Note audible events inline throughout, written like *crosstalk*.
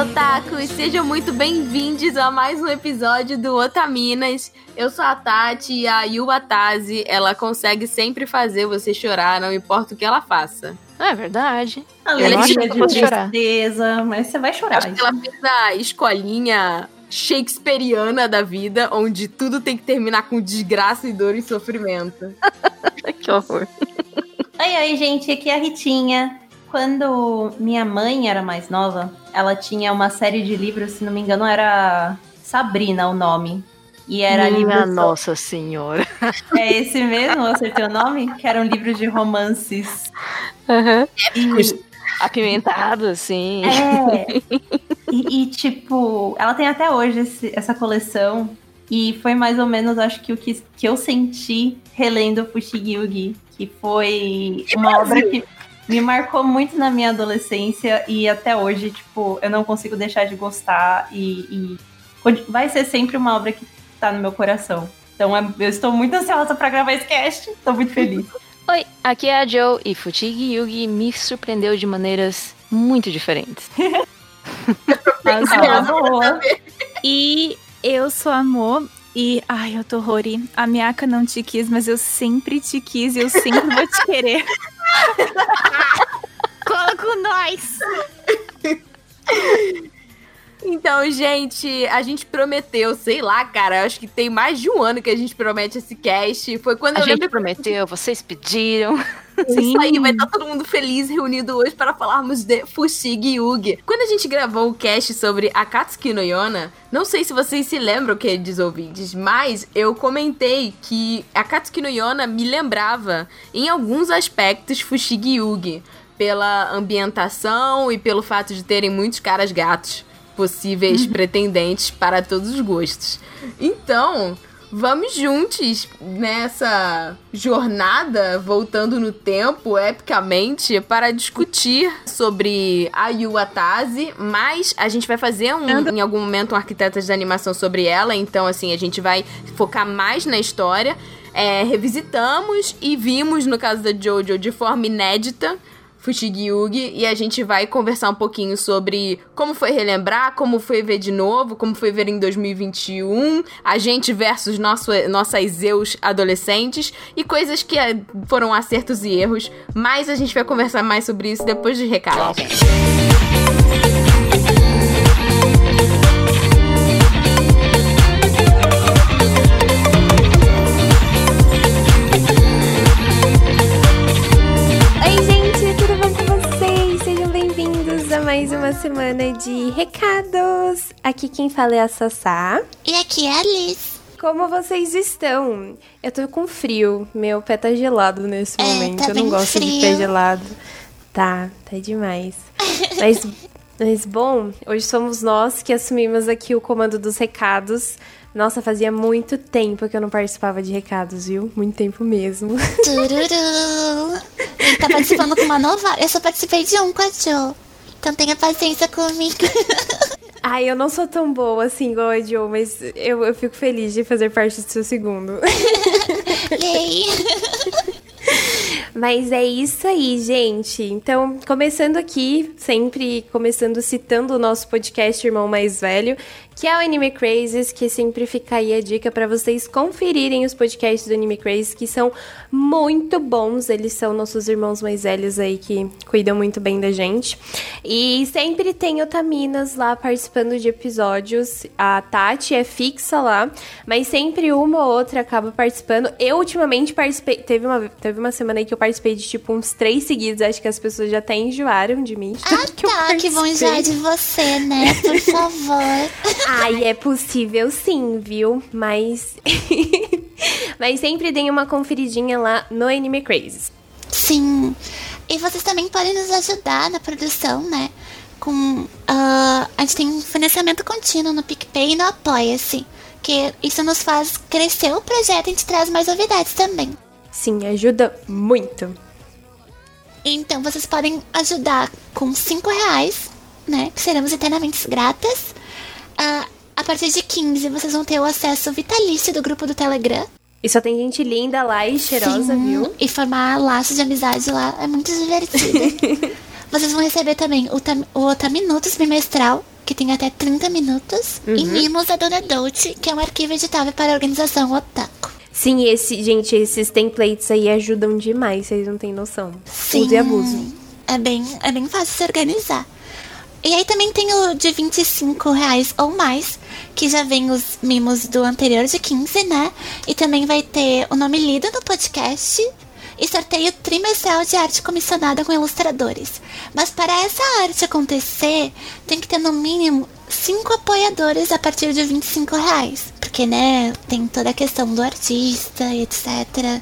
Otakus! Sejam muito bem-vindos a mais um episódio do Otaminas. Eu sou a Tati e a Yuatazi, ela consegue sempre fazer você chorar, não importa o que ela faça. É verdade. Não acho de tristeza, mas você vai chorar. Acho que ela fez a escolinha shakespeariana da vida, onde tudo tem que terminar com desgraça e dor e sofrimento. *laughs* que horror. Oi, oi, gente, aqui é a Ritinha. Quando minha mãe era mais nova, ela tinha uma série de livros, se não me engano, era Sabrina o nome. E era livro. Minha nossa senhora. *laughs* É esse mesmo? Eu acertei o nome? Que eram livros de romances. Uhum. E, Apimentado, assim. é, e, e, tipo, ela tem até hoje esse- essa coleção. E foi mais ou menos, acho que o que, que eu senti relendo Fushigi Yugi. Que foi uma obra que me marcou muito na minha adolescência. E até hoje, tipo, eu não consigo deixar de gostar. E, e vai ser sempre uma obra que tá no meu coração. Então é- eu estou muito ansiosa pra gravar esse cast. Tô muito feliz. *laughs* Oi, aqui é a Joe e Futigi Yugi me surpreendeu de maneiras muito diferentes. *laughs* Ah, boa. E eu sou amor. E, ai, eu tô Rory. A Miaka não te quis, mas eu sempre te quis e eu sempre vou te querer. *laughs* Cola com nós! *laughs* Então, gente, a gente prometeu, sei lá, cara, acho que tem mais de um ano que a gente promete esse cast. Foi quando A eu gente prometeu, vocês pediram. Isso aí, vai estar todo mundo feliz reunido hoje para falarmos de Fushigi Yugi. Quando a gente gravou o cast sobre Akatsuki no Yona, não sei se vocês se lembram, queridos ouvintes, mas eu comentei que Akatsuki no Yona me lembrava, em alguns aspectos, Fushigi Yugi. Pela ambientação e pelo fato de terem muitos caras gatos possíveis pretendentes para todos os gostos. Então, vamos juntos nessa jornada, voltando no tempo, epicamente, para discutir sobre a Yuatazi, mas a gente vai fazer um, em algum momento um arquitetas de animação sobre ela, então assim, a gente vai focar mais na história. É, revisitamos e vimos, no caso da Jojo, de forma inédita, Fushigi Yugi e a gente vai conversar um pouquinho sobre como foi relembrar, como foi ver de novo, como foi ver em 2021, a gente versus nosso, nossas Zeus adolescentes e coisas que eh, foram acertos e erros, mas a gente vai conversar mais sobre isso depois dos recados. Oi, mais uma semana de recados. Aqui quem fala é a Sassá. E aqui é a Liz. Como vocês estão? Eu tô com frio, meu pé tá gelado nesse É, momento. tá Eu não gosto de frio. pé gelado. Tá, tá demais. *laughs* Mas, mas bom, hoje somos nós que assumimos aqui o comando dos recados. Nossa, fazia muito tempo que eu não participava de recados, viu? Muito tempo mesmo. Tururu. Ele tá participando com uma nova. Eu só participei de um com a Jo. Então tenha paciência comigo. *laughs* Ai, eu não sou tão boa assim igual a Joe, mas eu, eu fico feliz de fazer parte do seu segundo. *laughs* Yay. *laughs* Mas é isso aí, gente. Então, começando aqui, sempre começando citando o nosso podcast Irmão Mais Velho, que é o Anime Crazes, que sempre fica aí a dica para vocês conferirem os podcasts do Anime Crazes, que são muito bons. Eles são nossos irmãos mais velhos aí que cuidam muito bem da gente. E sempre tem o Taminas lá participando de episódios. A Tati é fixa lá, mas sempre uma ou outra acaba participando. Eu ultimamente participei, teve uma, teve uma semana aí que eu participei de tipo uns três seguidos, acho que as pessoas já até enjoaram de mim. Ah *laughs* que tá, que vão enjoar de você, né? Por favor. *laughs* Ai, é possível sim, viu? Mas. *laughs* Mas sempre deem uma conferidinha lá no Anime Crazes. Sim. E vocês também podem nos ajudar na produção, né? Com. ah, a gente tem financiamento contínuo no PicPay e no Apoia-se. Que isso nos faz crescer o projeto e a gente traz mais novidades também. Sim, ajuda muito. Então vocês podem ajudar com 5 reais, né? Que seremos eternamente gratas. A partir de 15 vocês vão ter o acesso vitalício do grupo do Telegram. E só tem gente linda lá e cheirosa, Sim, viu? E formar laços de amizade lá é muito divertido. *laughs* vocês vão receber também o, tam, o Otaminutos bimestral, que tem até 30 minutos, e Mimos da Dona Dolce, que é um arquivo editável para a organização Otaku. Sim, esse, gente, esses templates aí ajudam demais, vocês não têm noção. Use e abuso. É bem, é bem fácil se organizar. E aí também tem o de 25 reais ou mais, que já vem os mimos do anterior de 15, né? E também vai ter o nome lido no podcast e sorteio trimestral de arte comissionada com ilustradores. Mas para essa arte acontecer, tem que ter no mínimo cinco apoiadores a partir de 25 reais. Porque, né, tem toda a questão do artista e etc.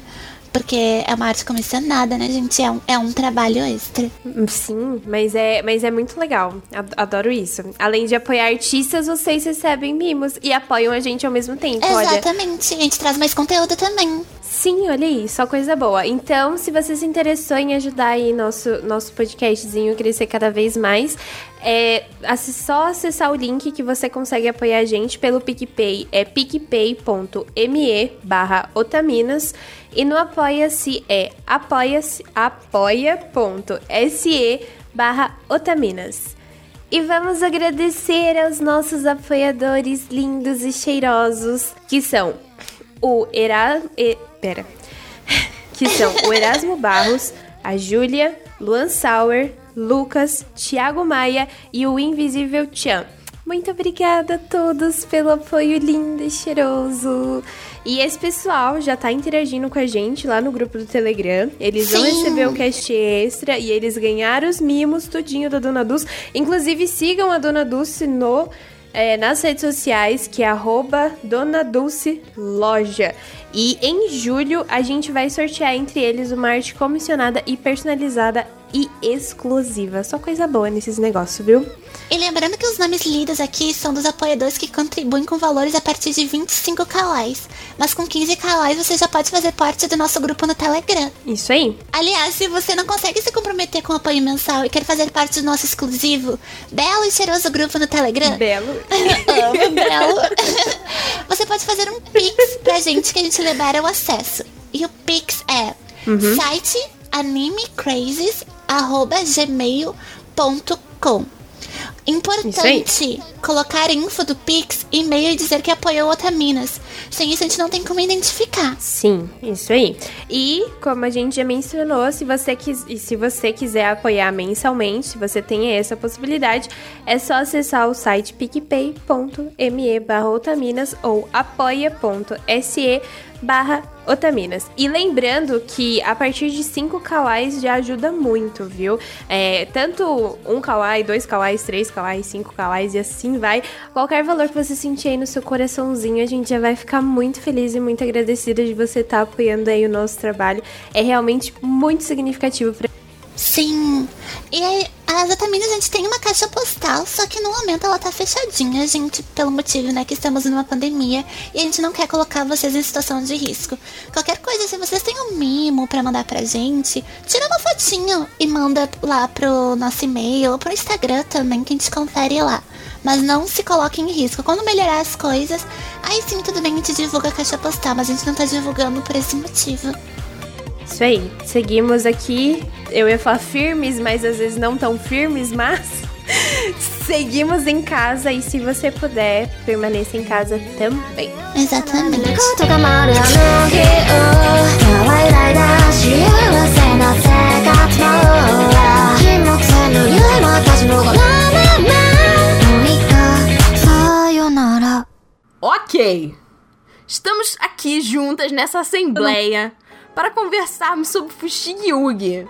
Porque é uma arte comissionada, né, gente? É um, é um trabalho extra. Sim, mas é, mas é muito legal. Ad- Adoro isso. Além de apoiar artistas, vocês recebem mimos e apoiam a gente ao mesmo tempo. Olha, Exatamente. A gente traz mais conteúdo também. Sim, olha aí, só coisa boa. Então, se você se interessou em ajudar aí nosso, nosso podcastzinho crescer cada vez mais, é só acessar o link que você consegue apoiar a gente pelo PicPay. É picpay.me barra otaminas. E no Apoia-se é apoia-se, apoia.se barra otaminas. E vamos agradecer aos nossos apoiadores lindos e cheirosos, que são o Era... Pera. *laughs* Que são o Erasmo Barros, a Júlia, Luan Sauer, Lucas, Thiago Maia e o Invisível Chan. Muito obrigada a todos pelo apoio lindo e cheiroso. E esse pessoal já tá interagindo com a gente lá no grupo do Telegram. Eles vão Sim. receber o cast extra e eles ganharam os mimos tudinho da Dona Dulce. Inclusive, sigam a Dona Dulce no, é, nas redes sociais, que é arroba Dona Dulce Loja. E em julho a gente vai sortear entre eles uma arte comissionada e personalizada e exclusiva. Só coisa boa nesses negócios, viu? E lembrando que os nomes lidos aqui são dos apoiadores que contribuem com valores a partir de 25 calais. Mas com 15 calais você já pode fazer parte do nosso grupo no Telegram. Isso aí. Aliás, se você não consegue se comprometer com o apoio mensal e quer fazer parte do nosso exclusivo, belo e cheiroso grupo no Telegram, Belo. amo *laughs* belo, *laughs* você pode fazer um pix pra gente que a gente libera o acesso. E o pix é site animecrazes@gmail.com. Importante colocar info do Pix, e-mail e dizer que apoiou Otaminas. Sem isso a gente não tem como identificar. Sim, isso aí. E, como a gente já mencionou, se você, quis, e se você quiser apoiar mensalmente, se você tem essa possibilidade, é só acessar o site picpay.me barra otaminas ou apoia.se barra otaminas. E lembrando que a partir de 5 kawais já ajuda muito, viu? É, tanto um kawaii, dois kawais, três kawais, cinco kawais e assim vai. Qualquer valor que você sentir aí no seu coraçãozinho, a gente já vai ficar muito feliz e muito agradecida de você estar apoiando aí o nosso trabalho. É realmente muito significativo pra Sim. E aí, as Otaminas, a gente tem uma caixa postal, só que no momento ela tá fechadinha, gente, pelo motivo, né, que estamos numa pandemia e a gente não quer colocar vocês em situação de risco. Qualquer coisa, se vocês têm um mimo pra mandar pra gente, tira uma fotinho e manda lá pro nosso e-mail ou pro Instagram também, que a gente confere lá. Mas não se coloque em risco. Quando melhorar as coisas, aí sim, tudo bem, a gente divulga a caixa postal, mas a gente não tá divulgando por esse motivo. Isso aí. Seguimos aqui. Eu ia falar firmes, mas às vezes não tão firmes, mas. *laughs* Seguimos em casa e se você puder, permaneça em casa também. Exatamente. Ok. Estamos aqui juntas nessa assembleia para conversarmos sobre Fushigi Yugi.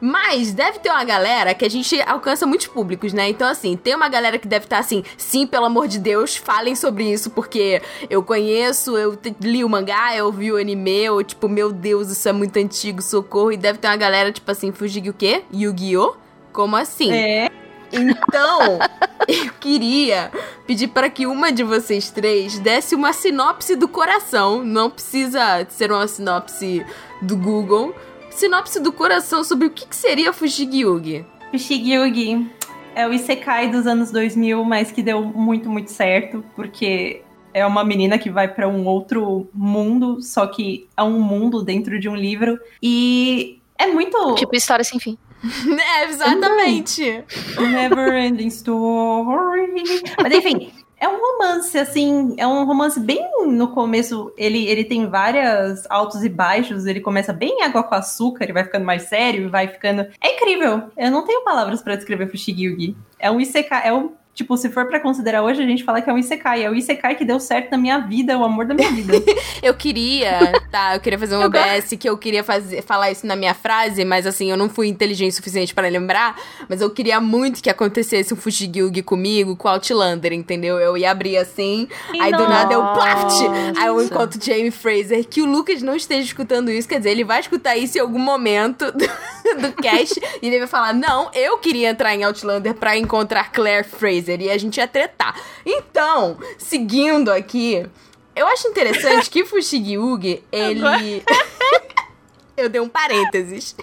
Mas deve ter uma galera que a gente alcança muitos públicos, né? Então, assim, tem uma galera que deve estar assim, sim, pelo amor de Deus, falem sobre isso, porque eu conheço, eu li o mangá, eu vi o anime, eu, tipo, meu Deus, isso é muito antigo, socorro. E deve ter uma galera, tipo assim, Fujigi o quê? Yu-Gi-Oh? Como assim? É. Então, *laughs* eu queria pedir para que uma de vocês três desse uma sinopse do coração. Não precisa ser uma sinopse do Google. Sinopse do coração sobre o que, que seria Fushigi Yugi. O Shigyugi é o Isekai dos anos 2000, mas que deu muito, muito certo, porque é uma menina que vai pra um outro mundo, só que é um mundo dentro de um livro. E é muito. Tipo, história sem fim. *laughs* É, exatamente. Never ending story. Mas enfim, é um romance, assim, é um romance bem no começo. Ele, ele tem várias altos e baixos. Ele começa bem água com açúcar, ele vai ficando mais sério, vai ficando. É incrível. Eu não tenho palavras pra descrever Fushigi É um Isekai, é um Tipo, se for pra considerar hoje, a gente fala que é um Isekai. É o Isekai que deu certo na minha vida, é o amor da minha vida. *laughs* eu queria, tá? Eu queria fazer um OBS que eu queria fazer, falar isso na minha frase, mas assim, eu não fui inteligente o suficiente para lembrar. Mas eu queria muito que acontecesse um Fushigi comigo, com Outlander, entendeu? Eu ia abrir assim, aí Nossa. do nada eu plaft! Aí eu encontro Jamie Fraser. Que o Lucas não esteja escutando isso, quer dizer, ele vai escutar isso em algum momento do, do cast e ele vai falar: Não, eu queria entrar em Outlander para encontrar Claire Fraser e a gente ia tretar. Então, seguindo aqui, eu acho interessante que Fushigi Ugi, *laughs* ele. *laughs* eu dei um parênteses.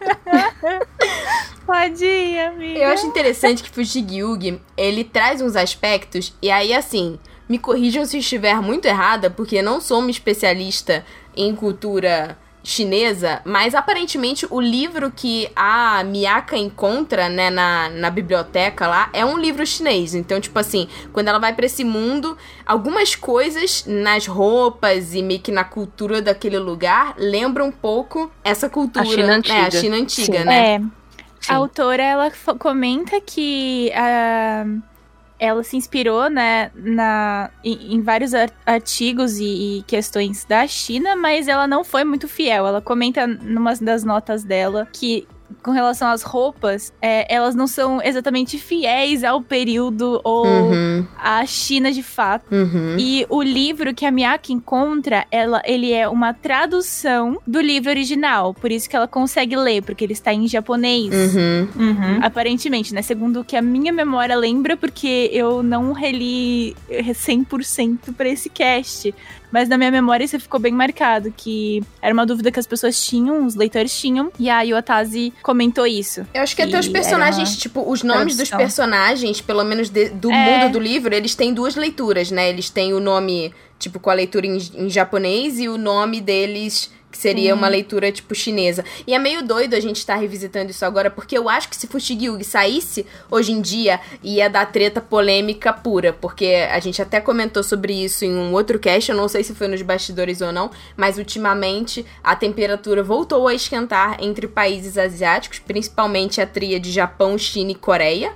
*laughs* Pode ir, amiga. Eu acho interessante que Fushigi Ugi, ele traz uns aspectos, e aí assim, me corrijam se estiver muito errada, porque não sou uma especialista em cultura chinesa, mas aparentemente o livro que a Miyaka encontra, né, na, na biblioteca lá, é um livro chinês. Então, tipo assim, quando ela vai para esse mundo, algumas coisas nas roupas e meio que na cultura daquele lugar lembram um pouco essa cultura. A China antiga. É, a China antiga, Sim. né? É. Sim. A autora, ela comenta que. Uh ela se inspirou, né, na, em, em vários artigos e, e, questões da China, mas ela não foi muito fiel. Ela comenta numa das notas dela que com relação às roupas, é, elas não são exatamente fiéis ao período ou uhum. à China de fato. Uhum. E o livro que a Miyake encontra, ela, ele é uma tradução do livro original. Por isso que ela consegue ler, porque ele está em japonês. Uhum. uhum. Aparentemente, né? Segundo o que a minha memória lembra, porque eu não reli 100% para esse cast. Mas na minha memória isso ficou bem marcado, que era uma dúvida que as pessoas tinham, os leitores tinham, e a Yotasi comentou isso. Eu acho que até os personagens, tipo, os nomes dos personagens, pelo menos de, do é... mundo do livro, eles têm duas leituras, né? Eles têm o nome, tipo, com a leitura em, em japonês e o nome deles que seria uma leitura, tipo, chinesa. E é meio doido a gente estar tá revisitando isso agora, porque eu acho que se Fushigi saísse hoje em dia, ia dar treta polêmica pura. Porque a gente até comentou sobre isso em um outro cast, eu não sei se foi nos bastidores ou não, mas ultimamente a temperatura voltou a esquentar entre países asiáticos, principalmente a tria de Japão, China e Coreia.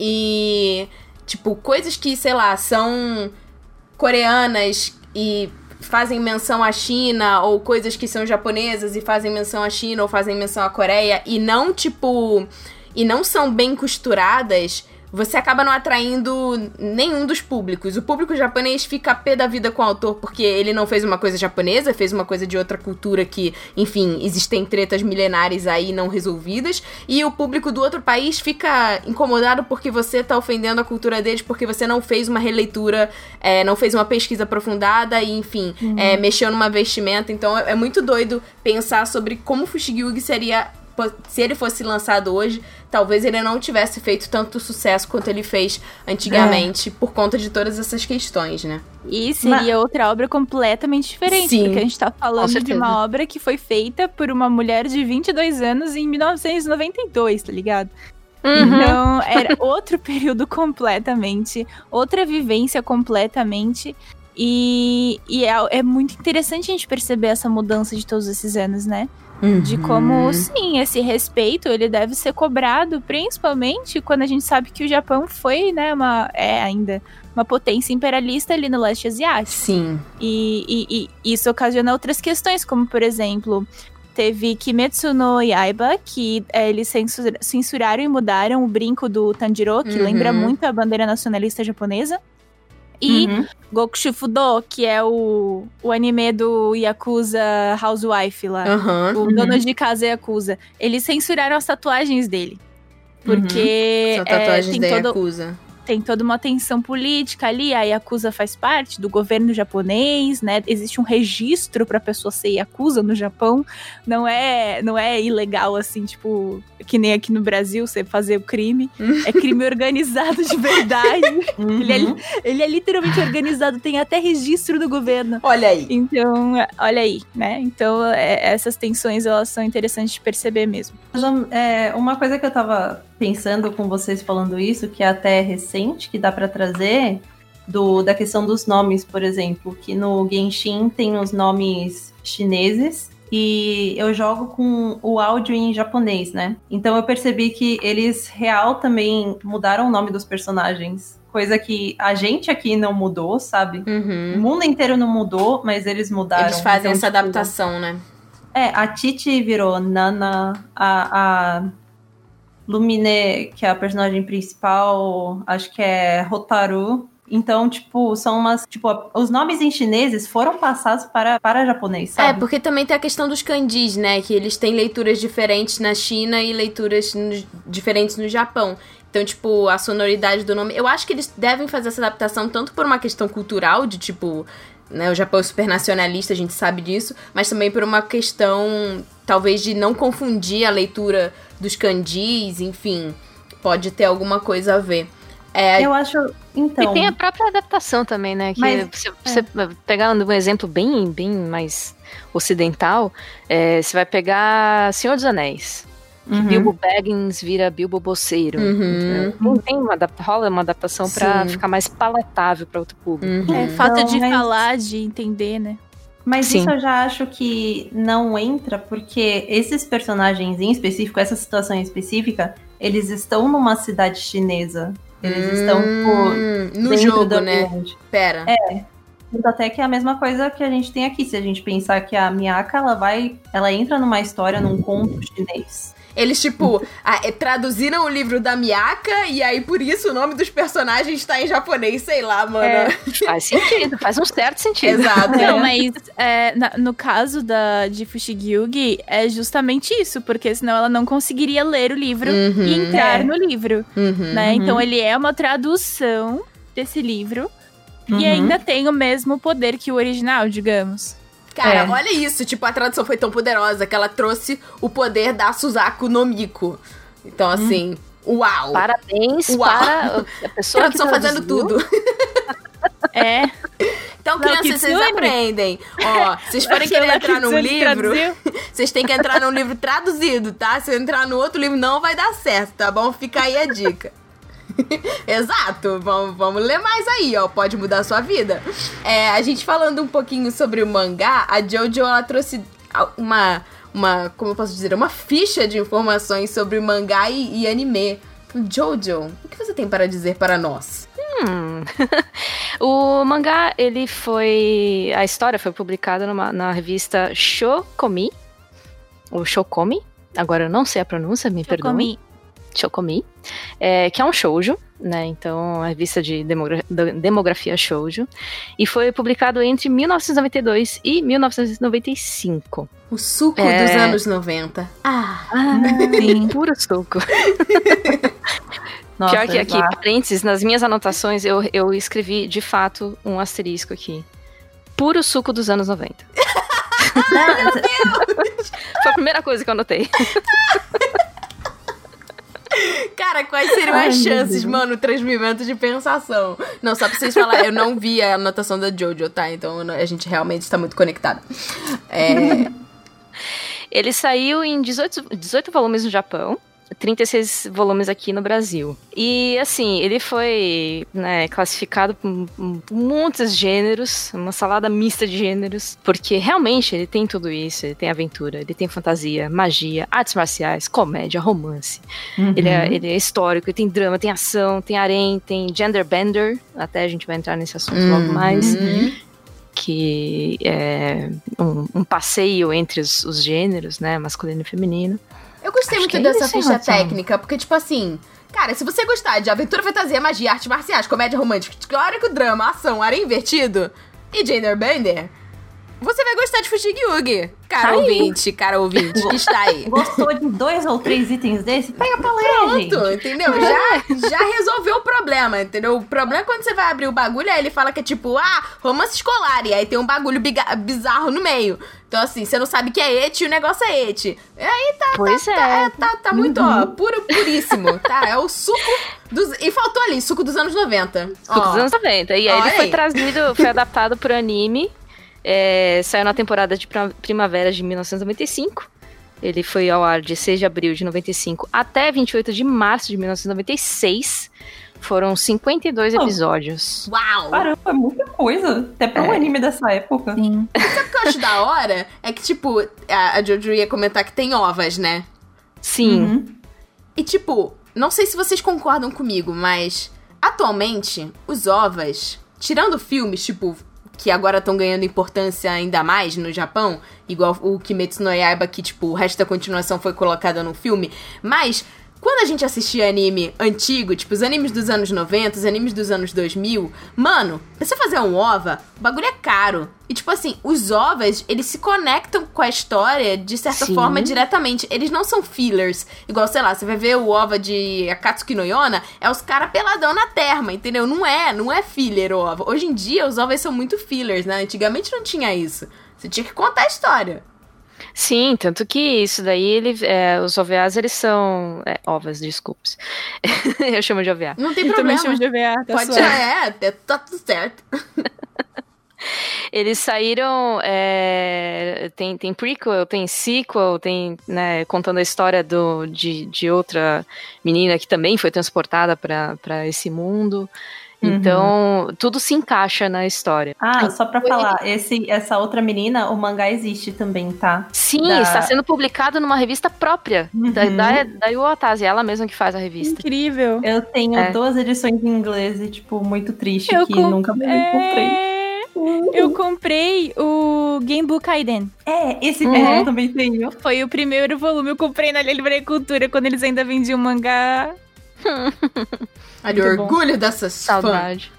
E, tipo, coisas que, sei lá, são coreanas e fazem menção à China, ou coisas que são japonesas e fazem menção à China, ou fazem menção à Coreia, e não, tipo. E não são bem costuradas você acaba não atraindo nenhum dos públicos. O público japonês fica pé da vida com o autor porque ele não fez uma coisa japonesa, fez uma coisa de outra cultura que, enfim, existem tretas milenares aí não resolvidas. E o público do outro país fica incomodado porque você tá ofendendo a cultura deles porque você não fez uma releitura, é, não fez uma pesquisa aprofundada e, enfim, uhum. é, mexeu numa vestimenta. Então é, é muito doido pensar sobre como Fushigi seria se ele fosse lançado hoje, talvez ele não tivesse feito tanto sucesso quanto ele fez antigamente, é. por conta de todas essas questões, né? E seria Mas... outra obra completamente diferente, Sim. porque a gente tá falando de uma obra que foi feita por uma mulher de 22 anos em 1992, tá ligado? Uhum. Então, era *laughs* outro período completamente, outra vivência completamente. E, e é, é, muito interessante a gente perceber essa mudança de todos esses anos, né? Uhum. De como, sim, esse respeito ele deve ser cobrado, principalmente quando a gente sabe que o Japão foi, né, uma, é ainda uma potência imperialista ali no leste asiático. Sim. E, e, e isso ocasiona outras questões, como por exemplo, teve Kimetsu no Yaiba, que é, eles censuraram e mudaram o brinco do Tanjiro, que uhum. lembra muito a bandeira nacionalista japonesa. E uhum. Goku Shufudo, que é o, o anime do Yakuza Housewife lá. Uhum, o dono de casa Yakuza. Eles censuraram as tatuagens dele. Porque. Uhum. São tatuagens é, da todo... Yakuza. Tem toda uma tensão política ali. A Yakuza faz parte do governo japonês, né? Existe um registro pra pessoa ser Yakuza no Japão. Não é, não é ilegal assim, tipo, que nem aqui no Brasil, você fazer o crime. *laughs* é crime organizado de verdade. ele, é, ele é literalmente organizado, tem até registro do governo. Olha aí. Então, olha aí, né? Então, é, essas tensões, elas são interessantes de perceber mesmo. É, uma coisa que eu tava pensando com vocês falando isso, que é até recente, que dá para trazer, do, da questão dos nomes, por exemplo, que no Genshin tem os nomes chineses e eu jogo com o áudio em japonês, né? Então eu percebi que eles real também mudaram o nome dos personagens. Coisa que a gente aqui não mudou, sabe? Uhum. O mundo inteiro não mudou, mas eles mudaram. Eles fazem Então, essa tipo, adaptação, né? É, a Titi virou Nana, a, a Lumine, que é a personagem principal, acho que é Hotaru. Então, tipo, são umas. Tipo, os nomes em chineses foram passados para, para japonês, É, sabe? porque também tem a questão dos kanjis, né? Que eles têm leituras diferentes na China e leituras no- diferentes no Japão. Então, tipo, a sonoridade do nome. Eu acho que eles devem fazer essa adaptação tanto por uma questão cultural, de tipo. Né, o Japão é super nacionalista, a gente sabe disso, mas também por uma questão, talvez, de não confundir a leitura dos kanjis, enfim. Pode ter alguma coisa a ver. É, Eu acho. Então. E tem a própria adaptação também, né? Que Mas- você, você pegando um exemplo bem, bem mais ocidental, é, você vai pegar Senhor dos Anéis. que Uhum. Bilbo Baggins vira Bilbo Bolseiro. Uhum. Então, tem uma, rola uma adaptação pra Sim. ficar mais palatável pra outro público. uhum. É, falta Não, de mas- falar, de entender, né? Mas Sim. isso eu já acho que não entra, porque esses personagens em específico, essa situação em específica, eles estão numa cidade chinesa. Eles estão, tipo, Hum, no jogo, do né? ambiente. Pera. Tanto Até que é a mesma coisa que a gente tem aqui. Se a gente pensar que a Miyaka, ela vai. Ela entra numa história, num conto chinês. Eles, tipo, a- é, traduziram o livro da Miyaka e aí por isso o nome dos personagens tá em japonês, sei lá, mano. É. *laughs* Faz sentido, faz um certo sentido. Exato. Não, mas é, na- no caso da, de Fushigi-Yugi, é justamente isso, porque senão ela não conseguiria ler o livro Uhum. e entrar É. no livro, Uhum. né? Então ele é uma tradução desse livro Uhum. e ainda tem o mesmo poder que o original, digamos. Cara, É. olha isso. Tipo, a tradução foi tão poderosa que ela trouxe o poder da Suzaku no Miko. Então, assim, uau. Parabéns Uau. para a *laughs* pessoa que Tradução fazendo traduziu. tudo. *laughs* É, Então, Não, crianças, vocês aprendem. Ó, vocês forem querer entrar num livro, *laughs* vocês têm que entrar num livro traduzido, tá? Se entrar no outro livro, não vai dar certo, tá bom? Fica aí a dica. *laughs* Exato, vamos, vamos ler mais aí, ó. Pode mudar a sua vida. É, a gente falando um pouquinho sobre o mangá, a Jojo ela trouxe uma, uma, como eu posso dizer, uma ficha de informações sobre mangá e, e anime. Jojo, o que você tem para dizer para nós? Hum. *laughs* o mangá, ele foi. A história foi publicada numa, na revista Shokomi. Ou Shokomi. Agora eu não sei a pronúncia, me perdoe. Shokomi. Shokomi. É, que é um shoujo, né? Então, a revista de demogra- de- demografia shoujo. E foi publicado entre 1992 e 1995. O suco É. dos anos 90. Ah, Ah, Sim. puro suco. *laughs* Nossa, Pior que aqui, exato. parênteses, nas minhas anotações eu, eu escrevi de fato um asterisco aqui. Puro suco dos anos 90. *laughs* *laughs* Foi a primeira coisa que eu anotei. *laughs* Cara, quais seriam Ai, as chances, mano? Transmimento de pensação. Não, só pra vocês falarem, eu não vi a anotação da Jojo, tá? Então a gente realmente está muito conectada. É, *laughs* Ele saiu em 18, 18 volumes no Japão. 36 volumes aqui no Brasil. E assim, ele foi né, classificado por, muitos gêneros, uma salada mista de gêneros, porque realmente ele tem tudo isso, ele tem aventura, ele tem fantasia, magia, artes marciais, comédia, romance. Uhum. Ele, é, ele é histórico, ele tem drama, tem ação, tem harém, tem gender bender, até a gente vai entrar nesse assunto logo mais, Uhum. que é um, um passeio entre os, os gêneros, né, masculino e feminino. Eu gostei Acho muito é dessa ficha técnica, porque, tipo assim. Cara, se você gostar de aventura, fantasia, magia, artes marciais, comédia romântica, histórico, drama, ação, área invertido e gender bender, você vai gostar de Fushigi-Yugi, cara Aí. ouvinte, cara ouvinte, que está aí. *laughs* Gostou de dois ou três itens desse? Pega pra ler, gente. Pronto, entendeu? Já, já resolveu o problema, entendeu? O problema é quando você vai abrir o bagulho, aí ele fala que é tipo, ah, romance escolar, e aí tem um bagulho bizarro no meio. Então, assim, você não sabe que é eti e o negócio é eti. E aí tá, Pois tá, é. tá, tá, tá muito, ó, puro, puríssimo, tá? É o suco dos... E faltou ali, suco dos anos 90. Suco Ó. dos anos 90. E aí Olha ele foi aí. trazido, foi adaptado pro anime. É, saiu na temporada de primavera de 1995. Ele foi ao ar de 6 de abril de 95 até 28 de março de 1996. Foram 52 Oh. episódios. Uau! Caramba, é muita coisa. Até pra um É. anime dessa época. Sim. *laughs* O que eu acho da hora é que, tipo, a, a Jojo ia comentar que tem ovas, né? Sim. Uhum. E tipo, não sei se vocês concordam comigo, mas atualmente os ovas, tirando filmes, tipo, que agora estão ganhando importância ainda mais no Japão, igual o Kimetsu no Yaiba, que tipo, o resto da continuação foi colocada no filme, mas quando a gente assistia anime antigo, tipo os animes dos anos 90, os animes dos anos 2000, mano, pra você fazer um OVA, o bagulho é caro. E tipo assim, os OVAs, eles se conectam com a história de certa Sim. forma diretamente. Eles não são fillers. Igual, sei lá, você vai ver o OVA de Akatsuki no Yona, é os caras peladão na terma, entendeu? Não é, não é filler o OVA. Hoje em dia, os OVAs são muito fillers, né? Antigamente não tinha isso. Você tinha que contar a história. Sim, tanto que isso daí, ele, é, os OVAs, eles são... É, ovas, desculpes. *laughs* Eu chamo de OVA. Não tem Eu também problema. chamo de OVA, tá Pode é, é, tá tudo certo. *laughs* Eles saíram. é, tem, tem prequel, tem sequel, tem. Né, contando a história do, de, de outra menina que também foi transportada para esse mundo. Uhum. Então, tudo se encaixa na história. Ah, só pra falar, esse, essa outra menina, o mangá existe também, tá? Sim, Da- está sendo publicado numa revista própria da, Uhum. da, da Iwatase, ela mesma que faz a revista. Incrível. Eu tenho É. duas edições em inglês e, tipo, muito triste Eu que nunca mais encontrei. É, Eu comprei o Genbu Kaiden. É, esse Uhum. é, eu também tenho. Foi o primeiro volume. Eu comprei na Livraria Cultura quando eles ainda vendiam mangá. *laughs* Olha bom. orgulho dessas fãs. Saudade.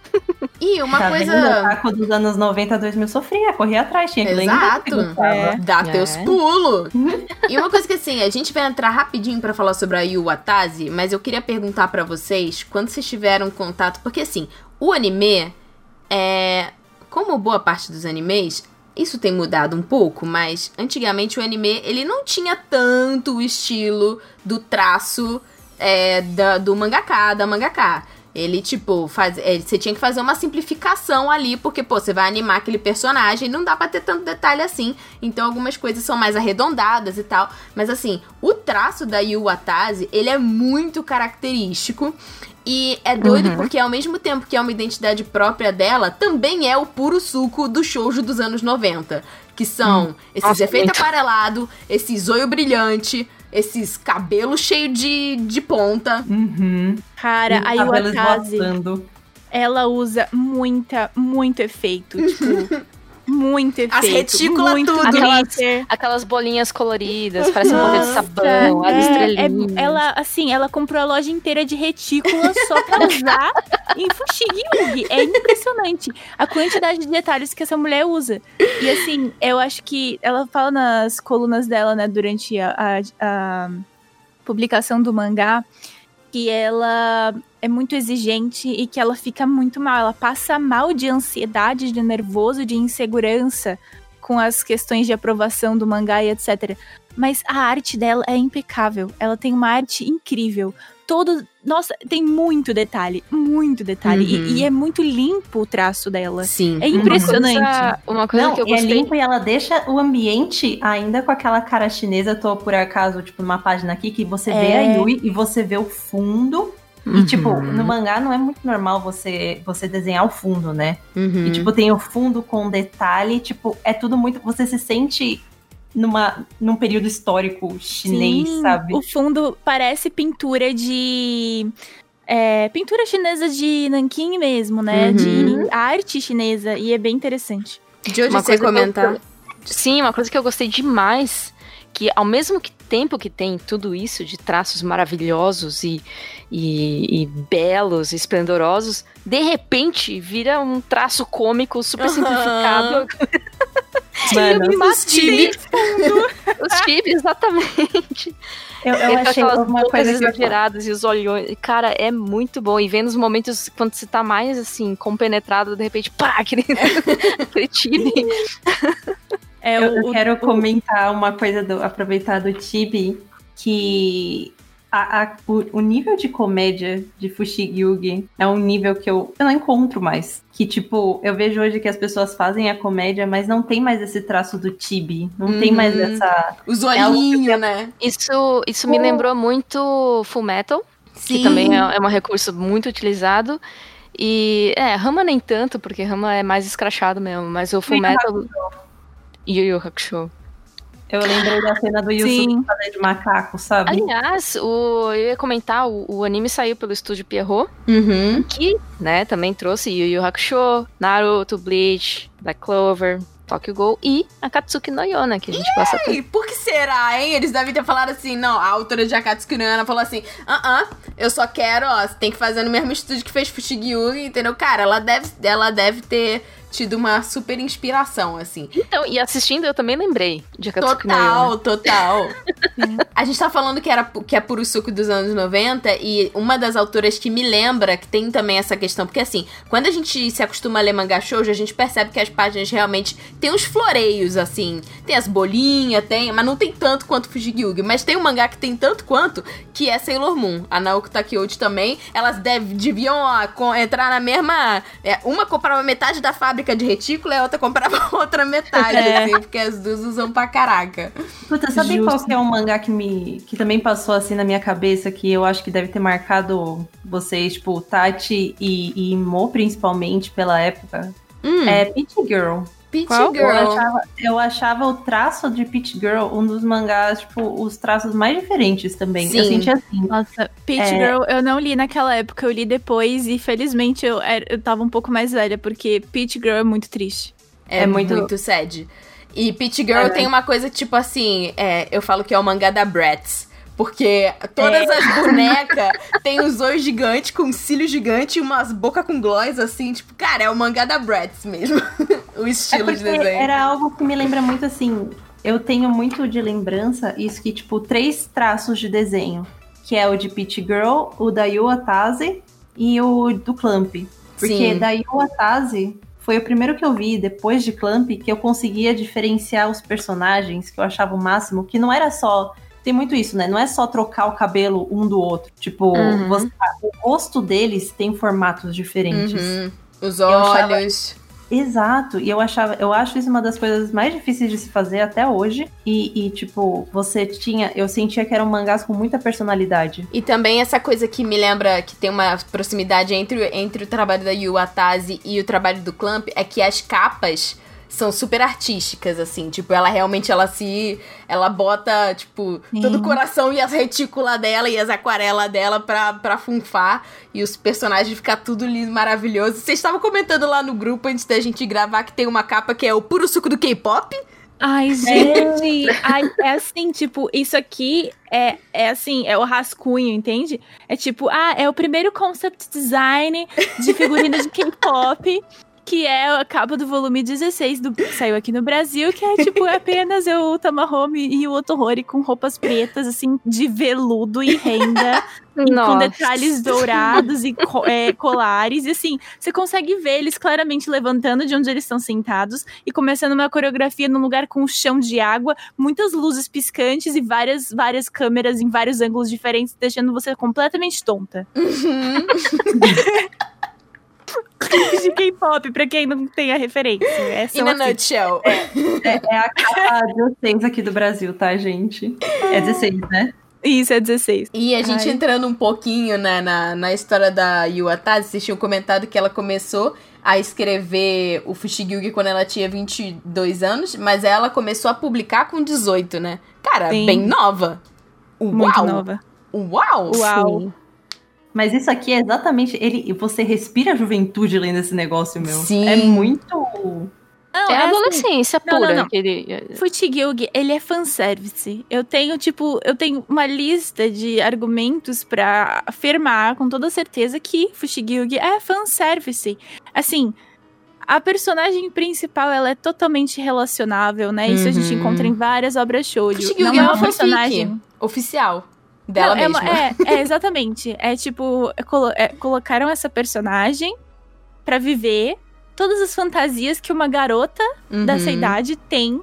E uma tá coisa. vendo? O Taco dos anos 90 2000 sofria, corria atrás, tinha que Exato. É. Dá É. teus pulos. *laughs* e uma coisa que assim, a gente vai entrar rapidinho pra falar sobre a Yu Watase, mas eu queria perguntar pra vocês quando vocês tiveram contato, porque assim, o anime é como boa parte dos animes, isso tem mudado um pouco, mas antigamente o anime ele não tinha tanto o estilo do traço é, da- do mangaka, da mangaka. Ele, tipo, faz, é, você tinha que fazer uma simplificação ali, porque, pô, você vai animar aquele personagem, não dá pra ter tanto detalhe assim. Então, algumas coisas são mais arredondadas e tal. Mas, assim, o traço da Yu Watase, ele é muito característico. E é doido Uhum. porque, ao mesmo tempo que é uma identidade própria dela, também é o puro suco do shoujo dos anos 90. Que são esses Nossa, efeitos muito. aparelados, esse zoio brilhante, esses cabelos cheios de, de ponta. Uhum. Cara, E a cabelo Iwatase, esvoaçando. ela usa muita, muito efeito. Tipo, *laughs* muito efeito. As retículas muito tudo. glitter. Aquelas bolinhas coloridas, parece um de sabão, as é, estrelinhas. é- ela, assim, ela comprou a loja inteira de retículas só pra usar em Fushigi É impressionante a quantidade de detalhes que essa mulher usa. E assim, eu acho que ela fala nas colunas dela, né, durante a, a- a publicação do mangá, que ela é muito exigente e que ela fica muito mal. Ela passa mal de ansiedade, de nervoso, de insegurança com as questões de aprovação do mangá e etc. Mas a arte dela é impecável. Ela tem uma arte incrível. Todo. Nossa, tem muito detalhe. Muito detalhe. E- Uhum. E, é muito limpo o traço dela. Sim. É impressionante. Uma coisa, uma coisa Não, que eu e é gostei. limpo e ela deixa o ambiente ainda com aquela cara chinesa. Eu tô, por acaso, tipo, numa página aqui que você vê É. a Yui e você vê o fundo. Uhum. E, tipo, no mangá não é muito normal você, você desenhar o fundo, né? Uhum. E, tipo, tem o fundo com detalhe. Tipo, é tudo muito... Você se sente numa, num período histórico chinês, Sim, sabe? O fundo parece pintura de. é, pintura chinesa de Nanquim mesmo, né? Uhum. De arte chinesa. E é bem interessante. Jojo, Uma você que eu- comentar? Sim, uma coisa que eu gostei demais, que ao mesmo tempo que tem tudo isso de traços maravilhosos e, e, e belos, esplendorosos, de repente vira um traço cômico super Aham. simplificado. Mano, os chibi. os chibi, *laughs* exatamente. Eu, eu achei aquelas uma coisa eu exageradas e os olhões. Cara, é muito bom. E vendo os momentos quando você tá mais assim, compenetrado, de repente, pá, *laughs* aquele, aquele chibi. É Eu, o, eu quero o- comentar uma coisa, do, aproveitar do Tibi, que a- a- o, o nível de comédia de Fushigi é um nível que eu, eu não encontro mais. Que, tipo, eu vejo hoje que as pessoas fazem a comédia, mas não tem mais esse traço do Tibi. Não tem mais Uhum. essa... Os É olhinhos, né? Isso, isso me lembrou muito Full Metal, que também é, é um recurso muito utilizado. E, é, Rama nem tanto, porque Rama é mais escrachado mesmo, mas o Full Metal... Yu Yu Hakusho. Eu lembrei da cena do Yusuke fazer de macaco, sabe? Aliás, o, eu ia comentar, o, o anime saiu pelo estúdio Pierrot, Uhum. que, né, também trouxe Yu Yu Hakusho, Naruto, Bleach, Black Clover, Tokyo Ghoul e Akatsuki no Yona, que a gente tanto. E por que será, hein? Eles devem ter falado assim, não, a autora de Akatsuki no Yona falou assim, ah, ah, eu só quero, ó, você tem que fazer no mesmo estúdio que fez Fushigi entendeu? Cara, ela deve, ela deve ter tido uma super inspiração, assim. Então, e assistindo eu também lembrei de Akatsuki no. Total, total. *laughs* A gente tá falando que, era, que é puro suco dos anos 90 e uma das autoras que me lembra que tem também essa questão, porque assim, quando a gente se acostuma a ler mangá shoujo, a gente percebe que as páginas realmente tem uns floreios, assim, tem as bolinhas, tem, mas não tem tanto quanto Fujigyugi, mas tem um mangá que tem tanto quanto, que é Sailor Moon. A Naoko Takeuchi também, elas deve, deviam ó, entrar na mesma, é, uma comprava metade da fábrica de retículo e a outra comprava *laughs* outra metade, É. assim, porque as duas usam pra caraca. Puta, sabe Justo. qual que é um mangá que me que também passou assim na minha cabeça que eu acho que deve ter marcado vocês, tipo, Tati e, e Mo principalmente pela época? Hum. É Peach Girl. Peach Qual? Eu Girl. achava, eu achava o traço de Peach Girl um dos mangás, tipo, os traços mais diferentes também. Eu Sim. senti assim. Nossa, Peach É. Girl eu não li naquela época, eu li depois e felizmente eu, eu tava um pouco mais velha, porque Peach Girl é muito triste. É, É muito... muito- sad. E Peach Girl É. tem uma coisa tipo assim, é, eu falo que é o mangá da Bratz. Porque todas É. as bonecas têm os olhos gigantes, com cílios gigantes e umas bocas com gloss, assim, tipo, cara, é o mangá da Bratz mesmo. *laughs* o É estilo de porque desenho. era algo que me lembra muito assim. Eu tenho muito de lembrança isso que, tipo, três traços de desenho. Que é o de Peach Girl, o da Yu Atase e o do Clamp. Porque Sim. da Yu Atase foi o primeiro que eu vi, depois de Clamp, que eu conseguia diferenciar os personagens, que eu achava o máximo, que não era só. Tem muito isso, né? Não é só trocar o cabelo um do outro. Tipo, Uhum. você- o rosto deles tem formatos diferentes. Uhum. Os olhos. Exato, e eu achava, eu acho isso uma das coisas mais difíceis de se fazer até hoje. E, e, tipo, você tinha, eu sentia que eram mangás com muita personalidade. E também essa coisa que me lembra que tem uma proximidade entre, entre o trabalho da Yu Atase e o trabalho do Clamp é que as capas são super artísticas, assim. Tipo, ela realmente, ela se... Ela bota, tipo, Sim. todo o coração e as retículas dela e as aquarelas dela pra, pra funfar. E os personagens ficar tudo lindo, maravilhoso. Vocês estavam comentando lá no grupo, antes da gente gravar, que tem uma capa que é o puro suco do K-pop. Ai, *laughs* gente, ai, é assim, tipo, isso aqui é, é assim, é o rascunho, entende? É tipo, ah, é o primeiro concept design de figurino de K-pop, *laughs* que é a capa do volume 16 do que saiu aqui no Brasil, que é tipo apenas eu, o Tamahome e o Otohori com roupas pretas, assim, de veludo e renda. *laughs* E com detalhes dourados e co- é, colares. E assim, você consegue ver eles claramente levantando de onde eles estão sentados e começando uma coreografia num lugar com um chão de água, muitas luzes piscantes e várias, várias câmeras em vários ângulos diferentes, deixando você completamente tonta. *laughs* Clipes de K-pop, pra quem não tem a referência. É, In a assim. nutshell. É, é a capa 16 aqui do Brasil, tá, gente? É 16, né? Isso, é 16. E a gente Ai. entrando um pouquinho né, na, na história da Yuatase, vocês tinham comentado que ela começou a escrever o Fushigi quando ela tinha 22 anos, mas ela começou a publicar com 18, né? Cara, Sim. bem nova. Uau! Muito nova. Uau! Uau. Sim. Mas isso aqui é exatamente. Ele, você respira a juventude lendo esse negócio, meu. Sim. É muito. Não, É é assim, adolescência Não, pura. não, não. que ele- Futigilg, ele é fanservice. Eu tenho, tipo, eu tenho uma lista de argumentos pra afirmar com toda certeza que Fushigilg é fanservice. Assim, a personagem principal, ela é totalmente relacionável, né? Isso a gente Uhum. encontra em várias obras shoujo. Fushigi Não Yugi é é uma personagem... Oficial. Dela Não, é, mesma. é, é, exatamente. É tipo, é colo- é, colocaram essa personagem pra viver todas as fantasias que uma garota dessa Uhum. idade tem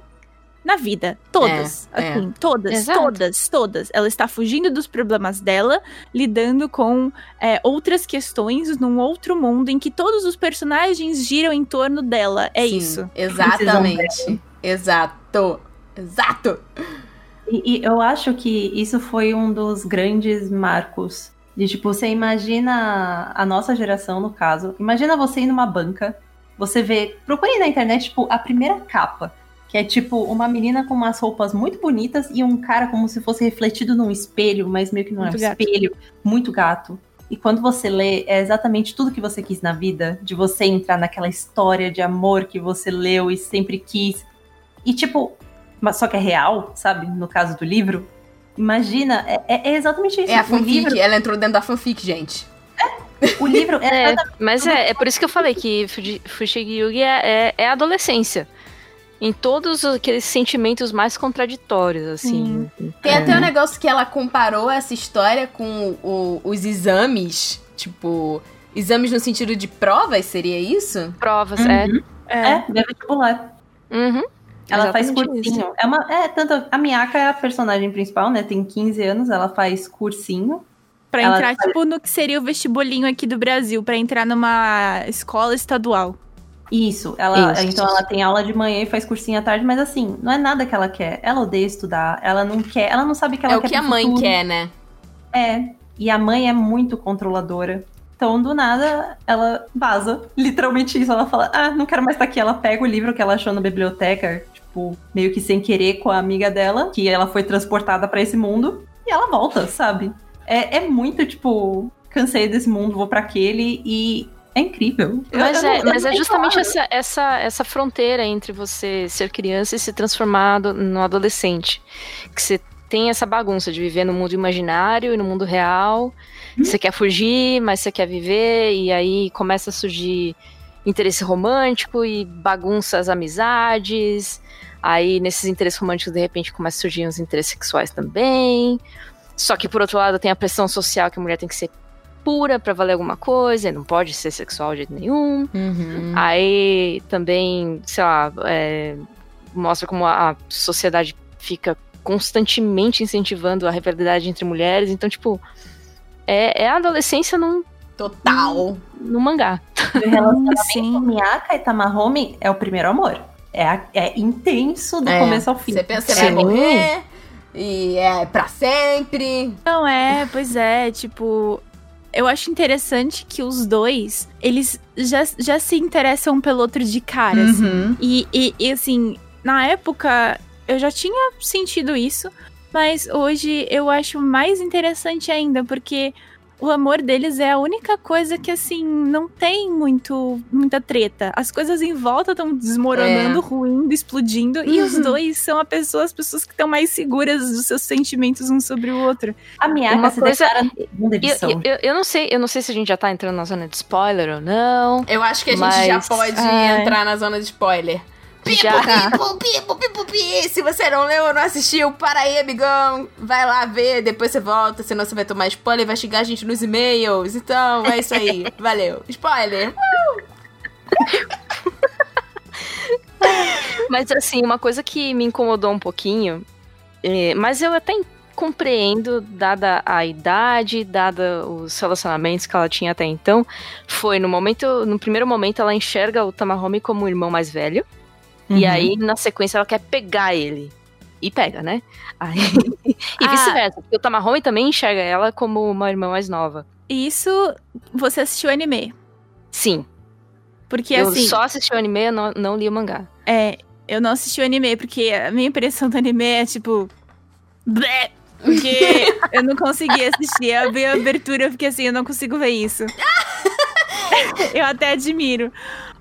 na vida. Todas. É, assim, todas, Exato. todas, todas. Ela está fugindo dos problemas dela, lidando com é, outras questões num outro mundo em que todos os personagens giram em torno dela. É Sim, isso. Exatamente. Exato. Exato. E, e eu acho que isso foi um dos grandes marcos. De tipo, você imagina a nossa geração, no caso. Imagina você ir numa banca, você vê. Procure na internet, tipo, a primeira capa. Que é tipo uma menina com umas roupas muito bonitas e um cara como se fosse refletido num espelho, mas meio que não Muito é um gato. espelho, muito gato. E quando você lê, é exatamente tudo que você quis na vida, de você entrar naquela história de amor que você leu e sempre quis. E tipo, mas só que é real, sabe? No caso do livro. Imagina, é, é- é exatamente isso. É a fanfic. livro, Ela entrou dentro da fanfic, gente. o livro *laughs* é, É, mas é, é por isso que eu falei que Fushigi Yugi é, é, é a adolescência. Em todos aqueles sentimentos mais contraditórios, assim. Tem até um negócio que ela comparou essa história com o- os exames. Tipo, exames no sentido de provas, seria isso? Provas, Uhum. é. é, é vestibular. Uhum. Ela faz cursinho. É uma, é tanto a Miyaka é a personagem principal, né? Tem 15 anos, ela faz cursinho. Pra Ela entrar, faz- tipo, no que seria o vestibulinho aqui do Brasil, pra entrar numa escola estadual. Isso, ela, Isso. então ela tem aula de manhã e faz cursinho à tarde, mas assim, não é nada que ela quer. Ela odeia estudar, ela não quer, ela não sabe o que ela é o quer que a mãe futuro. quer, né? É, e a mãe é muito controladora. Então, do nada, ela vaza. Literalmente isso. Ela fala, ah, não quero mais estar aqui. Ela pega o livro que ela achou na biblioteca, tipo, meio que sem querer com a amiga dela, que ela foi transportada pra esse mundo, e ela volta, sabe? É, é muito, tipo, cansei desse mundo, vou pra aquele, e é incrível. Mas, eu é, não- eu mas é justamente palavras. essa, essa, essa fronteira entre você ser criança e se transformar do- no adolescente. Que você tem essa bagunça de viver no mundo imaginário e no mundo real. Você quer fugir, mas você quer viver, e aí começa a surgir interesse romântico e bagunça as amizades. Aí, nesses interesses românticos, de repente, começam a surgir os interesses sexuais também. Só que, por outro lado, tem a pressão social que a mulher tem que ser pura pra valer alguma coisa, e não pode ser sexual de jeito nenhum. Uhum. Aí também, sei lá, é, mostra como a, a sociedade fica constantemente incentivando a rivalidade entre mulheres. Então, tipo, é, é a adolescência num, Total. num mangá. O *laughs* relacionamento Sim. Miyaka e Tamahome é o primeiro amor. É, é intenso do É, começo ao fim. Você pensa que vai morrer. E é pra sempre. Não é, pois é, tipo. Eu acho interessante que os dois, eles já, já se interessam pelo outro de cara, assim. Uhum. E, e, e, assim, na época eu já tinha sentido isso, mas hoje eu acho mais interessante ainda, porque o amor deles é a única coisa que, assim, não tem muito muita treta. As coisas em volta estão desmoronando, É. ruindo, explodindo, e os Uhum. dois são a pessoa, as pessoas que estão mais seguras dos seus sentimentos um sobre o outro. A Miyaka Uma se coisa- Eu, edição. eu, eu- eu não sei, eu não sei se a gente já tá entrando na zona de spoiler ou não. Eu acho que a gente Mas- já pode Ai. entrar na zona de spoiler. Pipo, Já. pipo, pipo, pipo, pi. Se você não leu ou não assistiu, para aí, amigão. Vai lá ver, depois você volta, senão você vai tomar spoiler e vai xingar a gente nos e-mails. Então, é isso aí. *laughs* Valeu. Spoiler. Mas assim, uma coisa que me incomodou um pouquinho, é, mas eu até compreendo, dada a idade, dada os relacionamentos que ela tinha até então, foi no momento, no primeiro momento ela enxerga o Tamahome como o irmão mais velho, e Uhum. aí na sequência ela quer pegar ele. E pega, né? Aí- *laughs* e Ah. vice-versa, porque o Tamahome também enxerga ela como uma irmã mais nova. E isso, você assistiu anime. Sim, Porque, eu assim, só assisti o anime, eu não, não li o mangá. é, eu não assisti o anime, porque a minha impressão do anime é, tipo... blé, Porque *laughs* eu não consegui assistir. Eu vi a abertura, eu fiquei assim, eu não consigo ver isso. *laughs* eu até admiro.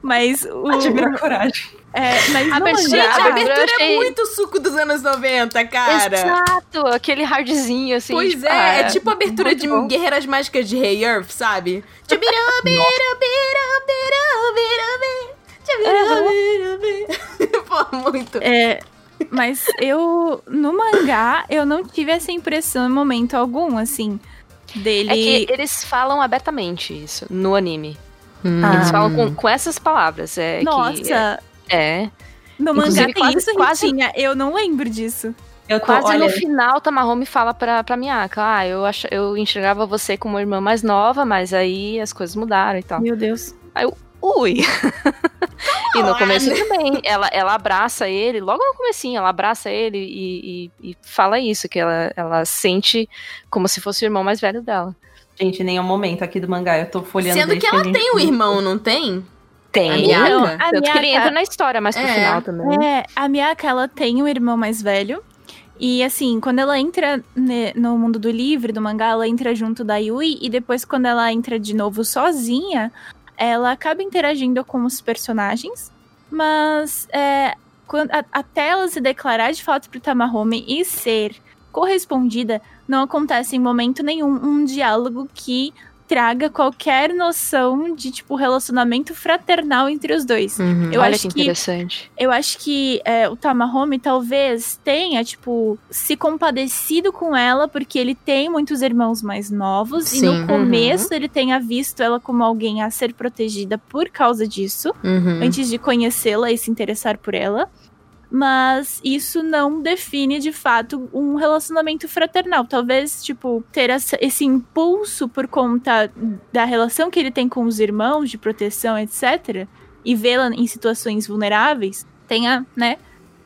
Mas o... Admiro a coragem. É, mas A abertura- Gente, a abertura eu achei- é muito suco dos anos 90, cara. Exato, aquele hardzinho, assim. Pois tipo, é, ah, é tipo a abertura de bom. Guerreiras Mágicas de Hey Earth, sabe? *laughs* Biru, biru. *laughs* muito. É, mas eu, no mangá, eu não tive essa impressão em momento algum, assim, dele... É que eles falam abertamente isso no anime. Hum. Eles falam com, com essas palavras. É Nossa, Que, é. no mangá Inclusive, tem quase- isso, quase- Ritinha? Eu não lembro disso. Eu tô, Quase olha, no final, Tamahome fala pra, pra Miyaka, ah, eu, ach, eu enxergava você como uma irmã mais nova, mas aí as coisas mudaram e tal. Meu Deus. Ui! *laughs* e no começo também, ela, ela abraça ele, logo no comecinho, ela abraça ele e, e- e fala isso, que ela, ela sente como se fosse o irmão mais velho dela. Gente, nenhum momento aqui do mangá. Eu tô folheando Sendo que ela tem um irmão, não tem? Tem. A Miyaka? Não, A Tanto que ele Miyaka- entra na história mais pro É. final também. É, a Miyaka, ela tem um irmão mais velho. E assim, quando ela entra ne- no mundo do livro, do mangá, ela entra junto da Yui. E depois, quando ela entra de novo sozinha, ela acaba interagindo com os personagens. Mas é, quando- a- até ela se declarar de fato pro Tamahome e ser correspondida, não acontece em momento nenhum um diálogo que traga qualquer noção de, tipo, relacionamento fraternal entre os dois. Uhum. Eu Olha acho que que interessante. eu acho que é, o Tamahome talvez tenha, tipo, se compadecido com ela, porque ele tem muitos irmãos mais novos, e Sim. no começo ele tenha visto ela como alguém a ser protegida por causa disso, Uhum. antes de conhecê-la e se interessar por ela. Mas isso não define de fato um relacionamento fraternal. Talvez, tipo, ter essa- esse impulso por conta da relação que ele tem com os irmãos, de proteção, etc., e vê-la em situações vulneráveis, tenha, né,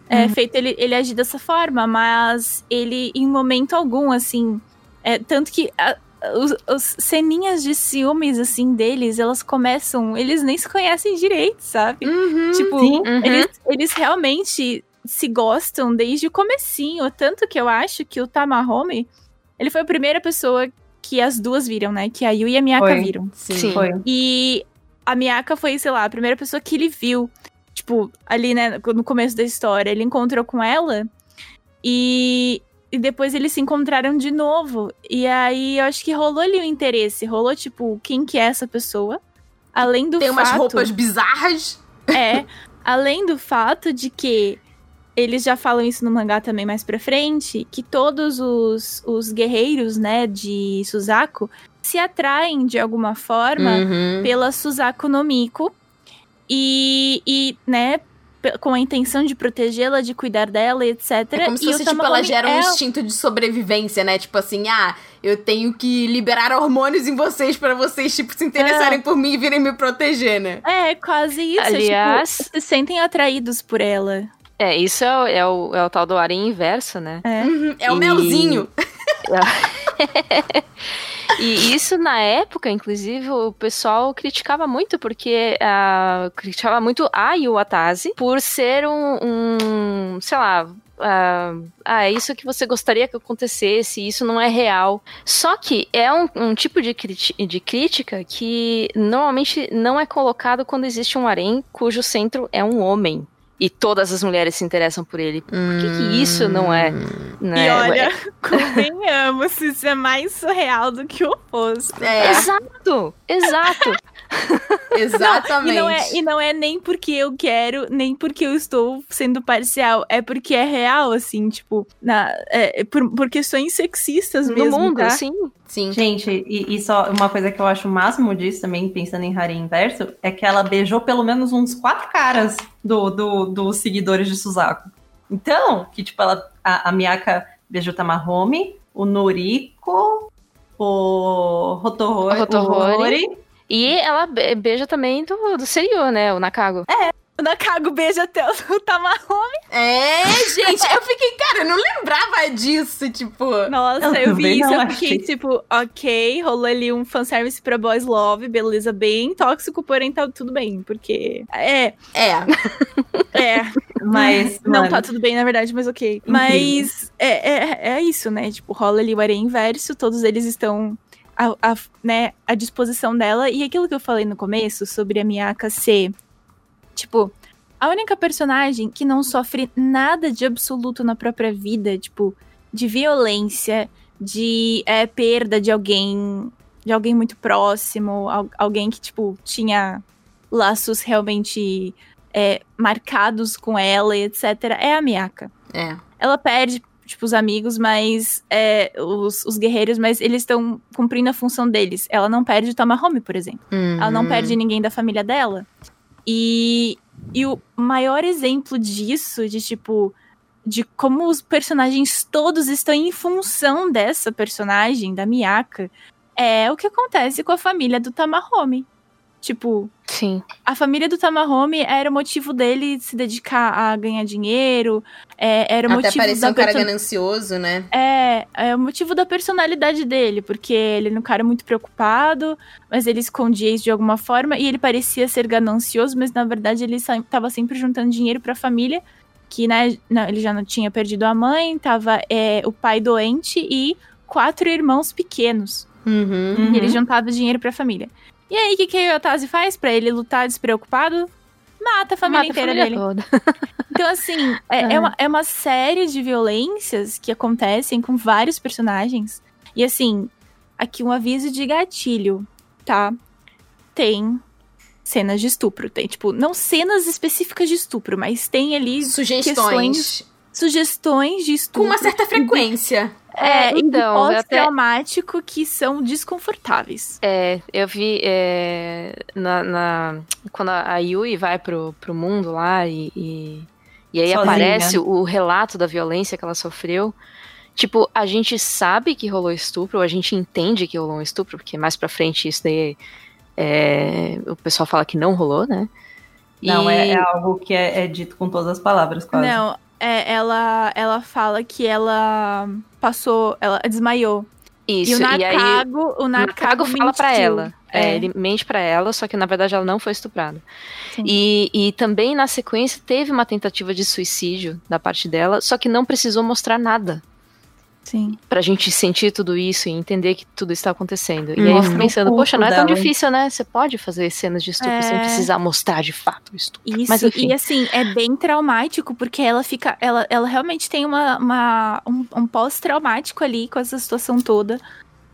é, feito ele, ele agir dessa forma. Mas ele, em momento algum, assim. é, tanto que. a- os, os ceninhas de ciúmes, assim, deles, elas começam. Eles nem se conhecem direito, sabe? Uhum. Tipo, Sim. Uhum. eles, eles realmente se gostam desde o comecinho. Tanto que eu acho que o Tamahome, ele foi a primeira pessoa que as duas viram, né? Que a Yu e a Miyaka Foi. viram. Sim. Sim. Foi. E a Miyaka foi, sei lá, a primeira pessoa que ele viu. Tipo, ali, né, no começo da história. Ele encontrou com ela e, e depois eles se encontraram de novo. E aí eu acho que rolou ali o interesse. Rolou, tipo, quem que é essa pessoa? Além do Tem umas fato... roupas bizarras. É, *laughs* além do fato de que eles já falam isso no mangá também mais pra frente, que todos os, os guerreiros, né, de Suzaku se atraem de alguma forma Uhum. pela Suzaku no Miko e, e né, com a intenção de protegê-la, de cuidar dela, etc. É como se e fosse, o tipo, ela gera um é- instinto de sobrevivência, né? Tipo assim, ah, eu tenho que liberar hormônios em vocês pra vocês, tipo, se interessarem por mim e virem me proteger, né? É, quase isso. é, tipo, Aliás- se sentem atraídos por ela. É, isso é, o- é o, é o tal do harem inverso, né? É. Uhum, É o E- melzinho. *laughs* *laughs* E isso na época, inclusive, o pessoal criticava muito, porque ah, criticava muito a Iwatase por ser um, um, sei lá, ah, ah, é isso que você gostaria que acontecesse, isso não é real. Só que é um, um tipo de, de crítica que normalmente não é colocado quando existe um harém cujo centro é um homem. E todas as mulheres se interessam por ele. Por que, que isso não é? né? E olha, *laughs* convenhamos, isso é mais surreal do que o oposto. É, Exato, exato. *laughs* exatamente. E não, é, e não é nem porque eu quero, nem porque eu estou sendo parcial. É porque é real, assim, tipo, na, é, é por, por questões sexistas no mesmo. mundo, tá? sim. Sim. Gente, e, e só uma coisa que eu acho o máximo disso também, pensando em Harem Inverso, é que ela beijou pelo menos uns quatro caras do, do, dos seguidores de Suzaku. Então, que tipo, ela, a, a Miyaka beijou o Tamahome, o Noriko, o Hotohori, E ela be- beija também do, do Seiryu, né? O Nakago. O Nakago beija até o *laughs* Tamahome. É, gente, eu fiquei, cara, eu não lembrava disso, tipo. Nossa, Eu eu, vi isso, eu fiquei achei. tipo, ok, rolou ali um fanservice pra Boys Love, beleza, bem tóxico, porém tá tudo bem, porque... É, É. *laughs* é, Mas, não mano, tá tudo bem, na verdade, mas ok. Mas é, é, é isso, né? Tipo, rola ali o Arém inverso, todos eles estão à, à, né, à disposição dela. E aquilo que eu falei no começo sobre a Miyaka ser, tipo, a única personagem que não sofre nada de absoluto na própria vida, tipo, de violência, de é, perda de alguém, de alguém muito próximo, al- alguém que, tipo, tinha laços realmente é, marcados com ela e etc., é a Miyaka. É. Ela perde, tipo, os amigos, mas. É, os, os guerreiros, mas eles estão cumprindo a função deles. Ela não perde o Tamahome, por exemplo. Ela não Uhum. perde ninguém da família dela. E, e o maior exemplo disso, de tipo. De como os personagens todos estão em função dessa personagem, da Miyaka, é o que acontece com a família do Tamahome. Tipo, Sim. a família do Tamahome era o motivo dele se dedicar a ganhar dinheiro, é, era o Até motivo parecia da um cara perso- ganancioso, né? é, é o motivo da personalidade dele, porque ele era um cara muito preocupado, mas ele escondia isso de alguma forma, e ele parecia ser ganancioso, mas na verdade ele estava sempre juntando dinheiro pra família, que né, não, ele já não tinha perdido a mãe, tava é, o pai doente e quatro irmãos pequenos. Uhum. E ele juntava dinheiro pra família. E aí, o que, que o Yotase faz pra ele lutar despreocupado? Mata a família Mata a inteira família dele. toda. *laughs* Então, assim, é, é uma, é uma série de violências que acontecem com vários personagens. E, assim, aqui um aviso de gatilho, tá? Tem cenas de estupro. Tem, tipo, não cenas específicas de estupro, mas tem ali Sugestões. questões, sugestões de estupro. Com uma certa frequência. É, então, então, eu até- pós-traumático que são desconfortáveis. É, eu vi é, na, na- quando a Yui vai pro, pro mundo lá e, e, e aí Sozinha. aparece o relato da violência que ela sofreu. Tipo, a gente sabe que rolou estupro, ou a gente entende que rolou um estupro, porque mais pra frente isso daí é, o pessoal fala que não rolou, né? Não, E- é, é algo que é, é dito com todas as palavras, quase. Não, é, ela, ela fala que ela passou, ela desmaiou. Isso, e o e aí Nakago, o Nakago, Nakago fala pra mentiu. ela. É, É. ele mente pra ela, só que na verdade ela não foi estuprada. E, e também na sequência teve uma tentativa de suicídio da parte dela, só que não precisou mostrar nada Sim. pra gente sentir tudo isso e entender que tudo está acontecendo. E aí eu fico o pensando, poxa, não é tão dela. difícil, né? Você pode fazer cenas de estupro sem É. precisar mostrar de fato o estupro. Isso, Mas enfim. e assim, é bem traumático, porque ela fica. Ela, ela realmente tem uma, uma- um, um pós-traumático ali com essa situação toda.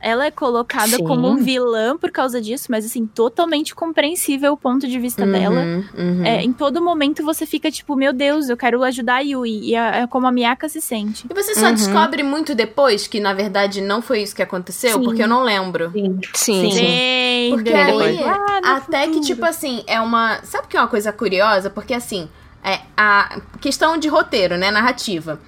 Ela é colocada Sim. como um vilã por causa disso, mas assim, totalmente compreensível o ponto de vista dela. Uhum, uhum. É, em todo momento você fica tipo, meu Deus, eu quero ajudar a Yui. E é, é como a Miyaka se sente. E você só Uhum. descobre muito depois que, na verdade, não foi isso que aconteceu? Sim. Porque eu não lembro. Sim. Sim, Sim. Porque aí, no até que, futuro. tipo assim, é uma. Sabe o que é uma coisa curiosa? Porque assim, é a questão de roteiro, né? Narrativa.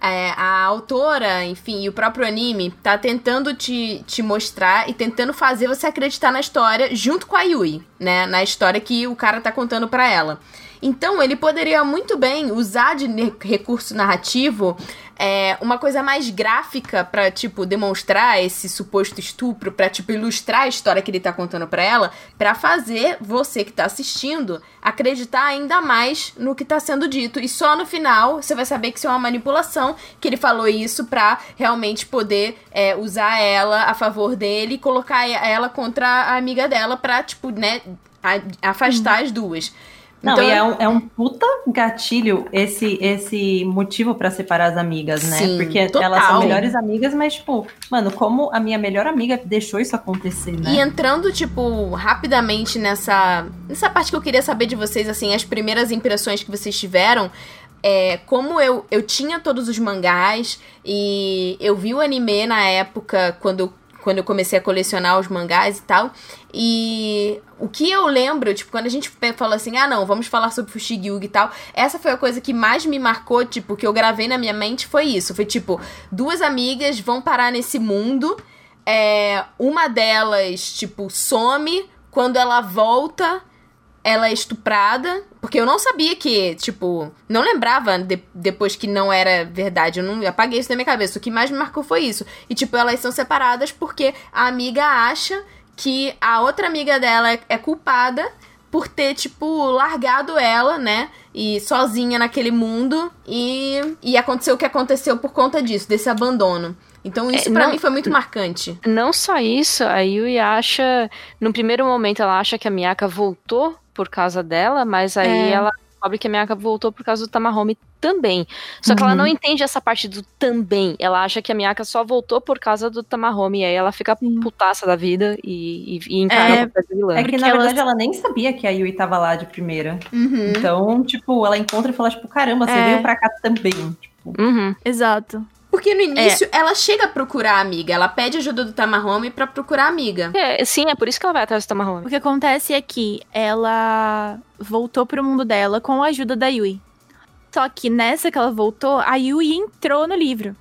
É, a autora, enfim, e o próprio anime tá tentando te, te mostrar e tentando fazer você acreditar na história junto com a Yui, né? Na história que o cara tá contando pra ela. Então, ele poderia muito bem usar de recurso narrativo é, uma coisa mais gráfica pra, tipo, demonstrar esse suposto estupro, pra, tipo, ilustrar a história que ele tá contando pra ela, pra fazer você que tá assistindo acreditar ainda mais no que tá sendo dito. E só no final você vai saber que isso é uma manipulação, que ele falou isso pra realmente poder é, usar ela a favor dele e colocar ela contra a amiga dela pra, tipo, né, afastar as duas. Não, Então, e é um, é um puta gatilho esse, esse motivo pra separar as amigas, né? Sim, Porque total. elas são melhores amigas, mas, tipo, mano, como a minha melhor amiga deixou isso acontecer, né? E entrando, tipo, rapidamente nessa, nessa parte que eu queria saber de vocês, assim, as primeiras impressões que vocês tiveram. É, como eu, eu tinha todos os mangás e eu vi o anime na época, quando eu, quando eu comecei a colecionar os mangás e tal. E o que eu lembro, tipo, quando a gente falou assim, ah não, vamos falar sobre Fushigi Yugi e tal, essa foi a coisa que mais me marcou, tipo, que eu gravei na minha mente foi isso. Foi tipo, duas amigas vão parar nesse mundo é, uma delas, tipo, some. Quando ela volta, ela é estuprada. Porque eu não sabia que, tipo, não lembrava de- depois que não era verdade. Eu não eu apaguei isso da minha cabeça. O que mais me marcou foi isso. E, tipo, elas são separadas porque a amiga acha que a outra amiga dela é, é culpada por ter, tipo, largado ela, né? E sozinha naquele mundo. E, e aconteceu o que aconteceu por conta disso, desse abandono. Então, isso É, pra não- mim foi muito marcante. Não só isso, a Yui acha. No primeiro momento, ela acha que a Miyaka voltou por causa dela, mas aí É. ela descobre que a Miyaka voltou por causa do Tamahome também. Só que ela não entende essa parte do também. Ela acha que a Miyaka só voltou por causa do Tamahome. E aí ela fica Sim. putaça da vida e, e, e encara É, o papel de vilã. É que, Porque na ela- verdade, ela nem sabia que a Yui tava lá de primeira. Uhum. Então, tipo, ela encontra e fala, tipo, caramba, você É. veio pra cá também. Tipo, Uhum. Exato. Porque no início ela chega a procurar a amiga, ela pede ajuda do Tamahome pra procurar a amiga. É, sim, é por isso que ela vai atrás do Tamahome. O que acontece é que ela voltou pro mundo dela com a ajuda da Yui. Só que nessa que ela voltou, a Yui entrou no livro.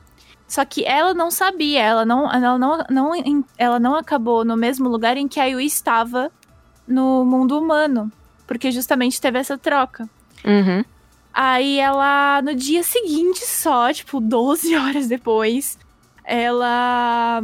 Só que ela não sabia, ela não, ela não, não, ela não acabou no mesmo lugar em que a Yui estava no mundo humano. Porque justamente teve essa troca. Uhum. Aí ela, no dia seguinte só, tipo, *laughs* 12 horas depois, ela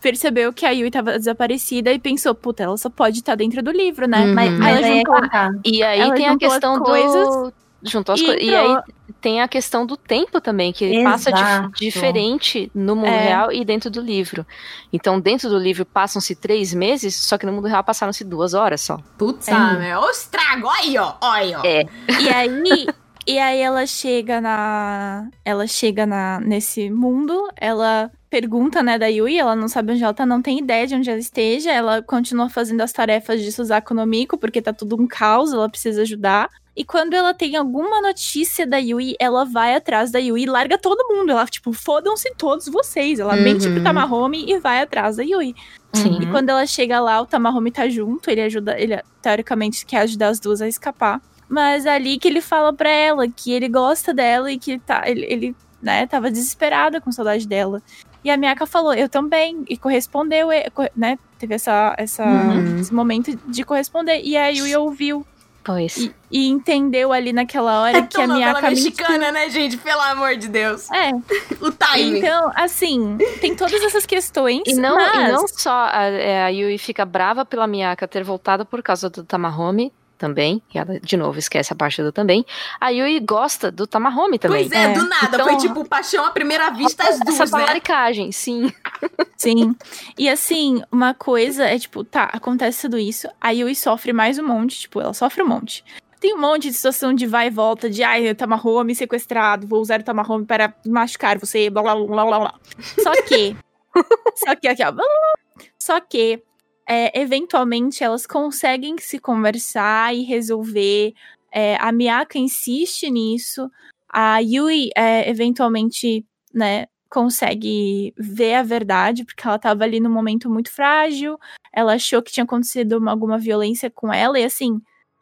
percebeu que a Yui tava desaparecida e pensou, puta, ela só pode estar dentro do livro, né? Uhum. Mas, mas ela aí é juntou tá. E aí Ela tem a questão coisas do. Juntou as e coisas. E aí tem a questão do tempo também, que ele passa Exato. dif- diferente no mundo É. real e dentro do livro. Então, dentro do livro passam-se três meses, só que no mundo real passaram-se duas horas só. Putz, É. ah, meu, o estrago, olha aí, ó, olha aí, ó. É. E aí, *laughs* e aí ela chega na. Ela chega na, nesse mundo, ela pergunta, né, da Yui, ela não sabe onde ela tá, não tem ideia de onde ela esteja. Ela continua fazendo as tarefas de Suzaku no Miko, porque tá tudo um caos, ela precisa ajudar. E quando ela tem alguma notícia da Yui, ela vai atrás da Yui e larga todo mundo. Ela, tipo, fodam-se todos vocês. Ela mente pro Uhum. Tamahome e vai atrás da Yui. Sim. E quando ela chega lá, o Tamahome tá junto, ele ajuda, ele teoricamente quer ajudar as duas a escapar. Mas é ali que ele fala pra ela que ele gosta dela e que tá, ele, ele né, tava desesperado com saudade dela. E a Miyaka falou, eu também, e correspondeu, co- né, teve essa, essa, Uhum. esse momento de corresponder. E a Yui ouviu Pois. e, e entendeu ali naquela hora É que a Miyaka mentiu. mexicana, né, gente? Pelo amor de Deus. É, O timing. então, assim, tem todas essas questões, E não, mas... e não só a, é, a Yui fica brava pela Miyaka ter voltado por causa do Tamahome também, e ela de novo esquece a parte do também. A Yui gosta do Tamahome também. Pois é, É. do nada. Então- Foi tipo paixão à primeira vista, as Essa duas, né? talaricagem, sim. Sim. E assim, uma coisa é tipo, tá, acontece tudo isso, a Yui sofre mais um monte, tipo, ela sofre um monte. Tem um monte de situação de vai e volta, de ai, Tamahome sequestrado, vou usar o Tamahome para machucar você, blá blá blá blá blá. Só que. *laughs* só que aqui, ó. blá, blá, blá. Só que, é, eventualmente, elas conseguem se conversar e resolver. É, a Miyaka insiste nisso. A Yui, é, eventualmente, né, consegue ver a verdade, porque ela tava ali num momento muito frágil. Ela achou que tinha acontecido uma- alguma violência com ela. E assim,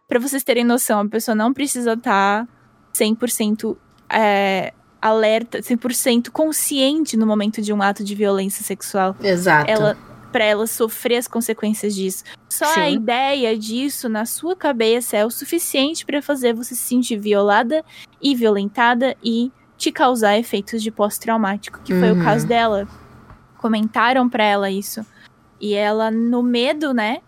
pra vocês terem noção, a pessoa não precisa estar 100% é, alerta, 100% consciente no momento de um ato de violência sexual. Exato. Ela, para ela sofrer as consequências disso. Só a Sim. ideia disso na sua cabeça é o suficiente pra fazer você se sentir violada e violentada e te causar efeitos de pós-traumático, que foi Uhum. o caso dela. Comentaram pra ela isso. E ela, no medo, né,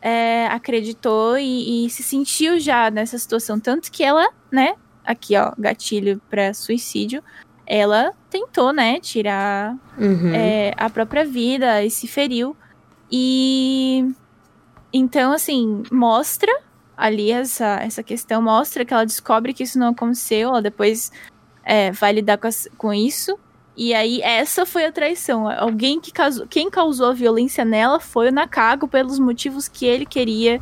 é, acreditou e, e se sentiu já nessa situação. Tanto que ela, né, aqui ó, gatilho pra suicídio, ela tentou, né, tirar Uhum. é, a própria vida e se feriu. E então, assim, mostra ali essa, essa questão, mostra que ela descobre que isso não aconteceu, ela depois é, vai lidar com, as- com isso. E aí, essa foi a traição. Alguém que causou. Quem causou a violência nela foi o Nakago pelos motivos que ele queria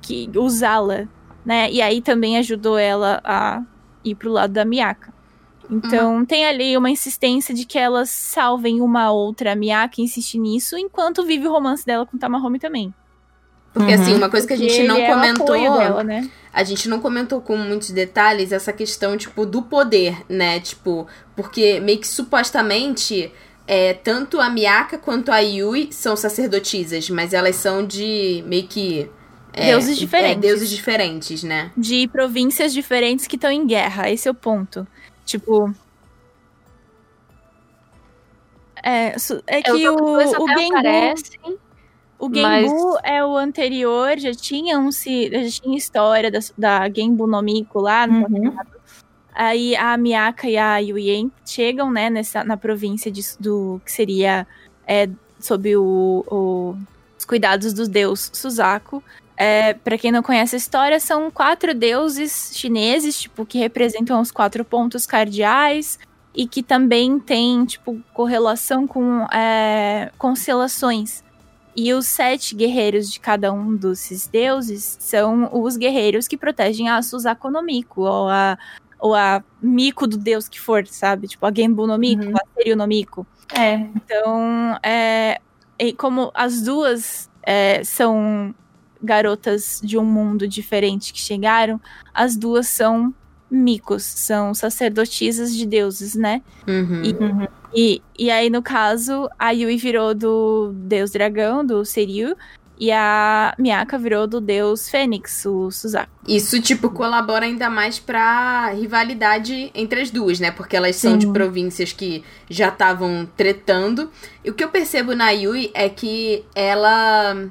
que usá-la, né? E aí também ajudou ela a ir pro lado da Miyaka. Então tem ali uma insistência de que elas salvem uma outra. A Miyaka insiste nisso, enquanto vive o romance dela com o Tamahome também. Porque assim, uma coisa que a gente Ele não é o comentou. apoio dela, né? A gente não comentou com muitos detalhes essa questão, tipo, do poder, né? Tipo, porque meio que supostamente é, tanto a Miyaka quanto a Yui são sacerdotisas, mas elas são de meio que. é, Deuses é, diferentes. deuses diferentes, né? De províncias diferentes que estão em guerra. Esse é o ponto. Tipo. É, su- é que o, o aparecem, o mas- Genbu é o anterior, já tinha um se- já tinha história da, da Genbu no Miko lá, no Uhum. Aí a Miyaka e a Yuyen chegam, né, nessa, na província de- do que seria é, sob o, o- os cuidados do deus Suzaku. É, para quem não conhece a história, são quatro deuses chineses, tipo, que representam os quatro pontos cardeais e que também tem, tipo, correlação com é, constelações. E os sete guerreiros de cada um desses deuses são os guerreiros que protegem a Suzaku no Miku, ou a, ou a Miku do deus que for, sabe? Tipo, a Genbu no Miku, Uhum. a Seiryu no Miku. É, Então, é, e como as duas é, são garotas de um mundo diferente que chegaram, as duas são micos, são sacerdotisas de deuses, né? Uhum. Uhum. E, e aí, no caso, a Yui virou do deus dragão, do Seiryu, e a Miyaka virou do deus Fênix, o Suzaku. Isso, tipo, colabora ainda mais pra rivalidade entre as duas, né? Porque elas são de Sim. províncias que já estavam tretando. E o que eu percebo na Yui é que ela.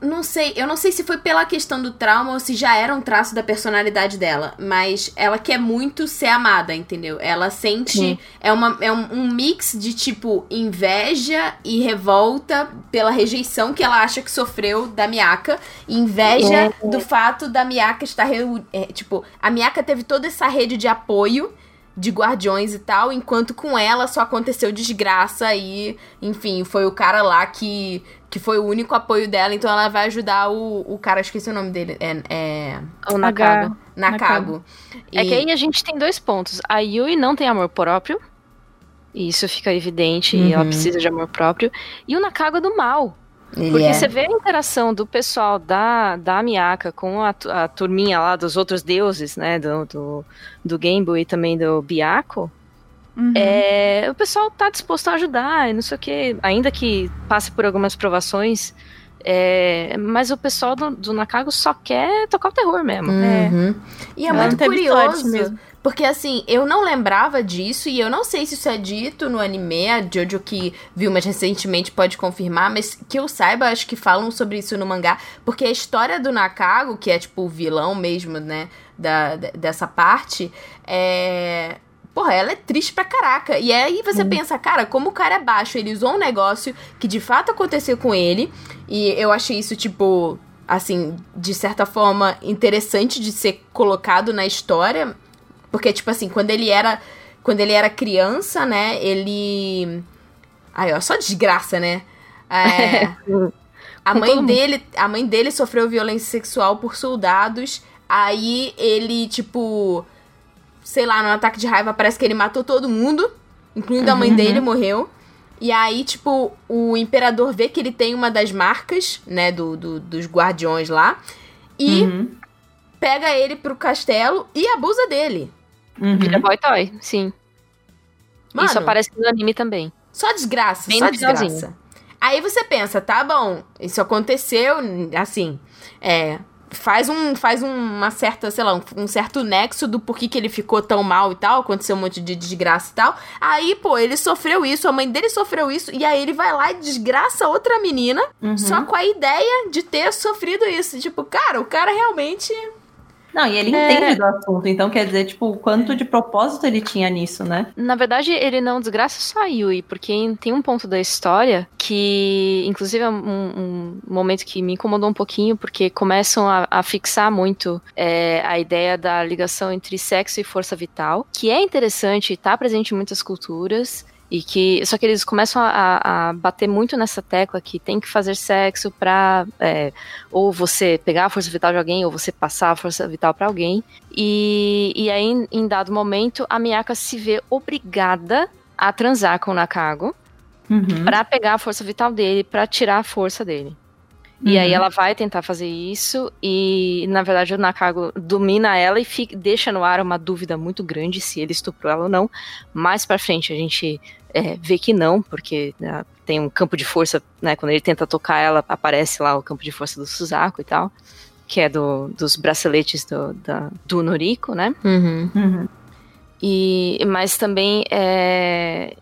Não sei, eu não sei se foi pela questão do trauma ou se já era um traço da personalidade dela, mas ela quer muito ser amada, entendeu? Ela sente. Sim. É, uma, é um, um mix de, tipo, inveja e revolta pela rejeição que ela acha que sofreu da Miyaka. E inveja do fato da Miyaka estar. é, tipo, a Miyaka teve toda essa rede de apoio de guardiões e tal, enquanto com ela só aconteceu desgraça e, enfim, foi o cara lá que, que foi o único apoio dela, então ela vai ajudar o, o cara, esqueci o nome dele, é, é O Nakago. Nakago. É E- que aí a gente tem dois pontos. A Yui não tem amor próprio. E isso fica evidente, e ela Uhum. precisa de amor próprio. E o Nakago é do mal. Ele Porque é. você vê a interação do pessoal da, da Miyaka com a, a turminha lá dos outros deuses, né? Do, do, do Genbu e também do Byaku. Uhum. É, o pessoal tá disposto a ajudar e não sei o que, ainda que passe por algumas provações. é, mas o pessoal do, do Nakago só quer tocar o terror mesmo. Uhum. E é muito curioso. Porque assim, eu não lembrava disso e eu não sei se isso é dito no anime. A Jojo que viu mais recentemente pode confirmar, mas que eu saiba, acho que falam sobre isso no mangá. Porque a história do Nakago, que é tipo o vilão mesmo, né? Da, de- dessa parte, é. Porra, ela é triste pra caraca. E aí você pensa, cara, como o cara é baixo, ele usou um negócio que de fato aconteceu com ele. E eu achei isso, tipo, assim, de certa forma, interessante de ser colocado na história. Porque, tipo assim, quando ele era. Quando ele era criança, né? Ele. Ai, ó, só desgraça, né? É, *laughs* a mãe dele. A mãe dele sofreu violência sexual por soldados. Aí ele, tipo. Sei lá, num ataque de raiva, parece que ele matou todo mundo. Incluindo a mãe dele, morreu. E aí, tipo, o imperador vê que ele tem uma das marcas, né, do, do- dos guardiões lá. E Uhum. pega ele pro castelo e abusa dele. Uhum. Vira boy toy, sim. Mano, Isso aparece no anime também. só desgraça, Bem só desgraça. finalzinho. Aí você pensa, tá bom, isso aconteceu, assim, é, faz um, faz uma certa, sei lá, um, um certo nexo do porquê que ele ficou tão mal e tal, aconteceu um monte de desgraça e tal. Aí, pô, ele sofreu isso, a mãe dele sofreu isso, e aí ele vai lá e desgraça outra menina, Uhum. só com a ideia de ter sofrido isso. Tipo, cara, o cara realmente Não, e ele É. entende do assunto, então quer dizer, tipo, o quanto de propósito ele tinha nisso, né? Na verdade, ele não desgraça só a Yui, porque tem um ponto da história que, inclusive, é um, um momento que me incomodou um pouquinho, porque começam a, a fixar muito é, a ideia da ligação entre sexo e força vital, que é interessante, está presente em muitas culturas. E que. Só que eles começam a, a bater muito nessa tecla que tem que fazer sexo pra. é, ou você pegar a força vital de alguém, ou você passar a força vital pra alguém. E, e aí, em, dado momento, a Miyaka se vê obrigada a transar com o Nakago Uhum. pra pegar a força vital dele, pra tirar a força dele. E aí Uhum. ela vai tentar fazer isso e, na verdade, o Nakago domina ela e fica- deixa no ar uma dúvida muito grande se ele estuprou ela ou não. Mais pra frente a gente é, vê que não, porque né, tem um campo de força, né? Quando ele tenta tocar ela, aparece lá o campo de força do Suzaku e tal. Que é do, dos braceletes do, da- do Noriko, né? Uhum. E, mas também é,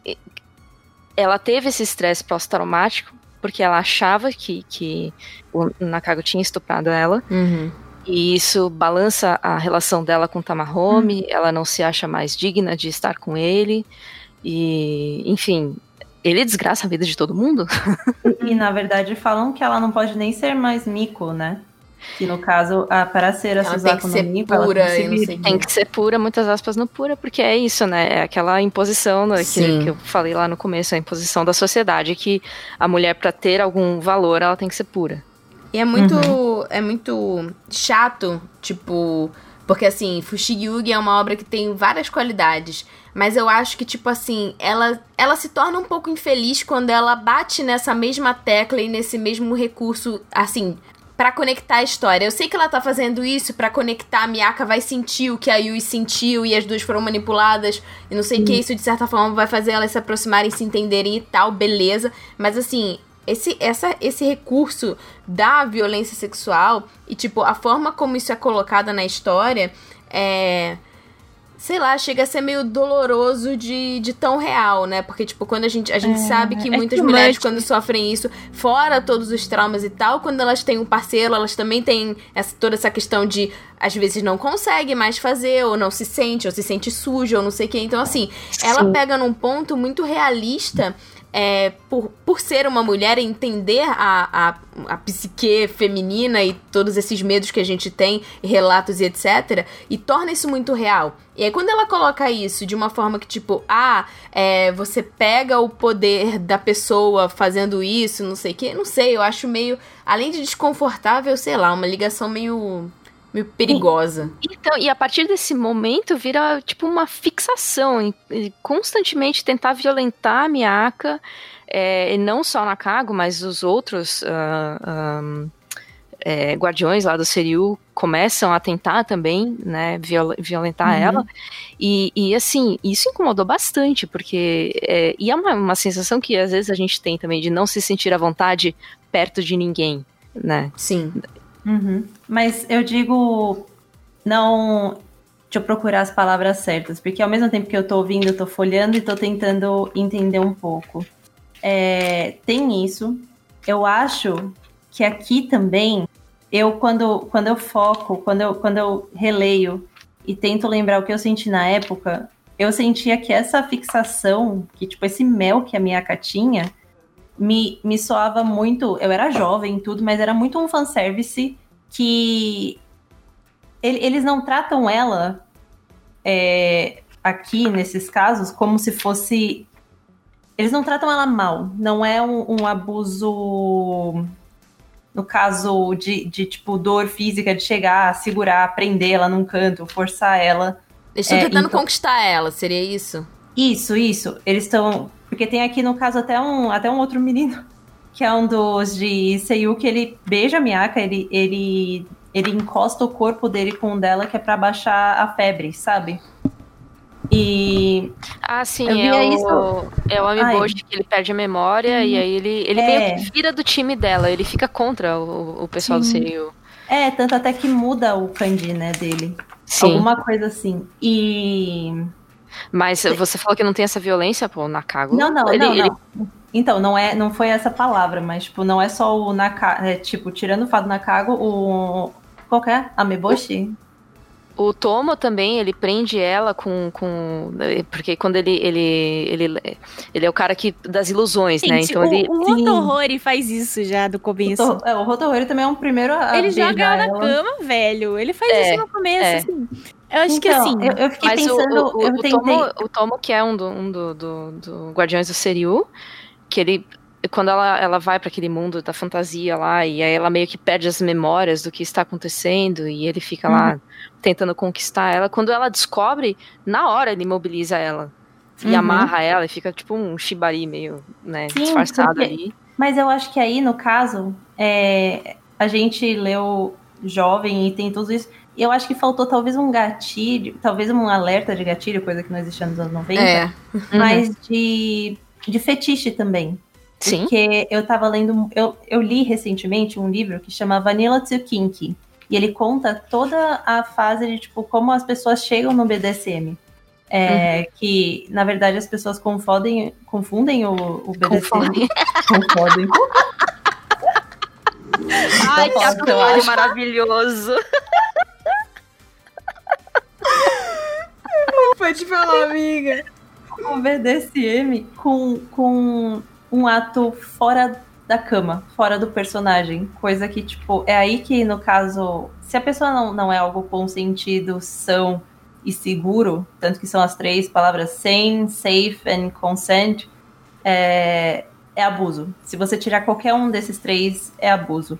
ela teve esse estresse pós-traumático porque ela achava que, que o Nakago tinha estuprado ela. Uhum. E isso balança a relação dela com o Tamahome, ela não se acha mais digna de estar com ele. E, enfim, ele desgraça a vida de todo mundo. E na verdade falam que ela não pode nem ser mais mico, né? Que no caso, a, para ser a Ela tem Suzaku que no ser Miko, ela pura tem que ser. Tem que ser pura, muitas aspas no pura, porque é isso, né? É aquela imposição né, que, que eu falei lá no começo, a imposição da sociedade, que a mulher, pra ter algum valor, ela tem que ser pura. E é muito, é muito chato, tipo, porque assim, Fushigi Yugi é uma obra que tem várias qualidades, mas eu acho que tipo assim, ela ela se torna um pouco infeliz quando ela bate nessa mesma tecla e nesse mesmo recurso, assim, Pra conectar a história. Eu sei que ela tá fazendo isso pra conectar, a Miyaka vai sentir o que a Yui sentiu e as duas foram manipuladas e não sei o que, isso de certa forma vai fazer elas se aproximarem, se entenderem e tal, beleza. Mas assim, esse, essa, esse recurso da violência sexual e, tipo, a forma como isso é colocada na história é. Sei lá, chega a ser meio doloroso de, de tão real, né? Porque, tipo, quando a gente, a gente sabe que é muitas too mulheres, quando sofrem isso, fora todos os traumas e tal, quando elas têm um parceiro, elas também têm essa, toda essa questão de, às vezes, não consegue mais fazer, ou não se sente, ou se sente suja, ou não sei o quê. Então, assim, ela Sim. pega num ponto muito realista é, por, por ser uma mulher, entender a, a, a psique feminina e todos esses medos que a gente tem, relatos e etc., e torna isso muito real. E aí, quando ela coloca isso de uma forma que, tipo, ah, é, você pega o poder da pessoa fazendo isso, não sei o quê, não sei, eu acho meio, além de desconfortável, sei lá, uma ligação meio, meio perigosa. Então, e a partir desse momento vira tipo uma fixação, em- em constantemente tentar violentar a Miyaka, é, e não só na Kago, mas os outros ah, ah, é, guardiões lá do Seriu começam a tentar também, né, viol- violentar Uhum. ela. E, e, assim, isso incomodou bastante, porque é, e é uma, uma sensação que às vezes a gente tem também de não se sentir à vontade perto de ninguém, né? Sim. Uhum. Mas eu digo, não. Deixa eu procurar as palavras certas, porque ao mesmo tempo que eu tô ouvindo, eu tô folhando e tô tentando entender um pouco. É, tem isso. Eu acho que aqui também, eu quando, quando eu foco, quando eu, quando eu releio e tento lembrar o que eu senti na época, eu sentia que essa fixação, que tipo, esse mel que a Miyaka tinha, me, me soava muito. Eu era jovem e tudo, mas era muito um fanservice que ele- eles não tratam ela é, aqui, nesses casos, como se fosse. Eles não tratam ela mal. Não é um, um abuso. No caso de, de, tipo, dor física, de chegar, segurar, prender ela num canto, forçar ela. Eles estão É, tentando então- conquistar ela, seria isso? Isso, isso. Eles estão. Porque tem aqui, no caso, até um, até um outro menino, *laughs* que é um dos de Seiyu, que ele beija a Miyaka, ele, ele, ele encosta o corpo dele com o dela, que é pra baixar a febre, sabe? E. Ah, sim, é o, isso- é o Amiiboshi que ele perde a memória e aí ele, ele É. meio que vira do time dela, ele fica contra o, o pessoal do Sim. Seiyuu. É, tanto até que muda o kanji, né, dele. Sim, Alguma coisa assim. E. mas você falou que não tem essa violência, pô, na Kago. Não, não, ele, não, ele- não. Então, não, é, não foi essa palavra, mas, tipo, não é só o Nakago. É, tipo, tirando o Fado Nakago, o. Qual que é? Ameboshi? O Tomo também, ele prende ela com. com porque quando ele, ele, ele. Ele é o cara que, das ilusões, né? Gente, Então o, ele. o. Rotorori faz isso já do começo. O, é, o Rotohori também é um primeiro a Ele joga ela na ela. cama, velho. Ele faz É, isso no começo, é. assim. Eu acho que Então, assim. eu, eu fiquei pensando, o, o, eu o tentei. Tomo, o Tomo, que é um do, um do, do, do Guardiões do Seriu, que ele. Quando ela, ela vai para aquele mundo da fantasia lá, e aí ela meio que perde as memórias do que está acontecendo, e ele fica lá tentando conquistar ela. Quando ela descobre, na hora ele imobiliza ela. E Uhum. amarra ela e fica tipo um shibari meio, né, Sim, disfarçado porque- ali. Mas eu acho que aí, no caso, é, a gente leu jovem e tem tudo isso. E eu acho que faltou talvez um gatilho, talvez um alerta de gatilho, coisa que não existia nos anos 90, É. mas de, de fetiche também. Sim. Porque eu tava lendo. Eu, eu li recentemente um livro que chama Vanilla to Kinky. E ele conta toda a fase de tipo como as pessoas chegam no BDSM. É, Que, na verdade, as pessoas confundem, confundem o, o BDSM. Confundem. *laughs* Confundem. Ai, que acho. maravilhoso. Pode falar, amiga. o BDSM com, com um ato fora, da cama, fora do personagem. Coisa que, tipo, é aí que, no caso, se a pessoa não, não é algo com sentido, são e seguro, tanto que são as três palavras sane, safe and consent, é, é abuso. Se você tirar qualquer um desses três, é abuso.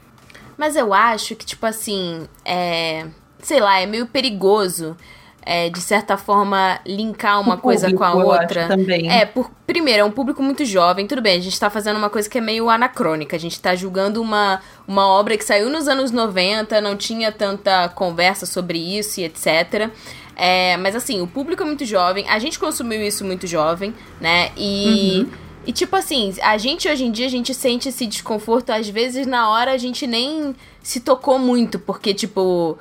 Mas eu acho que, tipo assim, é. Sei lá, é meio perigoso é, de certa forma, linkar uma O coisa público, com a outra. também. É, por, primeiro, é um público muito jovem, tudo bem, a gente tá fazendo uma coisa que é meio anacrônica, a gente tá julgando uma, uma obra que saiu nos anos 90, não tinha tanta conversa sobre isso e etc. É, mas assim, o público é muito jovem, a gente consumiu isso muito jovem, né? E. E tipo assim, a gente hoje em dia, a gente sente esse desconforto, às vezes na hora a gente nem se tocou muito, porque tipo.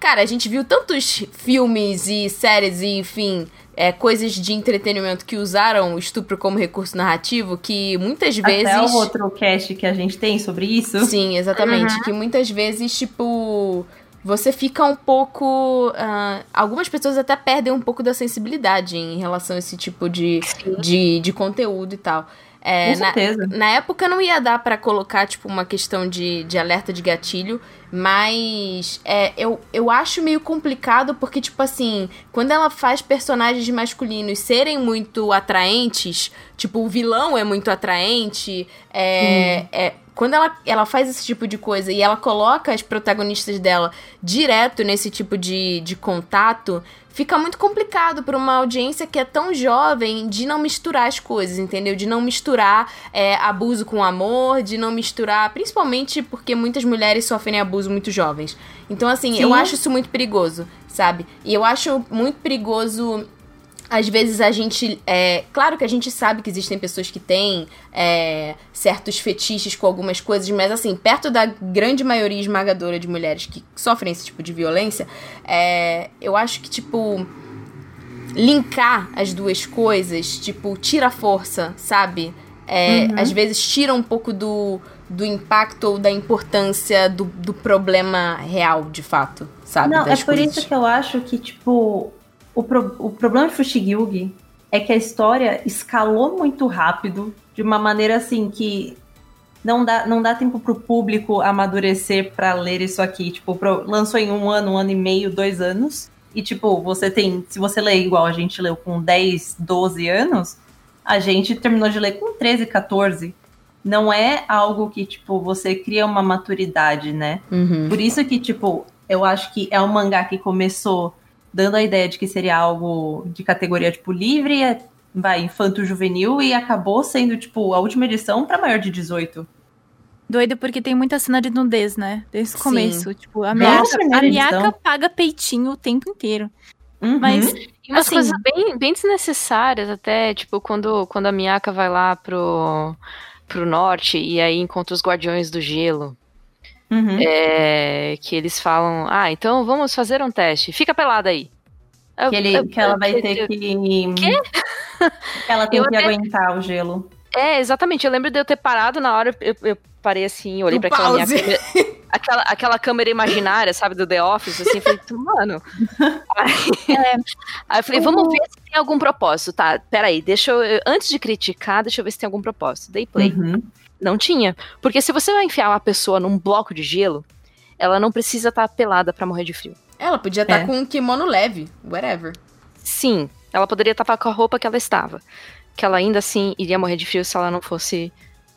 Cara, a gente viu tantos filmes e séries e, enfim, é, coisas de entretenimento que usaram o estupro como recurso narrativo que muitas vezes. Até o outro cast que a gente tem sobre isso. Sim, exatamente. Que muitas vezes, tipo, você fica um pouco. ah, algumas pessoas até perdem um pouco da sensibilidade em relação a esse tipo de, de, de conteúdo e tal. É, Com na, certeza. na época não ia dar pra colocar, tipo, uma questão de, de alerta de gatilho, mas é, eu, eu acho meio complicado porque, tipo assim, quando ela faz personagens masculinos serem muito atraentes, tipo, o vilão é muito atraente, é, é, quando ela, ela faz esse tipo de coisa e ela coloca as protagonistas dela direto nesse tipo de, de contato, fica muito complicado para uma audiência que é tão jovem de não misturar as coisas, entendeu? De não misturar é, abuso com amor, de não misturar, principalmente porque muitas mulheres sofrem abuso muito jovens. Então, assim, eu Sim. acho isso muito perigoso, sabe? E eu acho muito perigoso às vezes a gente. É, claro que a gente sabe que existem pessoas que têm é, certos fetiches com algumas coisas, mas assim, perto da grande maioria esmagadora de mulheres que sofrem esse tipo de violência, é, eu acho que, tipo. Linkar as duas coisas, tipo, tira força, sabe? É, Às vezes tira um pouco do, do impacto ou da importância do, do problema real, de fato, sabe? Não, é por coisas. isso que eu acho que, tipo, o, pro- o problema de Fushigi é que a história escalou muito rápido, de uma maneira assim que não dá, não dá tempo pro público amadurecer pra ler isso aqui. Tipo, pro- lançou em um ano, um ano e meio, dois anos. E, tipo, você tem. Se você lê igual a gente leu com 10, 12 anos, a gente terminou de ler com 13, 14. Não é algo que, tipo, você cria uma maturidade, né? Uhum. Por isso que, tipo, eu acho que é um mangá que começou dando a ideia de que seria algo de categoria, tipo, livre, vai, infanto-juvenil, e acabou sendo, tipo, a última edição pra maior de 18. Doido porque tem muita cena de nudez, né? Desde o Sim. começo. Tipo, a Miaka, a Miaka paga peitinho o tempo inteiro. Uhum. Mas, E umas Assim- coisas bem, bem desnecessárias até, tipo, quando, quando a Miyaka vai lá pro, pro norte e aí encontra os Guardiões do Gelo. Uhum. É, que eles falam, ah, então vamos fazer um teste. Fica pelada aí. Eu- que, ele, eu- que ela vai eu- ter que. que *laughs* ela tem Eu que até- aguentar o gelo. É, exatamente. Eu lembro de eu ter parado na hora, eu, eu parei assim, olhei pra aquela minha câmera, aquela, aquela câmera imaginária, sabe, do The Office, assim, falei, mano. *laughs* Aí, aí eu falei, vamos ver se tem algum propósito. Tá, peraí, deixa eu. eu- Antes de criticar, deixa eu ver se tem algum propósito. Dei play. Uhum. Não tinha. Porque se você vai enfiar uma pessoa num bloco de gelo, ela não precisa estar pelada pra morrer de frio. Ela podia estar É. com um kimono leve, whatever. Sim, ela poderia estar com a roupa que ela estava. Que ela ainda assim iria morrer de frio se ela não fosse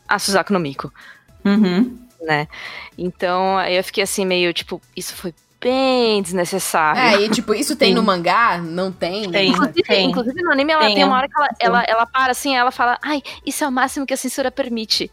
a Suzaku no Miko. Uhum. né? Então, aí eu fiquei assim, meio, tipo, isso foi bem desnecessário. É, e tipo, isso tem Sim. no mangá? Não tem? Tem. Inclusive, tem. inclusive, no anime, ela Tem, tem, uma é. hora que ela, ela, ela para assim, ela fala, ai, isso é o máximo que a censura permite.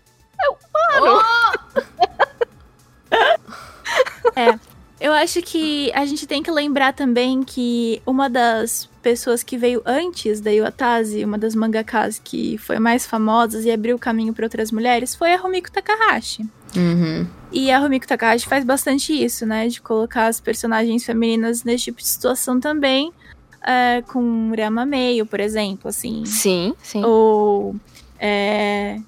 *laughs* eu acho que a gente tem que lembrar também que uma das pessoas que veio antes da Iwatase, uma das mangakas que foi mais famosas e abriu o caminho para outras mulheres, foi a Rumiko Takahashi. Uhum. E a Rumiko Takahashi faz bastante isso, né? De colocar as personagens femininas nesse tipo de situação também. é, com Rama Meio, por exemplo, assim. Sim, sim. Ou é,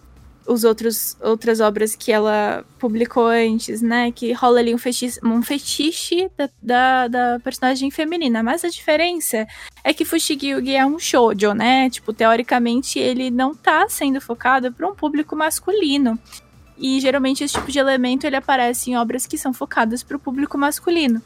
os outros outras obras que ela publicou antes, né? Que rola ali um fetiche, um fetiche da, da, da personagem feminina. Mas a diferença é que Fushigi é um shoujo, né? Tipo, teoricamente ele não tá sendo focado para um público masculino. E geralmente esse tipo de elemento ele aparece em obras que são focadas para o público masculino.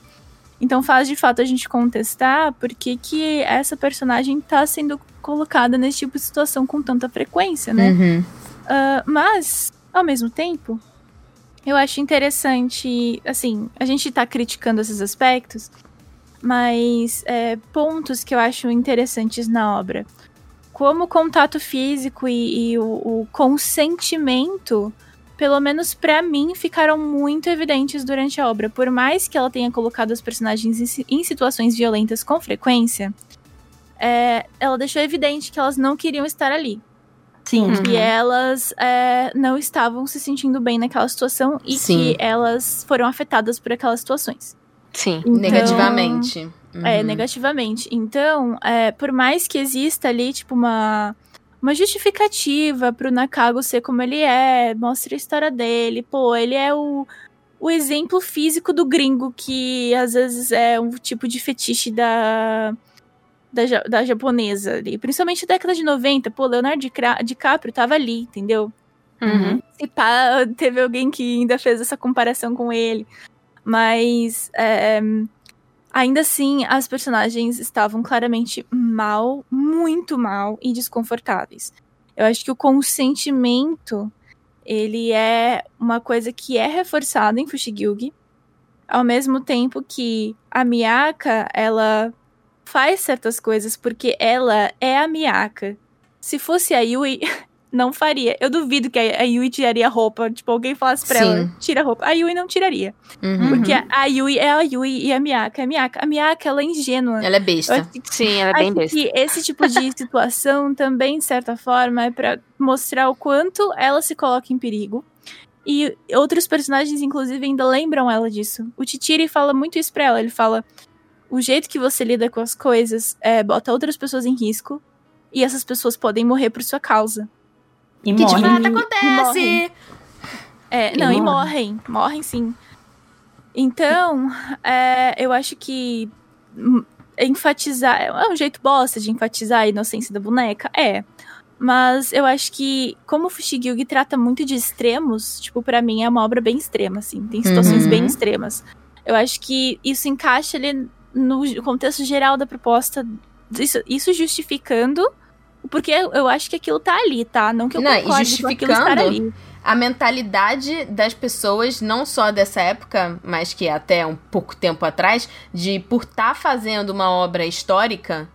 Então faz de fato a gente contestar por que, que essa personagem está sendo colocada nesse tipo de situação com tanta frequência, né? Uhum. Uh, mas, ao mesmo tempo, eu acho interessante, assim, a gente tá criticando esses aspectos, mas é, pontos que eu acho interessantes na obra. Como o contato físico e, e o, o, consentimento, pelo menos para mim, ficaram muito evidentes durante a obra. Por mais que ela tenha colocado os personagens em, em situações violentas com frequência, é, ela deixou evidente que elas não queriam estar ali. Sim. E Uhum. elas é, não estavam se sentindo bem naquela situação e Sim. que elas foram afetadas por aquelas situações. Sim. Então, Negativamente. É, Uhum. negativamente. Então, é, por mais que exista ali, tipo, uma, uma justificativa pro Nakago ser como ele é, mostra a história dele, pô, ele é o, o exemplo físico do gringo, que às vezes é um tipo de fetiche da, da, da japonesa ali. Principalmente na década de 90, pô, Leonardo DiCaprio tava ali, entendeu? Uhum. Se pá, teve alguém que ainda fez essa comparação com ele. Mas é, ainda assim, as personagens estavam claramente mal, muito mal e desconfortáveis. Eu acho que o consentimento ele é uma coisa que é reforçada em Fushigi ao mesmo tempo que a Miyaka, ela faz certas coisas porque ela é a Miyaka. Se fosse a Yui, *laughs* não faria. Eu duvido que a Yui tiraria roupa. Tipo, alguém falasse pra Sim. ela, tira a roupa. A Yui não tiraria. Uhum. Porque a- Yui é a Yui e a Miyaka é a Miyaka. A Miyaka, ela é ingênua. Ela é besta. que Sim, ela é bem Acho besta. que esse tipo de *laughs* situação também, de certa forma, é pra mostrar o quanto ela se coloca em perigo. E outros personagens, inclusive, ainda lembram ela disso. O Titiri fala muito isso pra ela. Ele fala: o jeito que você lida com as coisas é, bota outras pessoas em risco. E essas pessoas podem morrer por sua causa. E Que de morre. fato E acontece. morrem. É, E não, e morrem. morrem. Morrem sim. Então, é, eu acho que enfatizar. É um jeito bosta de enfatizar a inocência da boneca? É. Mas eu acho que, como o Fushigi trata muito de extremos, tipo, pra mim é uma obra bem extrema, assim. Tem situações Uhum. bem extremas. Eu acho que isso encaixa ali no contexto geral da proposta. Isso, isso justificando. Porque eu acho que aquilo tá ali, tá? Não que eu Não, concorde com aquilo estar ali. a mentalidade das pessoas, não só dessa época, mas que até um pouco tempo atrás, de por estar fazendo uma obra histórica,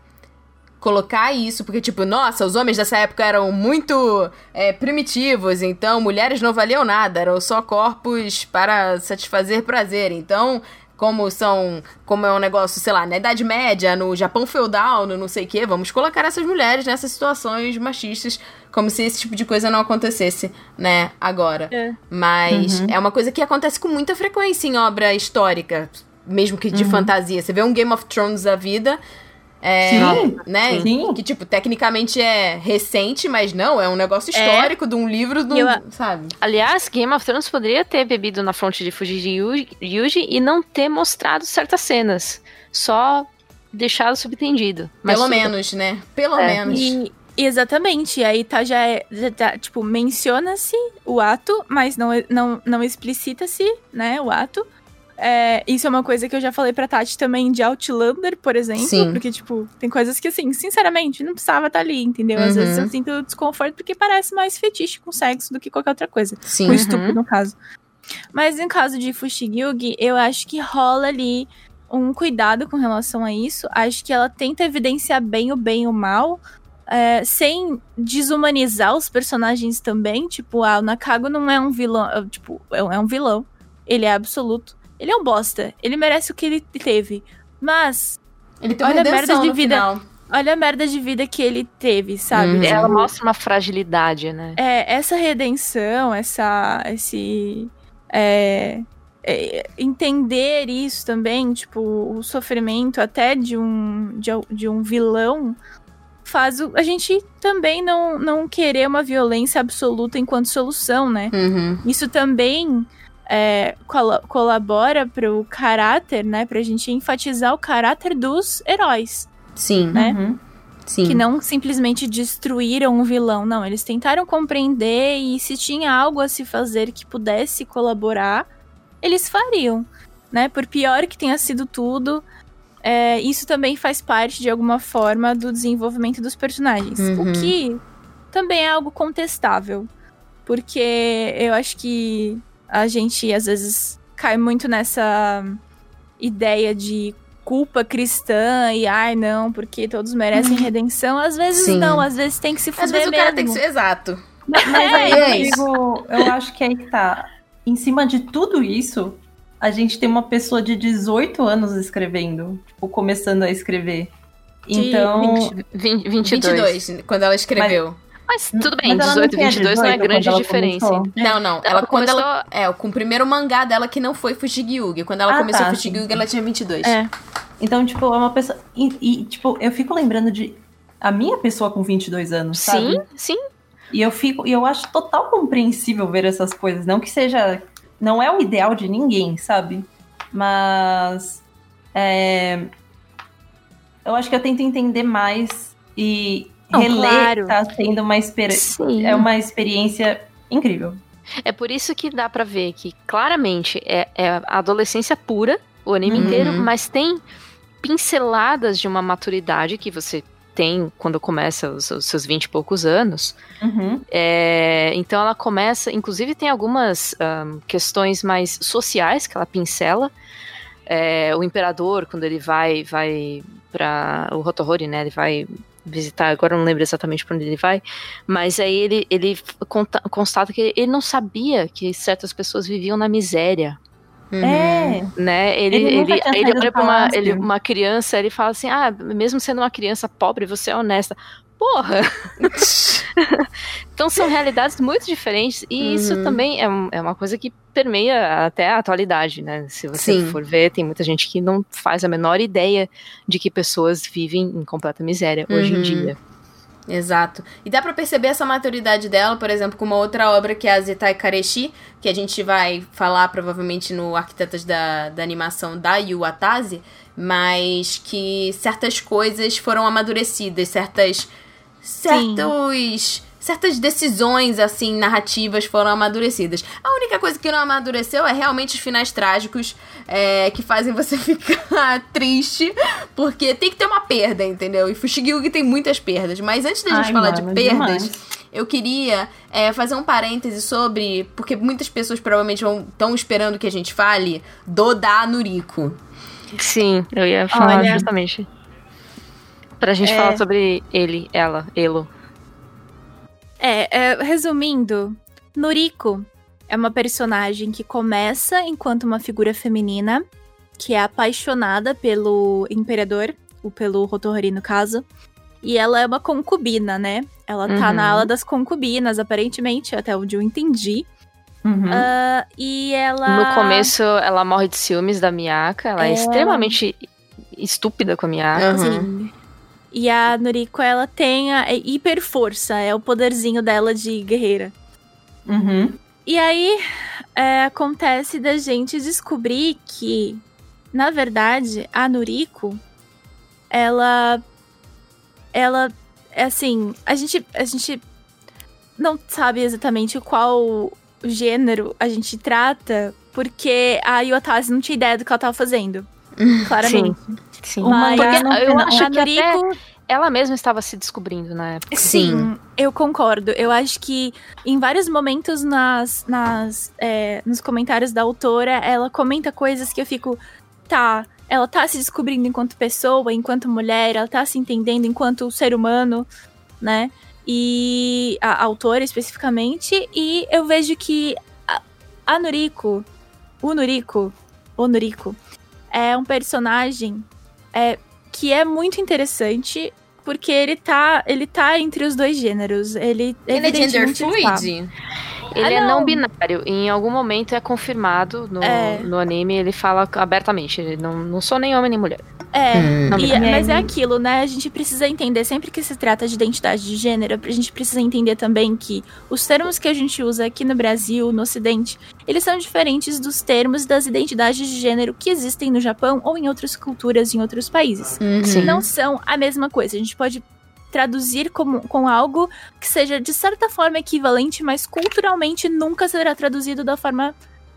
colocar isso, porque, tipo, nossa, os homens dessa época eram muito é, primitivos, então mulheres não valiam nada, eram só corpos para satisfazer prazer. Então. Como são. Como é um negócio, sei lá, na Idade Média, no Japão feudal, no não sei o quê, vamos colocar essas mulheres nessas situações machistas, como se esse tipo de coisa não acontecesse, né, agora. É. Mas Uhum. é uma coisa que acontece com muita frequência em obra histórica, mesmo que de fantasia. Você vê um Game of Thrones da vida, é, Sim. né? Sim. Que, tipo, tecnicamente é recente, mas não, é um negócio histórico de um livro do. Eu- Sabe? Aliás, Game of Thrones poderia ter bebido na fonte de Fujiji Yuji, Yuji e não ter mostrado certas cenas. Só deixado subentendido. Mas Pelo tudo- menos, né? Pelo É. menos. E, exatamente, aí tá já, é- já tá, tipo, menciona-se o ato, mas não, não, não explicita-se, né, o ato. É, isso é uma coisa que eu já falei pra Tati também de Outlander, por exemplo. Sim. Porque, tipo, tem coisas que, assim, sinceramente, não precisava estar ali, entendeu? Às Uhum. vezes eu sinto desconforto porque parece mais fetiche com sexo do que qualquer outra coisa. Sim. Com estupro, no caso. Mas em caso de Fushigi, eu acho que rola ali um cuidado com relação a isso. Acho que ela tenta evidenciar bem o bem e o mal, é, sem desumanizar os personagens também. Tipo, ah, o Nakago não é um vilão. Tipo, é um é um vilão. Ele é absoluto. Ele é um bosta. Ele merece o que ele teve. Mas, Ele tem uma Olha a merda de vida. final. olha a merda de vida que ele teve, sabe? Uhum. Ela mostra uma fragilidade, né? É, essa redenção, essa, esse, é, é, entender isso também, tipo, o sofrimento até de um, de, de um vilão, faz o- a gente também não, não querer uma violência absoluta enquanto solução, né? Uhum. Isso também é, colo- colabora pro caráter, né? Pra gente enfatizar o caráter dos heróis Sim. né? Uhum. Sim. Que não simplesmente destruíram o vilão, não. Eles tentaram compreender e se tinha algo a se fazer que pudesse colaborar, eles fariam, né? Por pior que tenha sido tudo, é, isso também faz parte de alguma forma do desenvolvimento dos personagens. Uhum. O que também é algo contestável. Porque eu acho que a gente às vezes cai muito nessa ideia de culpa cristã e ai não, porque todos merecem redenção. Às vezes Sim. não, às vezes tem que se Às fuder vezes o cara tem que mesmo. ser exato. Mas É, aí é eu digo, eu acho que aí que tá. Em cima de tudo isso, a gente tem uma pessoa de 18 anos escrevendo, tipo, começando a escrever. De Então, 20, 22. 22, quando ela escreveu. Mas tudo bem, Mas ela não 18 e tinha 22 não é 18 grande diferença. começou? Não, não. Ela, Ela quando começou- ela. É, com o primeiro mangá dela que não foi Fushigi-Yugi. Quando ela Ah, começou tá, ela tinha 22. É. então, tipo, é uma pessoa. E, e, tipo, eu fico lembrando de. A minha pessoa com 22 anos, sabe? Sim, sim. E eu fico, e eu acho total compreensível ver essas coisas. Não que seja. Não é o ideal de ninguém, sabe? Mas. é, eu acho que eu tento entender mais e Não, reler claro. tá sendo uma experiência. É uma experiência incrível. É por isso que dá pra ver que claramente é, é a adolescência pura, o anime Uhum. inteiro, mas tem pinceladas de uma maturidade que você tem quando começa os, os seus 20 e poucos anos. Uhum. É, então ela começa, inclusive tem algumas ahn, questões mais sociais que ela pincela. É, o imperador, quando ele vai, vai para o Rotohori, né? Ele vai visitar, agora não lembro exatamente para onde ele vai, mas aí ele, ele conta- constata que ele não sabia que certas pessoas viviam na miséria. É. né? Ele, Ele ele, ele olha pra uma, ele- uma criança, ele fala assim: ah, mesmo sendo uma criança pobre, você é honesta. Porra! *laughs* então são realidades muito diferentes e isso Uhum. também é, é uma coisa que permeia até a atualidade, né? Se você Sim. for ver, tem muita gente que não faz a menor ideia de que pessoas vivem em completa miséria hoje em Uhum. dia. Exato. E dá pra perceber essa maturidade dela, por exemplo, com uma outra obra que é a Zetai Kareshi, que a gente vai falar provavelmente no Arquitetas da, da Animação da Yu Atase, mas que certas coisas foram amadurecidas, certas. Certos. Certas decisões, assim, narrativas foram amadurecidas. A única coisa que não amadureceu é realmente os finais trágicos é, que fazem você *laughs* ficar triste, porque tem que ter uma perda, entendeu? E Fushigi tem muitas perdas. Mas antes da gente Ai, falar mano, de perdas, demais. eu queria é, fazer um parêntese sobre. Porque muitas pessoas provavelmente estão esperando que a gente fale do da Nuriko. Sim, eu ia falar Olha. justamente. Pra gente É. falar sobre ele, ela, Elo. É, é, resumindo, Noriko é uma personagem que começa enquanto uma figura feminina, que é apaixonada pelo imperador, ou pelo Rotohori no caso, e ela é uma concubina, né? Ela tá Uhum. na ala das concubinas, aparentemente, até onde eu entendi. Uhum. Ah, e ela. No começo, ela morre de ciúmes da Miyaka. Ela é, É. extremamente estúpida com a Miyaka. Uhum. Sim. E a Noriko, ela tem a é hiper força, é o poderzinho dela de guerreira. Uhum. E aí é, acontece da gente descobrir que, na verdade, a Noriko, ela. Ela. É assim, a gente, a gente não sabe exatamente qual gênero a gente trata, porque a Yotase não tinha ideia do que ela tava fazendo. *laughs* Claramente. Sim. Mas mangá Porque não- eu não- acho a que até Noriko ela mesma estava se descobrindo na época. Sim. eu concordo. Eu acho que em vários momentos nas, nas, é, nos comentários da autora, ela comenta coisas que eu fico, tá, ela tá se descobrindo enquanto pessoa, enquanto mulher, ela tá se entendendo enquanto ser humano, né? E a autora especificamente, e eu vejo que a, a Noriko, o Noriko, o Noriko, é um personagem é, que é muito interessante porque ele tá, ele tá entre os dois gêneros. Ele, Ele é gender tá. fluid? Ele Ah, é não não. binário. Em algum momento é confirmado no, É. no anime. Ele fala abertamente: ele não, não sou nem homem nem mulher. É, Hum. Não e- binário. mas é aquilo, né? A gente precisa entender, sempre que se trata de identidade de gênero, a gente precisa entender também que os termos que a gente usa aqui no Brasil, no Ocidente, eles são diferentes dos termos das identidades de gênero que existem no Japão ou em outras culturas, em outros países. Uhum. Não são a mesma coisa. A gente pode traduzir como, com algo que seja de certa forma equivalente, mas culturalmente nunca será traduzido da forma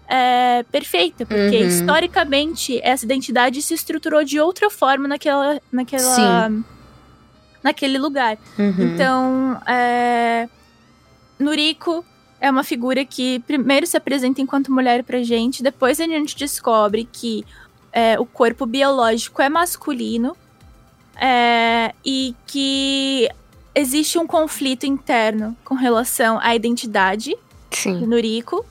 é, perfeita, porque Uhum. historicamente essa identidade se estruturou de outra forma naquela, naquela, Sim. naquele lugar. Uhum. Então, é... Nuriko é uma figura que primeiro se apresenta enquanto mulher pra gente, depois a gente descobre que é, o corpo biológico é masculino é, e que existe um conflito interno com relação à identidade de Sim. Nuriko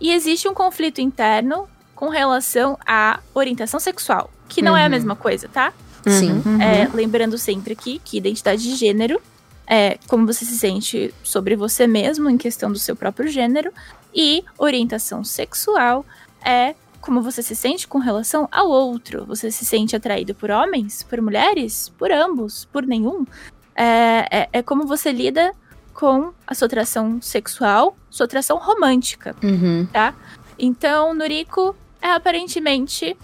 e existe um conflito interno com relação à orientação sexual, que não é a Uhum. mesma coisa, tá? Sim. É, lembrando sempre aqui que identidade de gênero é como você se sente sobre você mesmo, em questão do seu próprio gênero, e orientação sexual é como você se sente com relação ao outro. Você se sente atraído por homens, por mulheres, por ambos, por nenhum. É, é, é como você lida com a sua atração sexual, sua atração romântica. Uhum. Então, Noriko é aparentemente.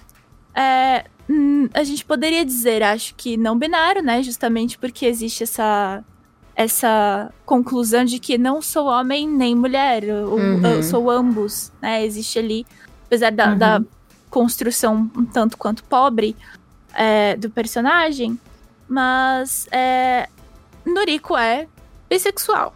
é, hum, a gente poderia dizer, acho que não binário, né? Justamente porque existe essa. Essa conclusão de que não sou homem nem mulher, eu, Uhum. eu sou ambos, né? Existe ali, apesar da, da construção um tanto quanto pobre é, do personagem, mas é, Noriko é bissexual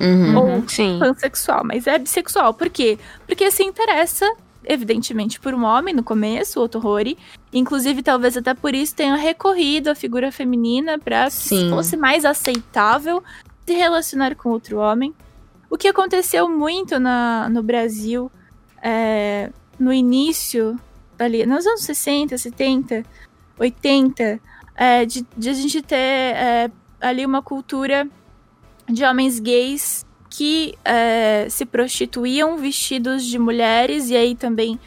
Uhum. ou Sim. pansexual, mas é bissexual. Por quê? Porque se interessa, evidentemente, por um homem no começo, o Otohori. Inclusive, talvez até por isso tenha recorrido à figura feminina para Sim. fosse mais aceitável se relacionar com outro homem. O que aconteceu muito na, no Brasil é, no início, ali, nos anos 60, 70, 80, é, de, de a gente ter é, ali uma cultura de homens gays que é, se prostituíam vestidos de mulheres, e aí também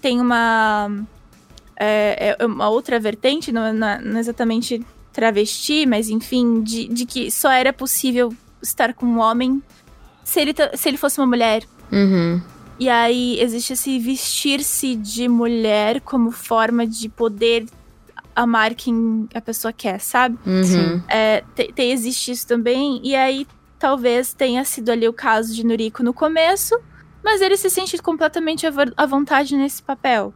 tem uma, é, é uma outra vertente, não, não- exatamente travesti, mas enfim, de, de que só era possível estar com um homem se ele, se ele fosse uma mulher. Uhum. E aí existe esse vestir-se de mulher como forma de poder amar quem a pessoa quer, sabe? Uhum. É, te- te- existe isso também, e aí talvez tenha sido ali o caso de Noriko no começo, mas ele se sente completamente à vo- à vontade nesse papel.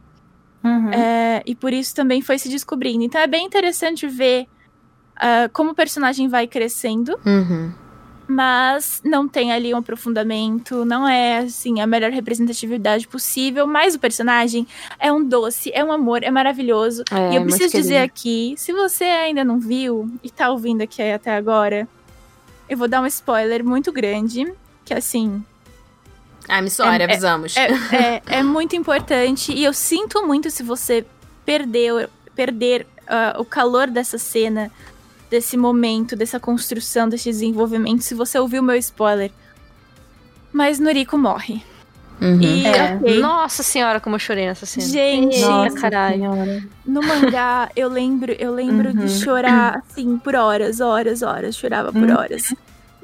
Uhum. É, e por isso também foi se descobrindo. Então é bem interessante ver ah, como o personagem vai crescendo, Uhum. Mas não tem ali um aprofundamento, não é assim a melhor representatividade possível, mas o personagem é um doce, é um amor, é maravilhoso. É, E eu preciso dizer querido. aqui, se você ainda não viu e tá ouvindo aqui até agora, eu vou dar um spoiler muito grande, que assim, I'm sorry, É- é- avisamos. é, é, *laughs* é muito importante e eu sinto muito se você perdeu, perder ah, o calor dessa cena, desse momento, dessa construção, desse desenvolvimento, se você ouviu meu spoiler. Mas Noriko morre. Uhum. E, É. ok, Nossa senhora, como eu chorei nessa cena. Gente, Nossa, caralho. Senhora. no mangá, eu lembro, eu lembro Uhum. de chorar, assim, por horas, horas, horas. Chorava por Uhum. horas.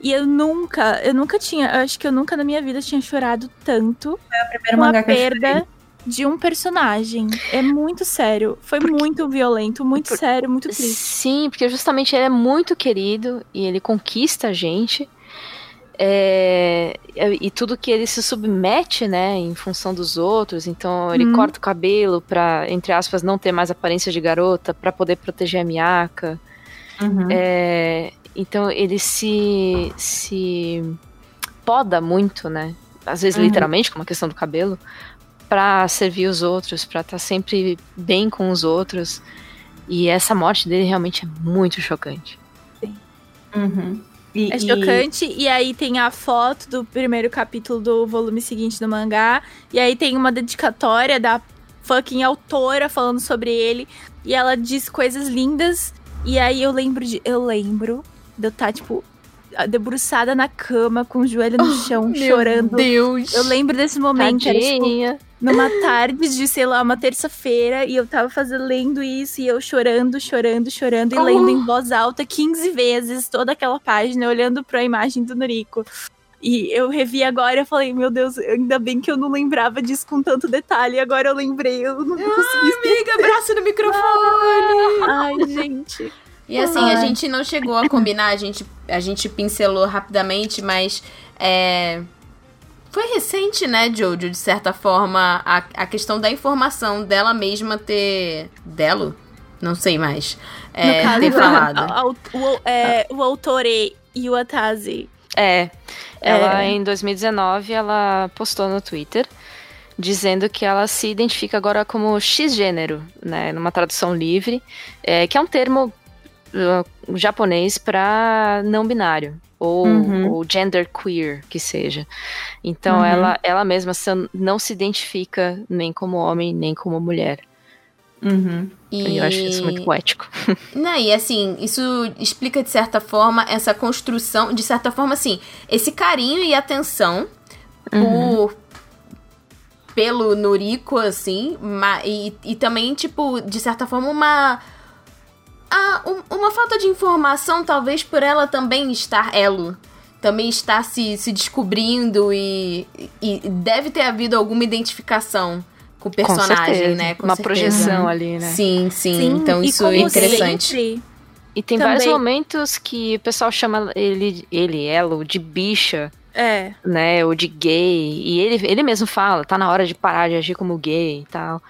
E eu nunca, eu nunca tinha, eu acho que eu nunca na minha vida tinha chorado tanto Primeiro com a mangá que eu chorei. De um personagem. É muito sério. Foi muito violento, muito Por- sério, muito triste. Sim, porque justamente ele é muito querido e ele conquista a gente. É, e tudo que ele se submete, né, em função dos outros. Então ele Hum. corta o cabelo pra, entre aspas, não ter mais aparência de garota, pra poder proteger a Miyaka. Uhum. É, então ele se, se poda muito, né? Às vezes Uhum. literalmente, como a questão do cabelo, pra servir os outros, pra estar sempre bem com os outros. E essa morte dele realmente é muito chocante. Uhum. E- É e- chocante. E aí tem a foto do primeiro capítulo do volume seguinte do mangá. E aí tem uma dedicatória da fucking autora falando sobre ele. E ela diz coisas lindas. E aí eu lembro de. Eu lembro de eu estar, tipo, debruçada na cama, com o joelho no chão, chorando. Deus. Eu lembro desse momento, era, tipo, Tadinha. numa tarde de, sei lá, uma terça-feira, e eu tava fazendo, lendo isso, e eu chorando, chorando, chorando, e Oh. lendo em voz alta 15 vezes toda aquela página, olhando pra imagem do Noriko. E eu revi agora e falei, meu Deus, ainda bem que eu não lembrava disso com tanto detalhe, agora eu lembrei, eu não consegui Amiga, abraço no microfone. Ai, gente. E assim, a gente não chegou a combinar, a gente, a gente pincelou rapidamente, mas é, foi recente, né, Jojo, de certa forma, a, a questão da informação dela mesma ter. Delo? Não sei mais. É, no caso, ter falado. a- a- o, é, o autor Iwatazi. É. Ela, em 2019, ela postou no Twitter dizendo que ela se identifica agora como X-gênero, né? Numa tradução livre, é, que é um termo uh, japonês para não binário. Ou, Uhum. ou gender queer, que seja. Então, Uhum. ela, ela mesma se- não se identifica nem como homem, nem como mulher. Uhum. E eu acho isso muito poético. *laughs* Não, e assim, isso explica de certa forma essa construção, de certa forma, assim, esse carinho e atenção por. pelo Noriko, assim, ma- e, e também, tipo, de certa forma, uma. Ah, um- uma falta de informação, talvez por ela também estar elo. Também estar se, se descobrindo e, e deve ter havido alguma identificação com o personagem, Com certeza. né? Com Uma certeza. projeção ali, né? Sim, sim, Então e isso é interessante. sempre, E tem Também- vários momentos que o pessoal chama ele, ele, ela, de bicha, é, né? Ou de gay. E ele, ele mesmo fala, tá na hora de parar de agir como gay e tal.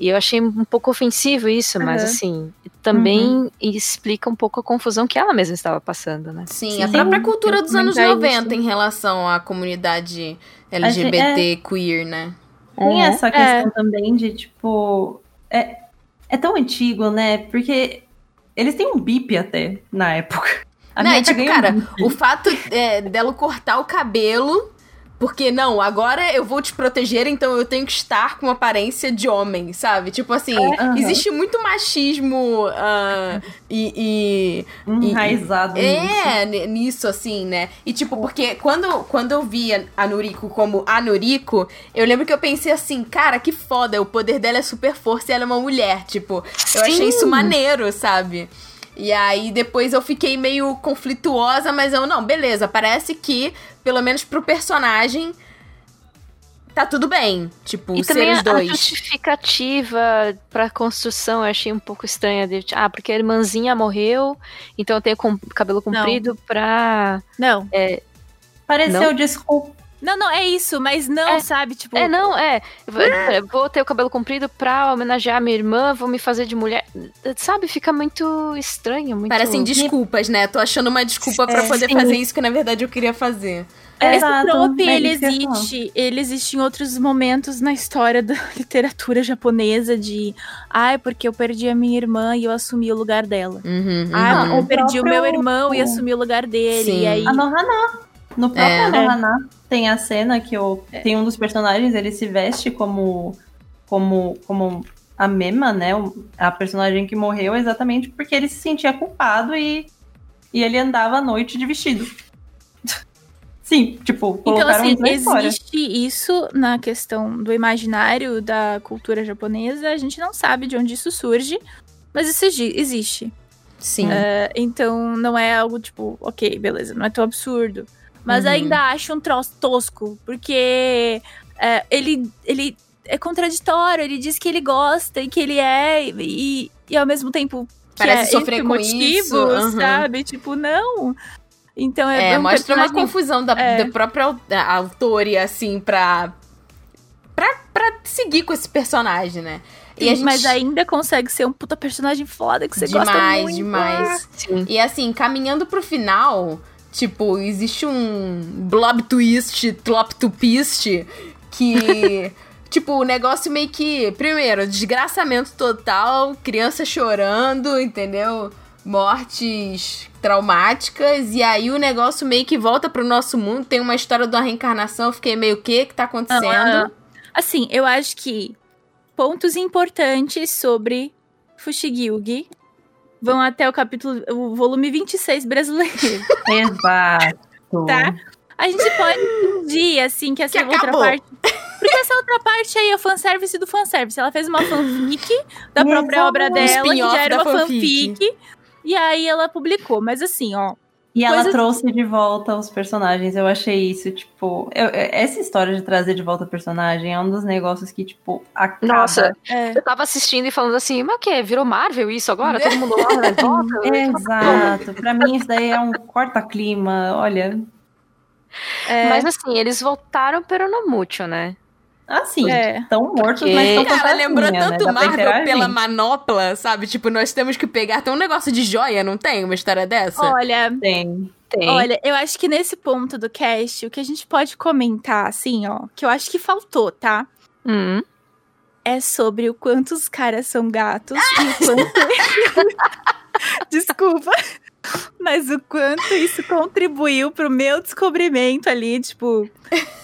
E eu achei um pouco ofensivo isso, mas Aham. assim, também explica um pouco a confusão que ela mesma estava passando, né? Sim, Sim, a própria eu cultura dos anos comentar 90 isso. em relação à comunidade LGBT queer, né? Tem essa É. questão também de, tipo. É, é tão antigo, né? Porque eles têm um bip até na época. A não, é minha tipo, cara, um o fato é, dela cortar o cabelo. Porque, não, agora eu vou te proteger, então eu tenho que estar com uma aparência de homem, sabe? Tipo assim, aham. existe muito machismo ah, e- e enraizado nisso. É, nisso, assim, né? E tipo, porque quando, quando eu via a Noriko como a Noriko, eu lembro que eu pensei assim, cara, que foda, o poder dela é super força e ela é uma mulher. Tipo, eu achei isso maneiro, sabe? E aí depois eu fiquei meio conflituosa, mas eu, não, beleza, parece que, pelo menos pro personagem, tá tudo bem. Tipo, E ser também os a, a dois. justificativa pra construção eu achei um pouco estranha. De, ah, porque a irmãzinha morreu, então eu tenho com- cabelo comprido pra. não. Pareceu Não? desculpa. Não, não, é isso, mas não, É. sabe? Tipo, É, não, é. eu vou- ter o cabelo comprido pra homenagear minha irmã, vou me fazer de mulher. Sabe, fica muito estranho. Muito... Parecem desculpas, né? Tô achando uma desculpa pra É, poder sim. fazer isso que na verdade eu queria fazer. Esse Exato, trope, é ele existe, ele existe em outros momentos na história da *laughs* literatura japonesa de, ai, porque eu perdi a minha irmã e eu assumi o lugar dela. Uhum, Ah, uhum. eu perdi o meu irmão e assumi o lugar dele. Sim. E aí, A Nohana. No próprio É. Tem a cena que o, tem um dos personagens, ele se veste como como como a Mema, né? A personagem que morreu exatamente porque ele se sentia culpado e, e ele andava à noite de vestido. *laughs* Sim, tipo, Então, colocaram assim, isso na história. existe isso na questão do imaginário da cultura japonesa. A gente não sabe de onde isso surge, mas isso exi- existe. Sim. É, então, não é algo tipo, ok, beleza, não é tão absurdo. Mas Uhum. ainda acho um troço tosco, porque é, ele, ele é contraditório, ele diz que ele gosta e que ele é, e, e ao mesmo tempo que Parece é sofrer com motivo, isso, aham. sabe? Tipo, não. Então é, É, um mostra uma confusão da, é. da própria autora, assim, pra, pra. pra seguir com esse personagem, né? A gente... Mas ainda consegue ser um puta personagem foda que você gosta demais, muito. demais. Sim. E assim, caminhando pro final, tipo, existe um blob twist, tlop tupist, que. *laughs* Tipo, o negócio meio que. Primeiro, desgraçamento total, criança chorando, entendeu? Mortes traumáticas. E aí o negócio meio que volta pro nosso mundo. Tem uma história de uma reencarnação. Eu fiquei meio, o que que tá acontecendo? Ah, Assim, eu acho que pontos importantes sobre Fushigi vão até o capítulo, o volume 26 brasileiro. *laughs* Exato. Tá. A gente pode fingir, assim, que essa Que outra acabou. parte. Porque essa outra parte aí é o fanservice do fanservice. Ela fez uma fanfic da própria Exato. obra Um dela, que já era uma fanfic. fanfic. E aí ela publicou. Mas assim, ó. E ela Coisas- trouxe de volta os personagens. Eu achei isso, tipo. eu- essa história de trazer de volta o personagem é um dos negócios que, tipo, acaba. Nossa, É. eu tava assistindo e falando assim, mas o quê? Virou Marvel isso agora? Todo mundo lá na volta? *laughs* Exato. Pra mim, isso daí é um corta-clima. Olha. É, Mas assim, eles voltaram pero no né? Assim, É. estão mortos, Porque- mas estão Cara, lembrou tanto né? Dá pra Marvel pela manopla, sabe? Tipo, nós temos que pegar. Tem um negócio de joia, não tem? Uma história dessa? olha, Tem. Tem. olha, eu acho que nesse ponto do cast, o que a gente pode comentar, assim, ó, que eu acho que faltou, tá? Hum. É sobre o quanto os caras são gatos e o quanto. *laughs* *laughs* Desculpa. Mas o quanto isso contribuiu pro meu descobrimento ali, tipo,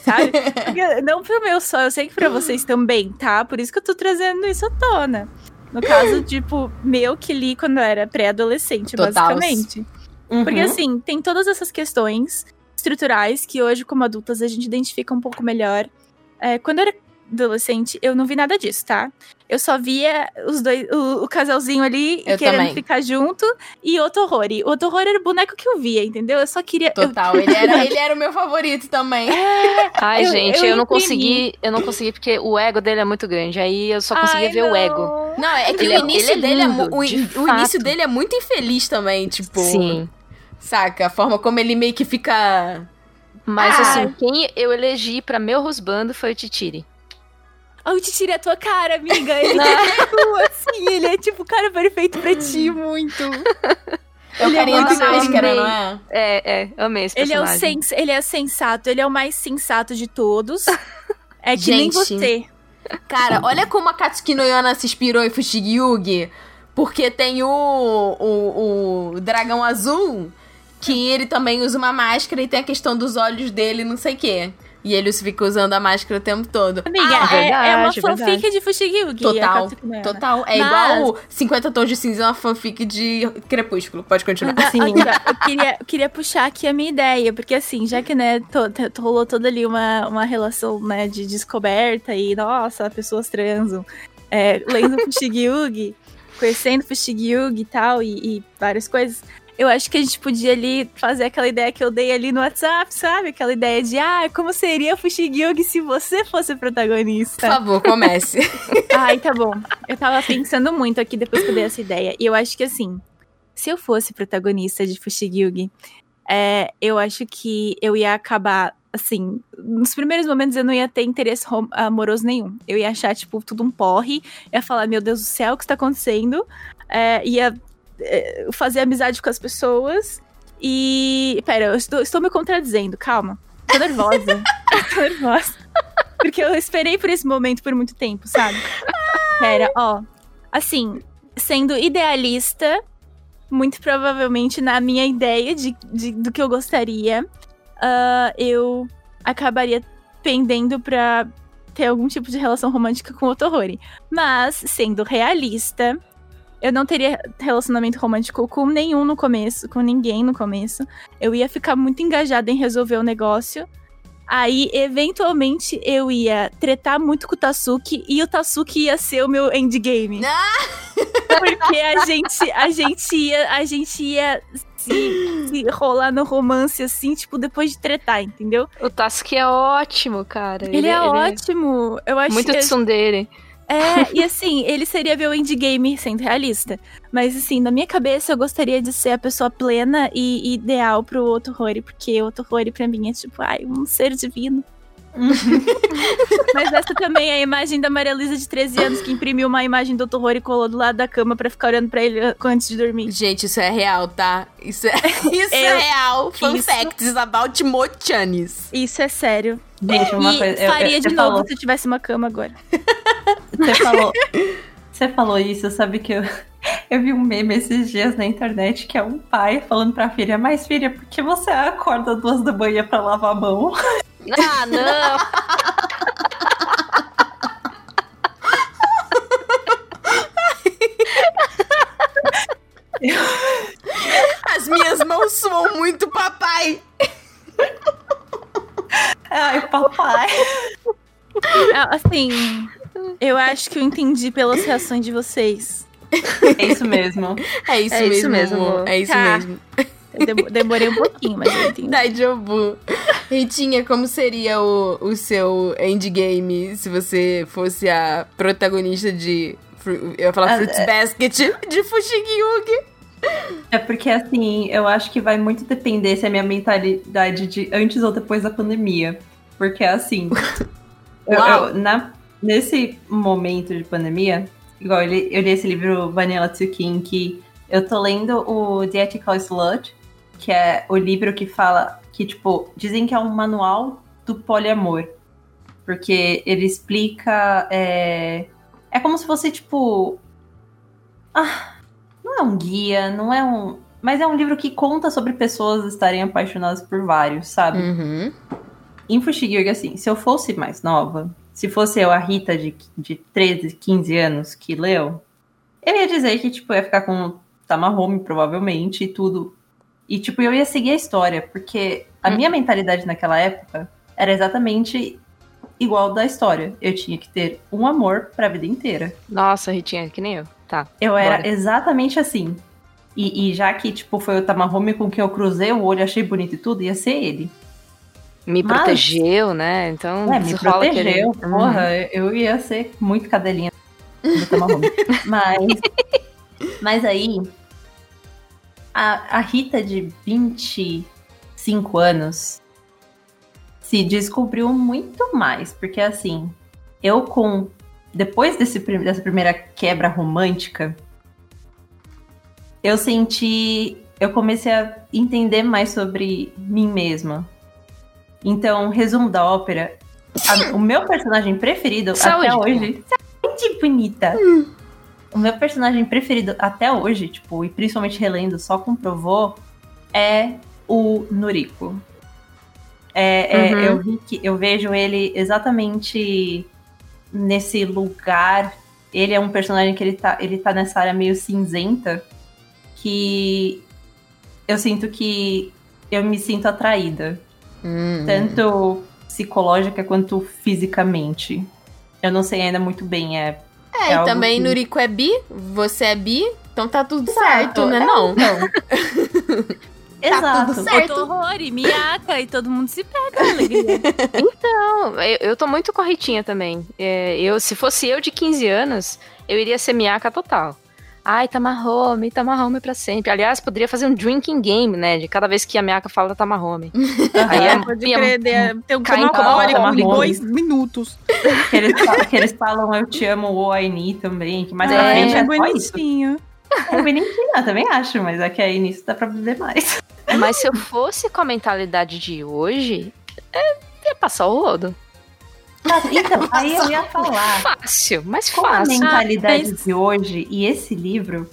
sabe? Porque Não pro meu só, eu sei que pra vocês também, tá? Por isso que eu tô trazendo isso à tona. No caso, tipo, meu que li quando eu era pré-adolescente, basicamente. Porque Uhum. assim, tem todas essas questões estruturais que hoje, como adultas, a gente identifica um pouco melhor. É, quando eu era adolescente, eu não vi nada disso, tá? Eu só via os dois, o, o casalzinho ali Eu querendo também. ficar junto e outro horror. E outro horror era o boneco que eu via, entendeu? Eu só queria. eu- Total, ele era, *laughs* ele era o meu favorito também. Ai, Eu- gente, eu eu, não imprimi. consegui. Eu não consegui porque o ego dele é muito grande. Aí eu só conseguia Ai, ver o não. ego. Não, é que Ele o é- início ele é dele é lindo, o, de o início dele é muito infeliz também, tipo. Sim. Saca? A forma como ele meio que fica. Mas Ah. assim, quem eu elegi pra meu rusbando foi o Titiri. Ah, o Titiri é a tua cara, amiga. Ele é *laughs* tipo assim, ele é tipo o cara perfeito pra ti, muito. É o Ele é carinha muito da máscara, amei. não é? É, é, amei esse Ele é, o personagem. sens ele é sensato, ele é o mais sensato de todos. É que nem Gente. você. Cara, olha como a Katsuki no Yona se inspirou em Fushigi Yugi. Porque tem o, o, o dragão azul, que ele também usa uma máscara e tem a questão dos olhos dele, não sei o quê. E ele fica usando a máscara o tempo todo. Amiga, Ah, é, é uma verdade, fanfic de Fushigi-Yugi. a Total, total. É Mas- igual 50 Tons de Cinza, uma fanfic de Crepúsculo. Pode continuar. Sim. eu, *laughs* queria, eu queria puxar aqui a minha ideia, porque assim, já que, né, to- to- rolou toda ali uma, uma relação, né, de descoberta e, nossa, pessoas transam, é, lendo Fushigi-Yugi, *laughs* conhecendo Fushigi-Yugi e tal, e, e várias coisas, eu acho que a gente podia ali fazer aquela ideia que eu dei ali no WhatsApp, sabe? Aquela ideia de, ah, como seria Fushigi-Yugi se você fosse o Por protagonista? favor, comece. *laughs* Ai, tá bom. Eu tava pensando muito aqui depois que eu dei essa ideia. E eu acho que assim, se eu fosse protagonista de Fushigi-Yugi, é, eu acho que eu ia acabar, assim, nos primeiros momentos eu não ia ter interesse amoroso nenhum. Eu ia achar, tipo, tudo um porre, ia falar, meu Deus do céu, o que está acontecendo? É, ia fazer amizade com as pessoas e... Pera, eu estou, estou me contradizendo, calma. Tô nervosa. *laughs* tô nervosa. Porque eu esperei por esse momento por muito tempo, sabe? Pera, ó. Assim, sendo idealista, muito provavelmente na minha ideia de, de- do que eu gostaria, ah, eu acabaria pendendo pra ter algum tipo de relação romântica com o Otohori. Mas, sendo realista, eu não teria relacionamento romântico com nenhum no começo, com ninguém no começo. Eu ia ficar muito engajada em resolver o negócio. Aí, eventualmente, eu ia tretar muito com o Tasuki e o Tasuki ia ser o meu endgame. Porque a gente, a gente ia, a gente ia se, se rolar no romance assim, tipo, depois de tretar, entendeu? O Tasuki é ótimo, cara. Ele, é ótimo. Eu acho muito tsundere. É, *laughs* e assim, ele seria meu endgame sendo realista. Mas assim, na minha cabeça eu gostaria de ser a pessoa plena e ideal pro Otohori, porque o Otohori pra mim é tipo, ai, um ser divino. *laughs* Mas essa também é a imagem da Maria Luísa de 13 anos que imprimiu uma imagem do Otohori e colou do lado da cama pra ficar olhando pra ele antes de dormir. Gente, isso é real, tá? Isso é, *laughs* isso é Eu- real. Fun isso- facts about Mochanis. Isso é sério. Gente, uma e coisa. eu- faria eu- de você novo falou- se eu tivesse uma cama agora. Você falou, *laughs* você falou isso, sabe que eu, *laughs* eu vi um meme esses dias na internet que é um pai falando pra filha, mas filha, por que você acorda duas da manhã pra lavar a mão? *laughs* Ah, não! As minhas mãos suam muito, papai. Ai, papai. Ah, Assim, eu acho que eu entendi pelas reações de vocês. É isso mesmo. É isso É mesmo. isso mesmo. É isso Tá. mesmo. Dem- Demorei um pouquinho, mas eu *laughs* entendi. Daijobu. Ritinha, como seria o, o seu endgame se você fosse a protagonista de. Eu ia falar Ah, Fruits é. Basket de Fushigi É porque, assim, eu acho que vai muito depender se é minha mentalidade de antes ou depois da pandemia. Porque, assim, *laughs* eu- eu- na, nesse momento de pandemia, igual eu li, eu li esse livro Vanilla Tsukin, que eu tô lendo o The Ethical Slut, que é o livro que fala que, tipo, dizem que é um manual do poliamor. Porque ele explica. É, é como se fosse, tipo. Ah, não é um guia, não é um. Mas é um livro que conta sobre pessoas estarem apaixonadas por vários, sabe? Uhum. Em assim, se eu fosse mais nova, se fosse eu a Rita de, de 13, 15 anos que leu, eu ia dizer que, tipo, ia ficar com Tamahome, provavelmente, e tudo. E, tipo, eu ia seguir a história, porque a minha mentalidade naquela época era exatamente igual da história. Eu tinha que ter um amor pra vida inteira. Nossa, Ritinha, que nem eu. Tá. Eu era Bora. exatamente assim. E, e já que, tipo, foi o Tamahome com quem eu cruzei o olho, achei bonito e tudo, ia ser ele. Me Mas- protegeu, né? Então, É, me protegeu, Uhum. porra, eu ia ser muito cadelinha do Tamahome. *laughs* mas, mas aí, a, a Rita de 25 anos se descobriu muito mais, porque assim, eu com... Depois desse, dessa primeira quebra romântica, eu senti... Eu comecei a entender mais sobre mim mesma. Então, resumo da ópera, a- o meu personagem preferido Saúde, até hoje. Saúde, bonita! O meu personagem preferido até hoje, tipo, e principalmente relendo, só comprovou, é o Noriko. É, é, Uhum. eu, eu vejo ele exatamente nesse lugar. Ele é um personagem que ele tá, ele tá nessa área meio cinzenta que eu sinto que eu me sinto atraída Hum. tanto psicológica quanto fisicamente. Eu não sei ainda muito bem, é. É, É e também que- Nuriko é bi, você é bi, então tá tudo Exato, certo, né? é, Não. Não. *laughs* Exato. tudo certo. Horror e miaca e todo mundo se pega, alegria. *laughs* Não, eu, eu tô muito com a Ritinha também. É, eu, se fosse eu de 15 anos, eu iria ser Miyaka total. Ai, Tamahome, Tamahome pra sempre. Aliás, poderia fazer um drinking game, né? De cada vez que a Miyaka fala Tamahome. *laughs* Aí é, Pode ia- crer, de- tem um coma, alcoólico rola. dois minutos. Que eles, falam, que eles falam eu te amo, o Aini também, que mais É, pra frente é é só isso. bonitinho. *laughs* É bonitinho, eu também acho, mas é que aí nisso dá pra viver mais. *laughs* Mas se eu fosse com a mentalidade de hoje, é, ia passar o rodo. Então, aí eu ia falar. Fácil, mas Com a fácil. mentalidade Ah, mas- de hoje e esse livro,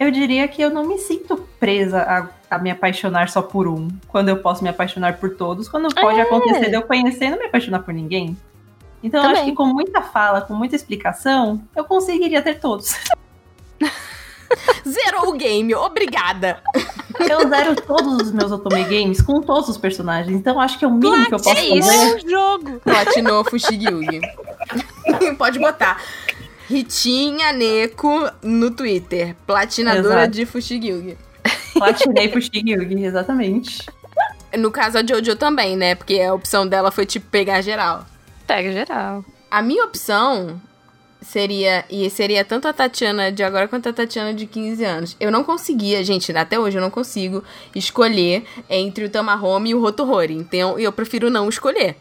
eu diria que eu não me sinto presa a, a me apaixonar só por um. Quando eu posso me apaixonar por todos. Quando pode É. acontecer de eu conhecer e não me apaixonar por ninguém. Então eu acho que com muita fala, com muita explicação, eu conseguiria ter todos. *laughs* *laughs* Zerou o game, obrigada. Eu zero todos os meus Otome Games com todos os personagens. Então acho que é o mínimo que eu posso é isso. fazer. É um jogo. Platinou Fushigi Yugi. *laughs* Pode botar. Ritinha Neko no Twitter. Platinadora Exato. de Fushigi Yugi. Platinei pro Shigyugi, exatamente. No caso, a Jojo também, né? Porque a opção dela foi, tipo, pegar geral. Pega geral. A minha opção seria. E seria tanto a Tatiana de agora quanto a Tatiana de 15 anos. Eu não conseguia, gente, até hoje eu não consigo escolher entre o Tamahome e o Rotohori. Então eu prefiro não escolher.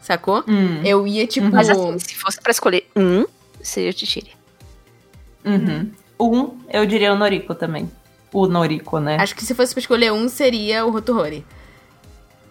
Sacou? Hum, Eu ia, tipo. Mas assim, se fosse pra escolher um, seria o Tichiri. uhum. Um, eu diria o Noriko também. O Noriko, né? Acho que se fosse pra escolher um, seria o Rotohori.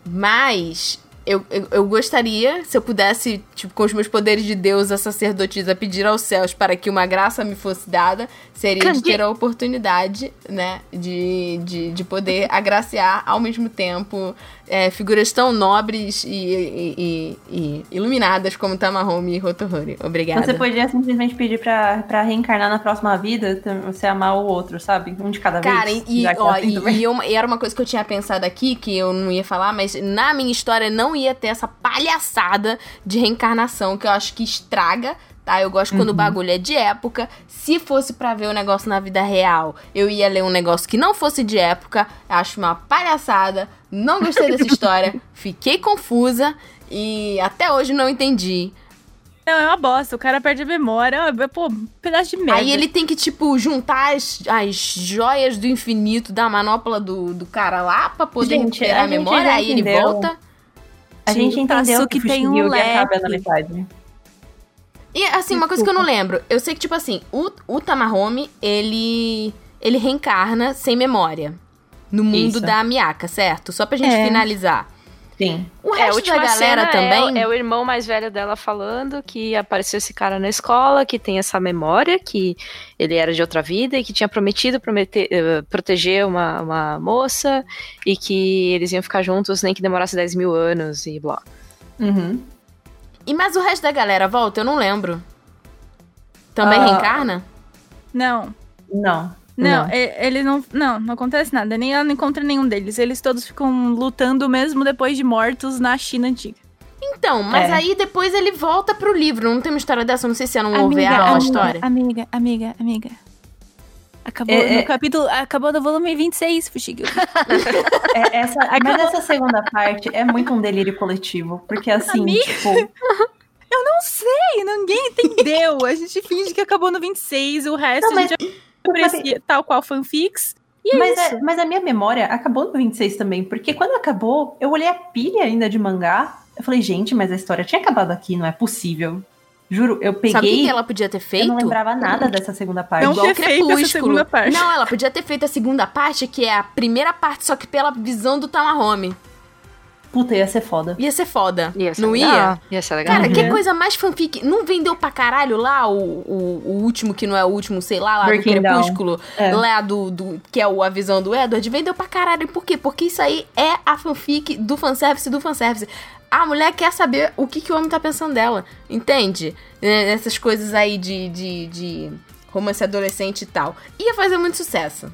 Mas eu, eu, eu gostaria, se eu pudesse, tipo, com os meus poderes de deusa sacerdotisa, pedir aos céus para que uma graça me fosse dada, seria de ter a oportunidade, né, de, de, de poder agraciar ao mesmo tempo é, figuras tão nobres e, e, e- e iluminadas como Tamahome e Rotohori. Obrigada. Você podia simplesmente pedir pra, pra reencarnar na próxima vida, você amar o outro, sabe? Um de cada Cara, vez. é ó, assim e, e uma- e era uma coisa que eu tinha pensado aqui, que eu não ia falar, mas na minha história não ia ter essa palhaçada de reencarnação que eu acho que estraga tá? Eu gosto quando o bagulho é de época. Se fosse pra ver o negócio na vida real, eu ia ler um negócio que não fosse de época. Acho uma palhaçada. Não gostei dessa história. *laughs* Fiquei confusa e até hoje não entendi. Não, é uma bosta. O cara perde a memória. É, Pô, um pedaço de merda. Aí ele tem que, tipo, juntar as, as joias do infinito da manopla do, do cara lá pra poder Gente, recuperar a a memória. Aí ele entendeu. volta. A gente entendeu que o tem um Fushigi acaba na leque. E assim, uma coisa que eu não lembro. Eu sei que, tipo assim, o, o Tamahome, ele. ele reencarna sem memória. No mundo Isso. da Miyaka, certo? Só pra gente É. finalizar. Sim. O É, a resto última da galera cena também. É, é o irmão mais velho dela falando que apareceu esse cara na escola, que tem essa memória, que ele era de outra vida e que tinha prometido prometer, eh, proteger uma, uma moça e que eles iam ficar juntos nem que demorasse 10 mil anos e blá. Uhum. E mas o resto da galera volta? Eu não lembro. Também Ah. reencarna? Não. Não. Não, Não. ele não. Não, não acontece nada. Nem ela não encontra nenhum deles. Eles todos ficam lutando mesmo depois de mortos na China antiga. Então, mas É. aí depois ele volta pro livro. Não tem uma história dessa? Não sei se é num amiga, OVA ou uma história. amiga, amiga, amiga. Acabou É, no é- capítulo. Acabou no volume 26, Fushigi. *laughs* É, essa, mas essa segunda parte é muito um delírio coletivo. Porque assim, tipo. *laughs* Eu não sei, ninguém entendeu. A gente finge que acabou no 26, o resto Não, a gente aprecia tal qual fanfics. É Mas, é- mas a minha memória acabou no 26 também. Porque quando acabou, eu olhei a pilha ainda de mangá. Eu falei, gente, mas a história tinha acabado aqui, não é possível. Juro, eu peguei. Sabe o que ela podia ter Eu feito? não lembrava nada dessa segunda parte. Não Igual ter feito essa Crepúsculo. segunda parte. Não, ela podia ter feito a segunda parte, que é a primeira parte, só que pela visão do Tamahome. Puta, ia ser foda. Ia ser foda. Ia ser não legal. ia? Ia ser legal. Cara, Uhum. que coisa mais fanfic. Não vendeu pra caralho lá o, o, o último, que não é o último, sei lá, lá Breaking do. Crepúsculo, É. lá do, do. que é o, a visão do Edward, vendeu pra caralho. Por quê? Porque isso aí é a fanfic do fanservice do fanservice. A mulher quer saber o que, que o homem tá pensando dela. Entende? É, Essas coisas aí de, de, de romance adolescente e tal. Ia fazer muito sucesso.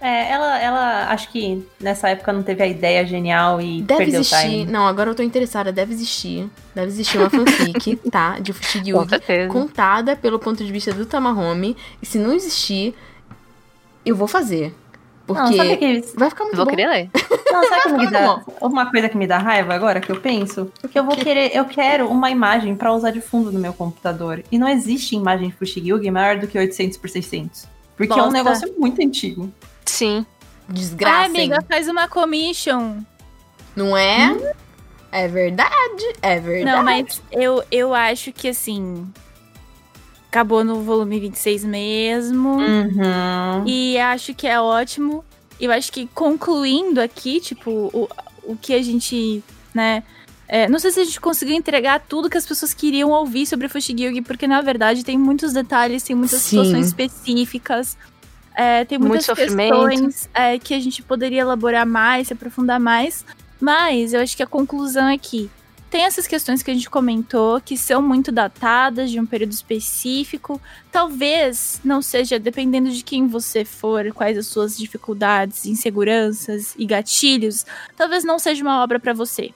É, ela, ela acho que nessa época não teve a ideia genial e Deve perdeu existir. time. Não, agora eu tô interessada. Deve existir. Deve existir uma fanfic, *laughs* tá? De Fushigi contada pelo ponto de vista do Tamahome. E se não existir, eu vou fazer. Porque Não, que, vai ficar muito Vou bom. querer ler. *laughs* não, sabe o que me dá? Uma coisa que me dá raiva agora que eu penso? Porque eu vou querer, eu quero uma imagem pra usar de fundo no meu computador. E não existe imagem de Fushigi maior do que 800 por 600. Porque é um negócio muito antigo. Sim. Desgraça, Ai, amiga, hein? faz uma commission. Não é? É verdade. É verdade. Não, mas eu, eu acho que assim. Acabou no volume 26 mesmo. Uhum. E acho que é ótimo. Eu acho que concluindo aqui, tipo, o, o que a gente, né. é, não sei se a gente conseguiu entregar tudo que as pessoas queriam ouvir sobre Fushigi porque na verdade tem muitos detalhes, tem muitas Sim. situações específicas. É, tem muitas questões é, que a gente poderia elaborar mais, se aprofundar mais. Mas eu acho que a conclusão é que tem essas questões que a gente comentou, que são muito datadas de um período específico. Talvez não seja, dependendo de quem você for, quais as suas dificuldades, inseguranças e gatilhos, talvez não seja uma obra para você.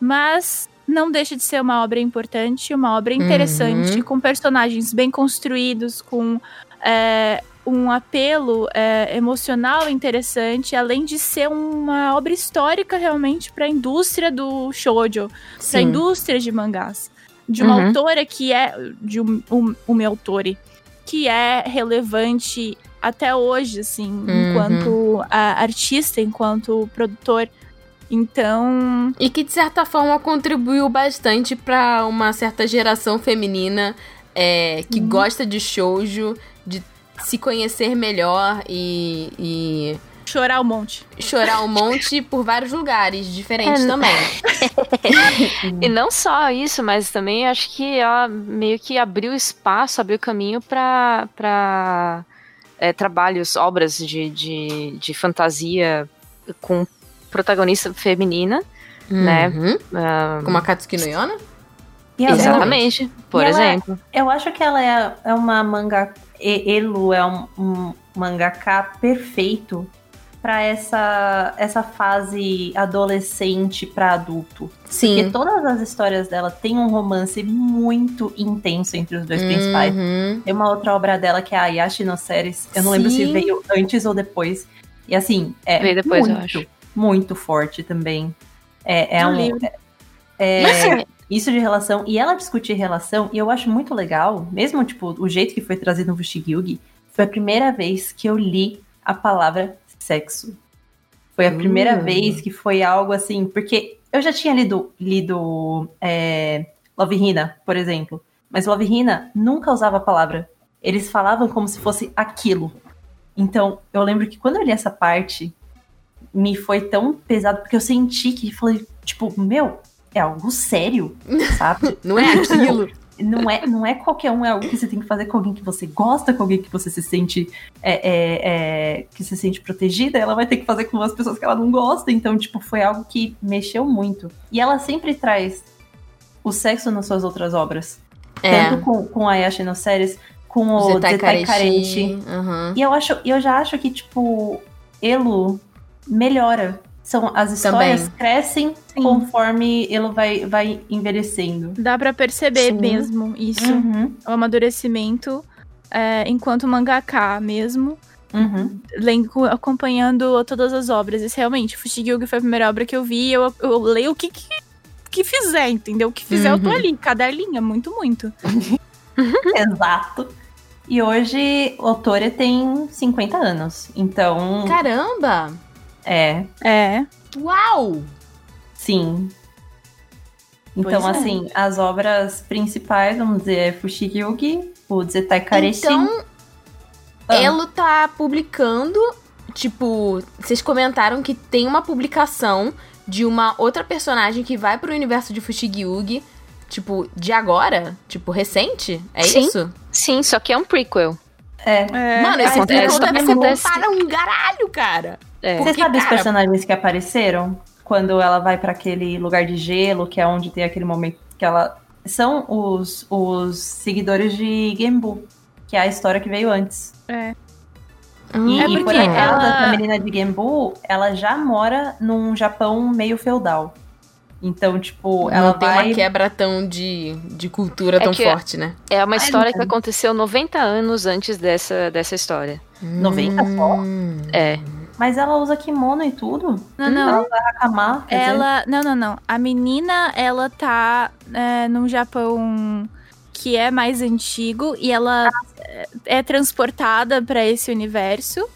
Mas não deixa de ser uma obra importante, uma obra interessante, Uhum. com personagens bem construídos, com é, um apelo é, emocional interessante, além de ser uma obra histórica realmente para a indústria do shoujo, para a indústria de mangás. De uma Uhum. autora que é. De um, um, uma autora que é relevante até hoje, assim, Uhum. enquanto artista, enquanto produtor. Então, E que de certa forma contribuiu bastante pra uma certa geração feminina é, que gosta de shoujo, se conhecer melhor e, e chorar um monte. chorar um monte por vários lugares diferentes É, também. *laughs* E não só isso, mas também acho que ela meio que abriu espaço, abriu caminho para para é, trabalhos, obras de, de, de fantasia com protagonista feminina, né? Uhum. Ah, Como a Katsuki no Yona? Exatamente, por E ela- exemplo. Eu acho que ela é, é uma manga. E- Elo é um, um mangaka perfeito pra essa, essa fase adolescente pra adulto. Porque Sim. todas as histórias dela têm um romance muito intenso entre os dois principais. Uhum. Tem uma outra obra dela que é a Yashi no Series. Eu não lembro se Sim. veio antes ou depois. E assim, é Veio depois, eu muito, acho. muito forte também. É, é um. livro. é- Mas assim, isso de relação. E ela discutir relação, e eu acho muito legal, mesmo tipo, o jeito que foi trazido no Fushigi foi a primeira vez que eu li a palavra sexo. Foi a primeira Uh. vez que foi algo assim, porque eu já tinha lido, lido é, Love Hina, por exemplo. Mas Love Hina nunca usava a palavra. Eles falavam como se fosse aquilo. Então, eu lembro que quando eu li essa parte, me foi tão pesado, porque eu senti que falei, tipo, meu, é algo sério, sabe? *laughs* Não é aquilo? não é, não é qualquer um, é algo que você tem que fazer com alguém que você gosta, com alguém que você se sente é, é, é, que se sente protegida, ela vai ter que fazer com as pessoas que ela não gosta. Então, tipo, foi algo que mexeu muito. E ela sempre traz o sexo nas suas outras obras. É. Tanto com, com a Yashi no séries, com o Zetai. Karente. Uhum. E eu acho, eu já acho que, tipo, Elo melhora. São, as histórias Também. crescem Sim. conforme Elo vai, vai envelhecendo. Dá pra perceber Sim. mesmo isso. Uhum, O amadurecimento é, enquanto mangaka mesmo. uhum. lendo, acompanhando todas as obras. Esse realmente, Fushigi foi a primeira obra que eu vi. Eu, eu leio o que, que, que fizer, entendeu? O que fizer, eu tô Uhum. ali. Cada linha, muito, muito. *laughs* Exato. E hoje o Tore tem 50 anos. Então, Caramba! É, É. Uau! sim. Então, Pois é. assim, as obras principais, vamos dizer, é Fushigi Yugi, o Zetai Kareshi. Então, Ah. Elo tá publicando, tipo, vocês comentaram que tem uma publicação de uma outra personagem que vai pro universo de Fushigi tipo, de agora? Tipo, recente? É Sim. isso? sim, só que é um prequel. É. é. Mano, esse acontece- prequel deve ser bom acontece- para um caralho, cara. É. Você Porque, sabe os cara- personagens que apareceram? Quando ela vai pra aquele lugar de gelo, que é onde tem aquele momento que ela. São os, os seguidores de Genbu, que é a história que veio antes. É. E, É e por porque acaso, ela- essa menina de Genbu, ela já mora num Japão meio feudal. Então, tipo, ela Não tem vai. uma quebra tão de, de cultura É tão forte, né? É uma Ai, história que aconteceu 90 anos antes dessa, dessa história. 90 só? Hum. É. Mas ela usa kimono e tudo? Não, não. Ela usa hakama, quer dizer? Ela. Não, não, não. A menina, ela tá é, num Japão que é mais antigo e ela é, é transportada pra esse universo.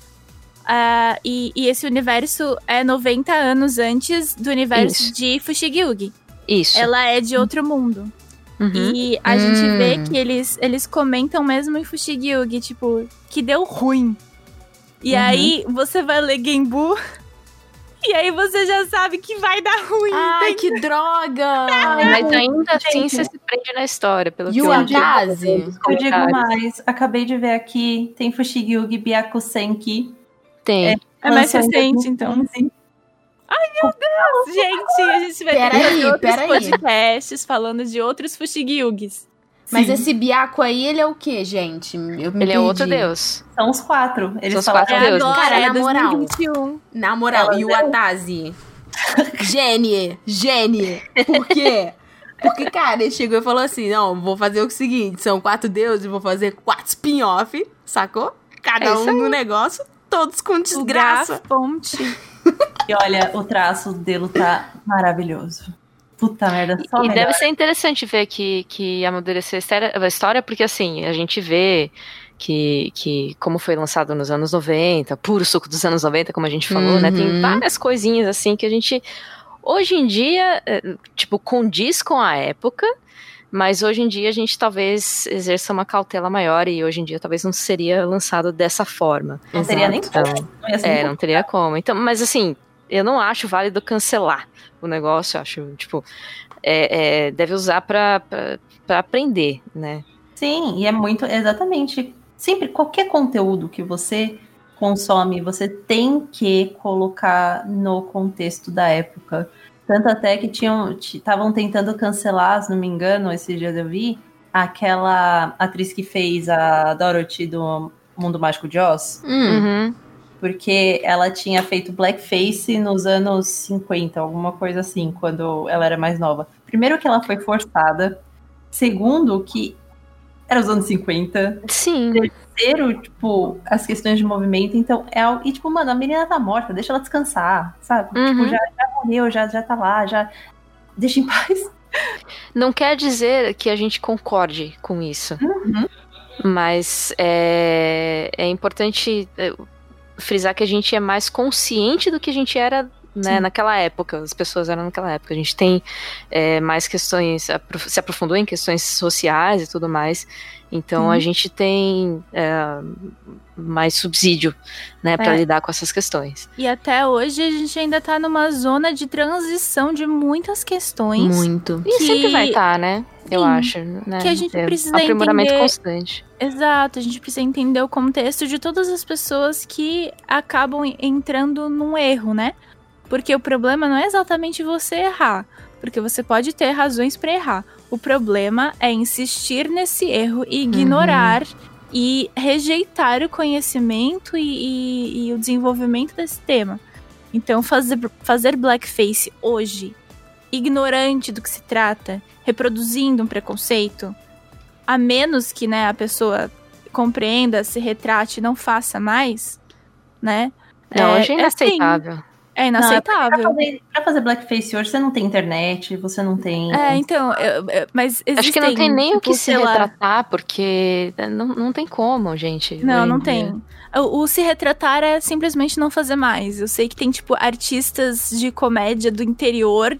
Ah, e, e esse universo é 90 anos antes do universo Isso. de Fushigi Isso. Ela é de outro mundo. Uhum. E a Hum. gente vê que eles, eles comentam mesmo em Fushigi tipo, que deu ruim. E Uhum. aí você vai ler Genbu *laughs* e aí você já sabe que vai dar ruim. Ai, que droga! Mas ainda assim você se prende na história, pelo E que eu. Akaze? Eu digo mais, acabei de ver aqui, tem Fushigi Yugi Byaku Senki. Tem. É mais lançou em recente, então. 2015. Gente, a gente vai ter que Peraí, fazer outros podcasts falando de outros Fushigi-Yugis. Mas Sim. esse Biaco aí, ele é o quê, gente? Eu me Ele é outro deus. São os quatro. Eles São os quatro É deuses. agora, Cara, é na moral. 2021. Na moral, Ela e o. Atazi? Gênie! Gênie! Por quê? Porque, cara, ele chegou e falou assim: não, vou fazer o seguinte: são quatro deuses, vou fazer quatro spin-off, sacou? Cada É um no negócio, todos com desgraça. Fonte. E olha, o traço dele tá maravilhoso. Puta merda, só E melhor. deve ser interessante ver que, que amadureceu a história, porque assim, a gente vê que, que como foi lançado nos anos 90, puro suco dos anos 90, como a gente falou, né? Tem Uhum. várias coisinhas assim que a gente hoje em dia, eh, tipo, condiz com a época, mas hoje em dia a gente talvez exerça uma cautela maior e hoje em dia talvez não seria lançado dessa forma. Não teria nem Então, como. Não é, não teria como. Então, mas assim, eu não acho válido cancelar o negócio, acho, tipo, é, é, deve usar pra aprender, né? Sim, e é muito, exatamente. Sempre, qualquer conteúdo que você consome, você tem que colocar no contexto da época. Tanto até que tinham, estavam tentando cancelar, se não me engano, esses dias eu vi, aquela atriz que fez a Dorothy do Mundo Mágico de Oz, Hum, Uhum. Porque ela tinha feito blackface nos anos 50, alguma coisa assim, quando ela era mais nova. Primeiro que ela foi forçada, segundo que era os anos 50. Sim. Terceiro, tipo, as questões de movimento, então é algo. E, tipo, mano, a menina tá morta, deixa ela descansar, sabe? Uhum. Tipo, já, já morreu, já, já tá lá, já. Deixa em paz. Não quer dizer que a gente concorde com isso. Uhum. Mas é, é importante é, frisar que a gente é mais consciente do que a gente era né, naquela época, as pessoas eram naquela época. A gente tem é, mais questões, se aprofundou em questões sociais e tudo mais. Então a gente tem é, mais subsídio, né, para É. lidar com essas questões. E até hoje a gente ainda tá numa zona de transição de muitas questões. Muito. E Que- sempre vai estar, né? Eu Sim, acho. Né? que a gente é precisa aprimoramento entender- constante. Exato, a gente precisa entender o contexto de todas as pessoas que acabam en- entrando num erro, né? Porque o problema não é exatamente você errar, porque você pode ter razões para errar. O problema é insistir nesse erro e ignorar e rejeitar o conhecimento e, e- e o desenvolvimento desse tema. Então, fazer, fazer blackface hoje, ignorante do que se trata, reproduzindo um preconceito, a menos que né, a pessoa compreenda, se retrate e não faça mais, né? Não, é, hoje é é inaceitável. É Não, é inaceitável. Pra fazer, pra fazer blackface hoje, você não tem internet, você não tem. É, então, eu- eu- mas Acho que não existem, tem nem o tipo, que se lá- retratar, porque não, não tem como, gente. Não, hoje não em tem. O, o se retratar é simplesmente não fazer mais. Eu sei que tem, tipo, artistas de comédia do interior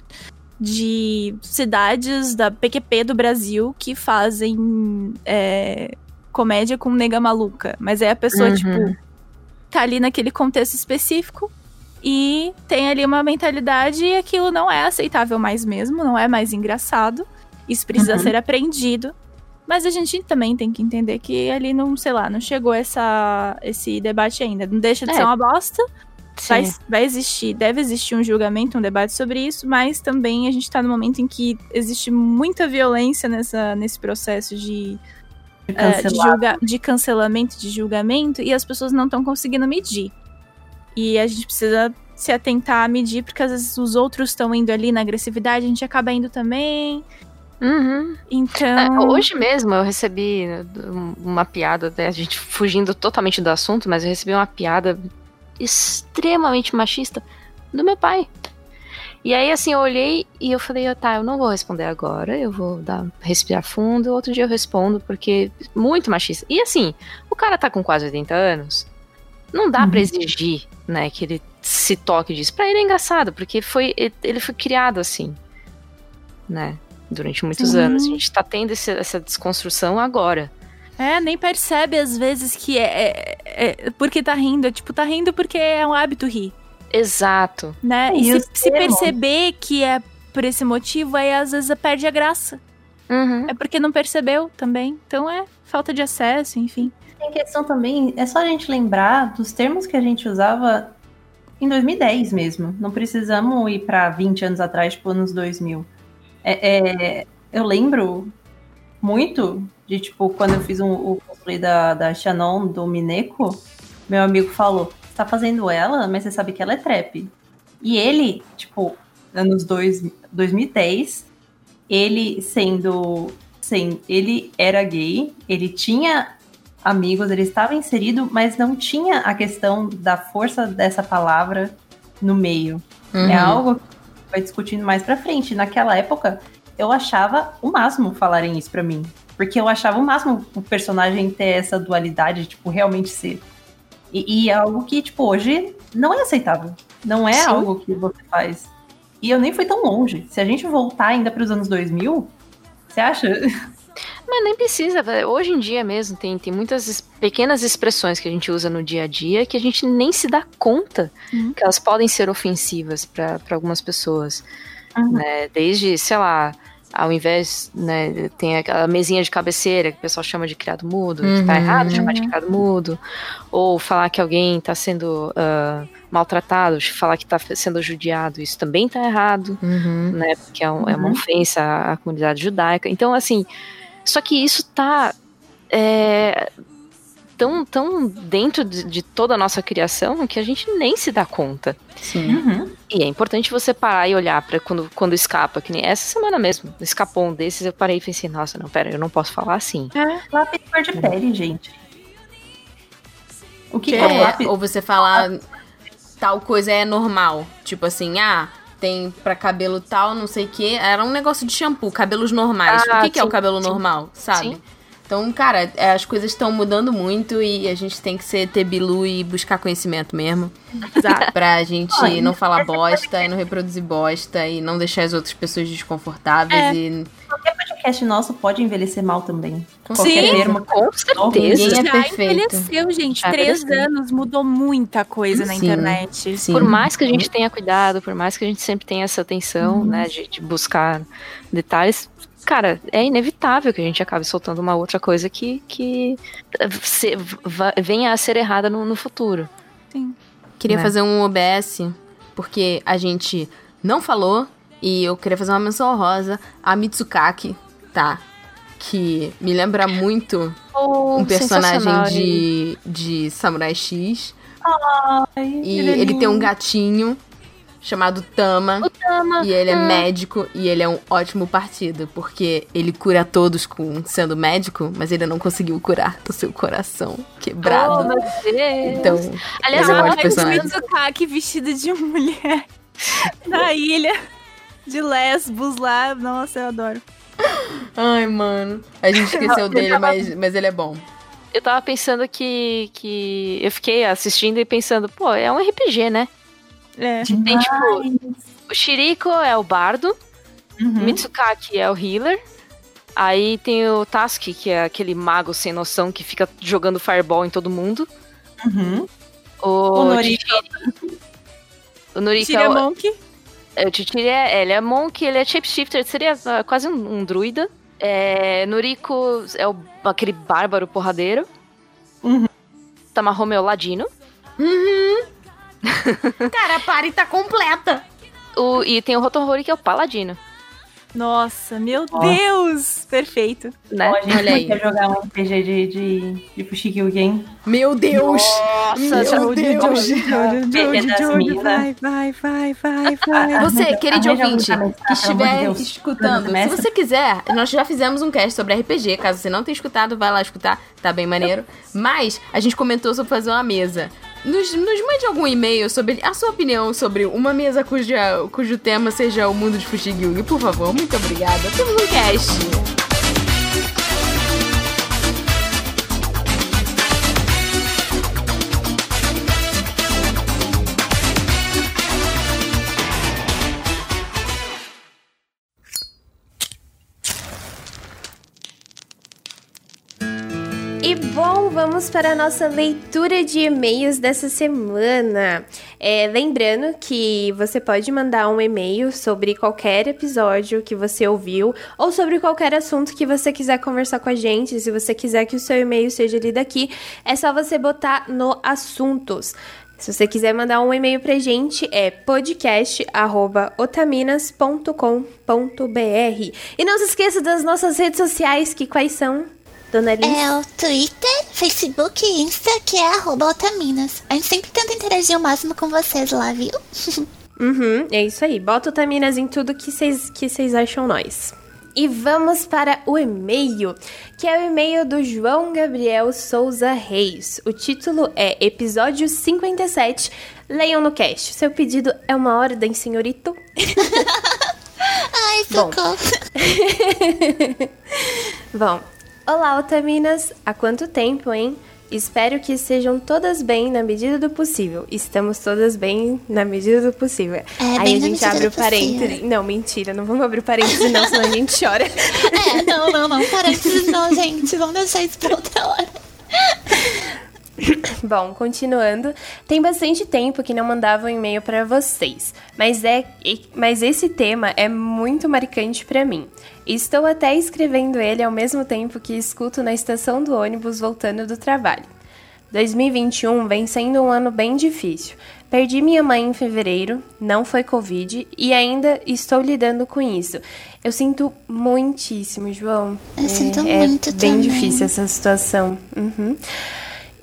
de cidades da PQP do Brasil que fazem é, comédia com nega maluca. Mas aí a pessoa, Uhum. tipo, tá ali naquele contexto específico e tem ali uma mentalidade e aquilo não é aceitável mais mesmo, não é mais engraçado. Isso precisa Uhum. ser aprendido. Mas a gente também tem que entender que ali não, sei lá, não chegou essa, esse debate ainda. Não deixa de É. ser uma bosta. Vai, vai existir, deve existir um julgamento, um debate sobre isso, mas também a gente tá no momento em que existe muita violência nessa, nesse processo de, de é, de, julga- de cancelamento, de julgamento, e as pessoas não estão conseguindo medir. E a gente precisa se atentar a medir, porque às vezes os outros estão indo ali na agressividade, a gente acaba indo também. Uhum. Então. É, hoje mesmo eu recebi um- uma piada, né, a gente fugindo totalmente do assunto, mas eu recebi uma piada extremamente machista do meu pai. E aí, assim, eu olhei e eu falei, "Ah, tá, eu não vou responder agora, eu vou dar, respirar fundo, outro dia eu respondo, porque muito machista. E assim, o cara tá com quase 80 anos, não dá pra exigir, né, que ele se toque disso. Pra ele é engraçado, porque foi, ele foi criado assim, né, durante muitos Sim. anos. A gente tá tendo esse- essa desconstrução agora. É, nem percebe às vezes que é, é- é porque tá rindo. É tipo, tá rindo porque é um hábito rir, Exato. né? E E se, se perceber que é por esse motivo, aí às vezes perde a graça. Uhum. É porque não percebeu também. Então é falta de acesso, enfim. Tem questão também, é só a gente lembrar dos termos que a gente usava em 2010 mesmo. Não precisamos ir para 20 anos atrás, tipo, anos 2000. É, é, eu lembro muito de, tipo, quando eu fiz um, o cosplay da, da Shannon, do Mineko, meu amigo falou, você tá fazendo ela, mas você sabe que ela é trap. E ele, tipo, anos dois, 2010, ele sendo, sem, ele era gay, ele tinha amigos, ele estava inserido, mas não tinha a questão da força dessa palavra no meio. Uhum. É algo que vai discutindo mais pra frente. Naquela época, eu achava o máximo falarem isso pra mim. Porque eu achava o máximo o personagem ter essa dualidade, tipo, realmente ser. E, e é algo que, tipo, hoje não é aceitável. Não é Sim. algo que você faz. E eu nem fui tão longe. Se a gente voltar ainda pros anos 2000, você acha? *laughs* Mas nem precisa, hoje em dia mesmo tem, tem muitas pequenas expressões que a gente usa no dia a dia que a gente nem se dá conta Uhum. que elas podem ser ofensivas para algumas pessoas. Uhum. Né? Desde, sei lá, ao invés, né, tem aquela mesinha de cabeceira que o pessoal chama de criado mudo, que tá Uhum. errado chamar de criado mudo, ou falar que alguém tá sendo ah, maltratado, falar que tá sendo judiado, isso também tá errado Uhum. né? Porque é, um- é uma Uhum. ofensa à comunidade judaica. Então, assim, só que isso tá. é, tão, tão dentro de, de toda a nossa criação que a gente nem se dá conta. Sim. Uhum. E é importante você parar e olhar para quando, quando escapa, que nem essa semana mesmo. Escapou um desses, eu parei e pensei, nossa, não, pera, eu não posso falar assim. É, lápis cor de pele, gente. O que, que é, É, ou você falar tal coisa é normal. Tipo assim, ah, tem pra cabelo tal, não sei o que. Era um negócio de shampoo, cabelos normais. Ah, o que, que é sim, o cabelo sim. normal, sabe? Sim. Então, cara, é, as coisas estão mudando muito e a gente tem que ser ter bilu e buscar conhecimento mesmo. *laughs* Exato. Pra gente Olha, não falar bosta e não reproduzir bosta e não deixar as outras pessoas desconfortáveis É. e podcast nosso pode envelhecer mal também. Com Qualquer certeza. termo. Com Ninguém certeza. é Já perfeito. envelheceu, gente. Já Três envelheceu. anos mudou muita coisa na Sim. internet. Sim. Por mais que a gente tenha cuidado, por mais que a gente sempre tenha essa atenção, né, de, de buscar detalhes, cara, é inevitável que a gente acabe soltando uma outra coisa que, que se- va- venha a ser errada no, no futuro. Queria né? fazer um OBS, porque a gente não falou, e eu queria fazer uma menção honrosa a Mitsukaki, tá? Que me lembra muito um personagem de, de Samurai X. Ai, E ele tem um gatinho chamado Tama. O Tama. E ele é Hum. médico e ele é um ótimo partido, porque ele cura todos com sendo médico, mas ele não conseguiu curar do seu coração quebrado. Oh, meu Deus. então, Aliás, esse é um eu- ótimo Ai, o. Mitsukaki vestido de *laughs* mulher na ilha de Lesbos lá. Nossa, eu adoro. Ai, mano. A gente esqueceu *laughs* dele, mas, mas ele é bom. eu tava pensando que, que. Eu fiquei assistindo e pensando, pô, é um RPG, né? É. Tem tipo. O Shiriko é o bardo, Uhum. Mitsukaki é o healer. Aí tem o Taski, que é aquele mago sem noção que fica jogando fireball em todo mundo. Uhum. O, O O é Monk. É, o Chichiri é, ele é monk, ele é shapeshifter, seria ah, quase um, um druida. É, Noriko é o, aquele bárbaro porradeiro. Uhum. Tamahome é o ladino. *laughs* Cara, a party tá completa. O, e tem o Rotohori, que é o paladino, Nossa, meu Nossa. Deus! Perfeito. né? Bom, a gente Olha aí. podia jogar um RPG de, de, de Fushigi-Ugi, hein? Meu Deus! Nossa, Meu Deus! Perder das minas. vai, vai, vai, vai, vai. *laughs* Você, querido ouvinte, que de estiver Deus. escutando, se você quiser, nós já fizemos um cast sobre RPG, caso você não tenha escutado, vai lá escutar, tá bem maneiro. Mas a gente comentou sobre fazer uma mesa. Nos, nos mande algum e-mail sobre a sua opinião sobre uma mesa cuja, cujo tema seja o mundo de Fushigi por favor. Muito obrigada. Temos um cast. Bom, vamos para a nossa leitura de e-mails dessa semana. É, lembrando que você pode mandar um e-mail sobre qualquer episódio que você ouviu ou sobre qualquer assunto que você quiser conversar com a gente. Se você quiser que o seu e-mail seja lido aqui, é só você botar no assuntos. Se você quiser mandar um e-mail pra gente, é podcast.otaminas.com.br. E não se esqueça das nossas redes sociais, que quais são, Dona Alice? É o Twitter, Facebook e Insta, que é arroba Otaminas. A gente sempre tenta interagir o máximo com vocês lá, viu? *laughs* Uhum, é isso aí. Bota Otaminas em tudo que vocês que acham nós. E vamos para o e-mail, que é o e-mail do João Gabriel Souza Reis. O título é Episódio 57. Leiam no cast. Seu pedido é uma ordem, senhorito? *laughs* Ai, Bom. socorro. *laughs* Bom, olá, Otaminas. Há quanto tempo, hein? Espero que estejam todas bem na medida do possível. Estamos todas bem na medida do possível. É, Aí a gente abre o parênteses. Não, mentira, não vamos abrir o parênteses, não, senão a gente chora. *laughs* É, não, não, não. Parênteses não, gente. Vamos deixar isso pra outra hora. *coughs* Bom, continuando, tem bastante tempo que não mandava um e-mail para vocês, mas é, mas esse tema é muito marcante para mim. Estou até escrevendo ele ao mesmo tempo que escuto na estação do ônibus voltando do trabalho. 2021 vem sendo um ano bem difícil. Perdi minha mãe em fevereiro, não foi Covid e ainda estou lidando com isso. Eu sinto muitíssimo, João. Eu sinto é muito bem também. difícil essa situação. Uhum.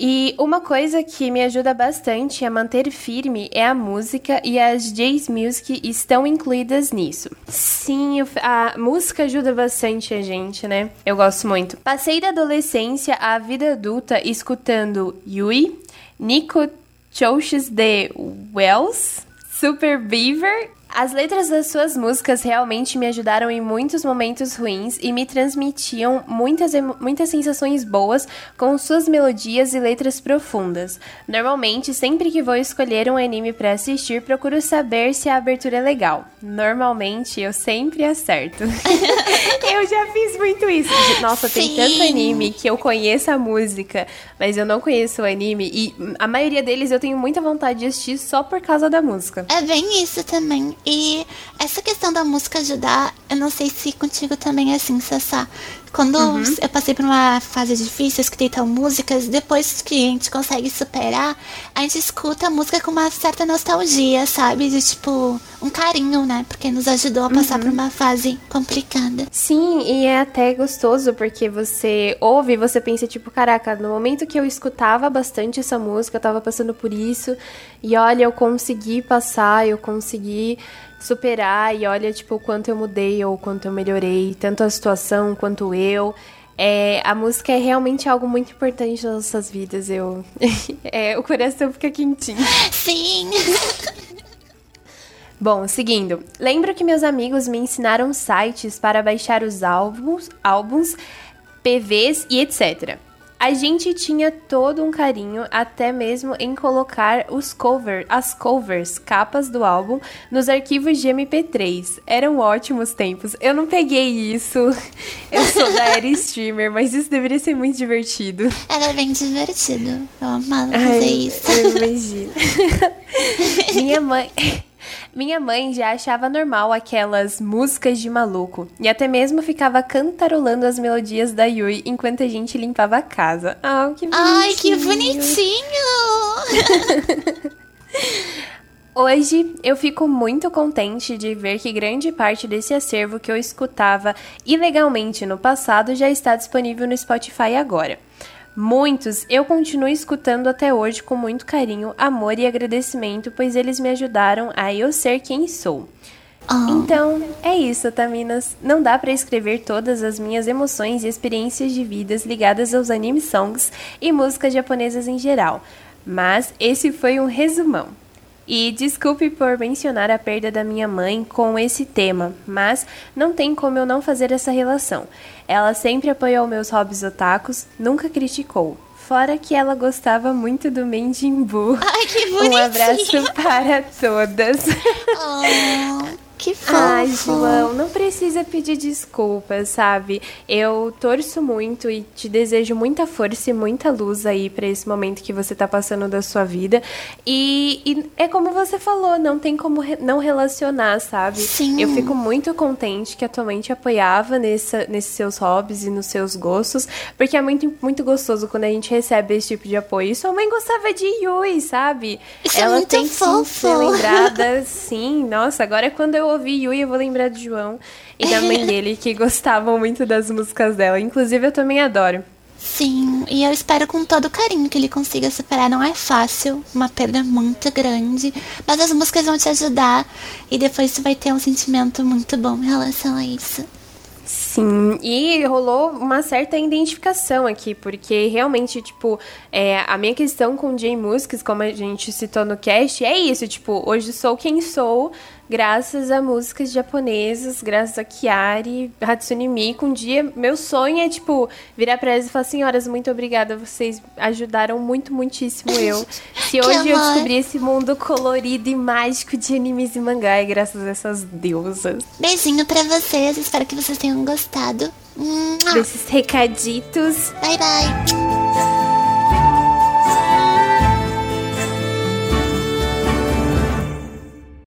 E uma coisa que me ajuda bastante a manter firme é a música e as J's Music estão incluídas nisso. Sim, a música ajuda bastante a gente, né? Eu gosto muito. Passei da adolescência à vida adulta escutando Yui, Nico Choches de Wells, Super Beaver as letras das suas músicas realmente me ajudaram em muitos momentos ruins e me transmitiam muitas, muitas sensações boas com suas melodias e letras profundas. Normalmente, sempre que vou escolher um anime para assistir, procuro saber se a abertura é legal. Normalmente, eu sempre acerto. *laughs* eu já fiz muito isso. Nossa, Sim. tem tanto anime que eu conheço a música, mas eu não conheço o anime e a maioria deles eu tenho muita vontade de assistir só por causa da música. É bem isso também. E essa questão da música ajudar, eu não sei se contigo também é assim, Sassá. Quando uhum. eu passei por uma fase difícil, eu escutei tal músicas, depois que a gente consegue superar, a gente escuta a música com uma certa nostalgia, sabe? De tipo, um carinho, né? Porque nos ajudou a passar uhum. por uma fase complicada. Sim, e é até gostoso, porque você ouve e você pensa, tipo, caraca, no momento que eu escutava bastante essa música, eu tava passando por isso, e olha, eu consegui passar, eu consegui superar e olha, tipo, o quanto eu mudei ou o quanto eu melhorei, tanto a situação quanto eu. É, a música é realmente algo muito importante nas nossas vidas. Eu, *laughs* é, o coração fica quentinho. Sim. *laughs* Bom, seguindo. Lembro que meus amigos me ensinaram sites para baixar os álbuns, álbuns, PVs e etc. A gente tinha todo um carinho, até mesmo em colocar os covers, as covers, capas do álbum, nos arquivos de MP3. Eram ótimos tempos. Eu não peguei isso. *laughs* Eu sou da era streamer, mas isso deveria ser muito divertido. Era bem divertido. Eu amava fazer Ai, isso. Eu imagino. *laughs* Minha mãe. Minha mãe já achava normal aquelas músicas de maluco e até mesmo ficava cantarolando as melodias da Yui enquanto a gente limpava a casa. Oh, que bonitinho! Ai, que bonitinho! *laughs* Hoje eu fico muito contente de ver que grande parte desse acervo que eu escutava ilegalmente no passado já está disponível no Spotify agora. Muitos eu continuo escutando até hoje com muito carinho, amor e agradecimento, pois eles me ajudaram a eu ser quem sou. Oh. Então, é isso, Taminas. Não dá para escrever todas as minhas emoções e experiências de vidas ligadas aos anime songs e músicas japonesas em geral, mas esse foi um resumão. E desculpe por mencionar a perda da minha mãe com esse tema, mas não tem como eu não fazer essa relação. Ela sempre apoiou meus hobbies otakus, nunca criticou. Fora que ela gostava muito do Menjimbu. Ai, que bonitinho! *laughs* Um abraço para todas. *laughs* Oh. Que fofo. Ai, João, não precisa pedir desculpas, sabe? Eu torço muito e te desejo muita força e muita luz aí para esse momento que você tá passando da sua vida. E, e, é como você falou, não tem como re não relacionar, sabe? Sim. Eu fico muito contente que a tua mãe te apoiava nessa, nesses seus hobbies e nos seus gostos, porque é muito, muito gostoso quando a gente recebe esse tipo de apoio. E sua mãe gostava de Yui, sabe? Isso é Ela é tem fofo. que ser lembrada, *laughs* sim. Nossa, agora quando eu ouvi Yui, eu vou lembrar de João e da mãe dele, que *laughs* gostavam muito das músicas dela. Inclusive, eu também adoro. Sim, e eu espero com todo carinho que ele consiga superar. Não é fácil, uma perda muito grande, mas as músicas vão te ajudar e depois você vai ter um sentimento muito bom em relação a isso. Sim, e rolou uma certa identificação aqui, porque realmente, tipo, é, a minha questão com J-Musics, como a gente citou no cast, é isso, tipo, hoje sou quem sou, graças a músicas japonesas, graças a Kiari, Hatsune Miku. Um dia, meu sonho é, tipo, virar pra elas e falar, senhoras, muito obrigada, vocês ajudaram muito, muitíssimo eu. *laughs* Se hoje eu descobri esse mundo colorido e mágico de animes e mangá, é graças a essas deusas. Beijinho pra vocês, espero que vocês tenham gostado. Desses recaditos. Bye, bye.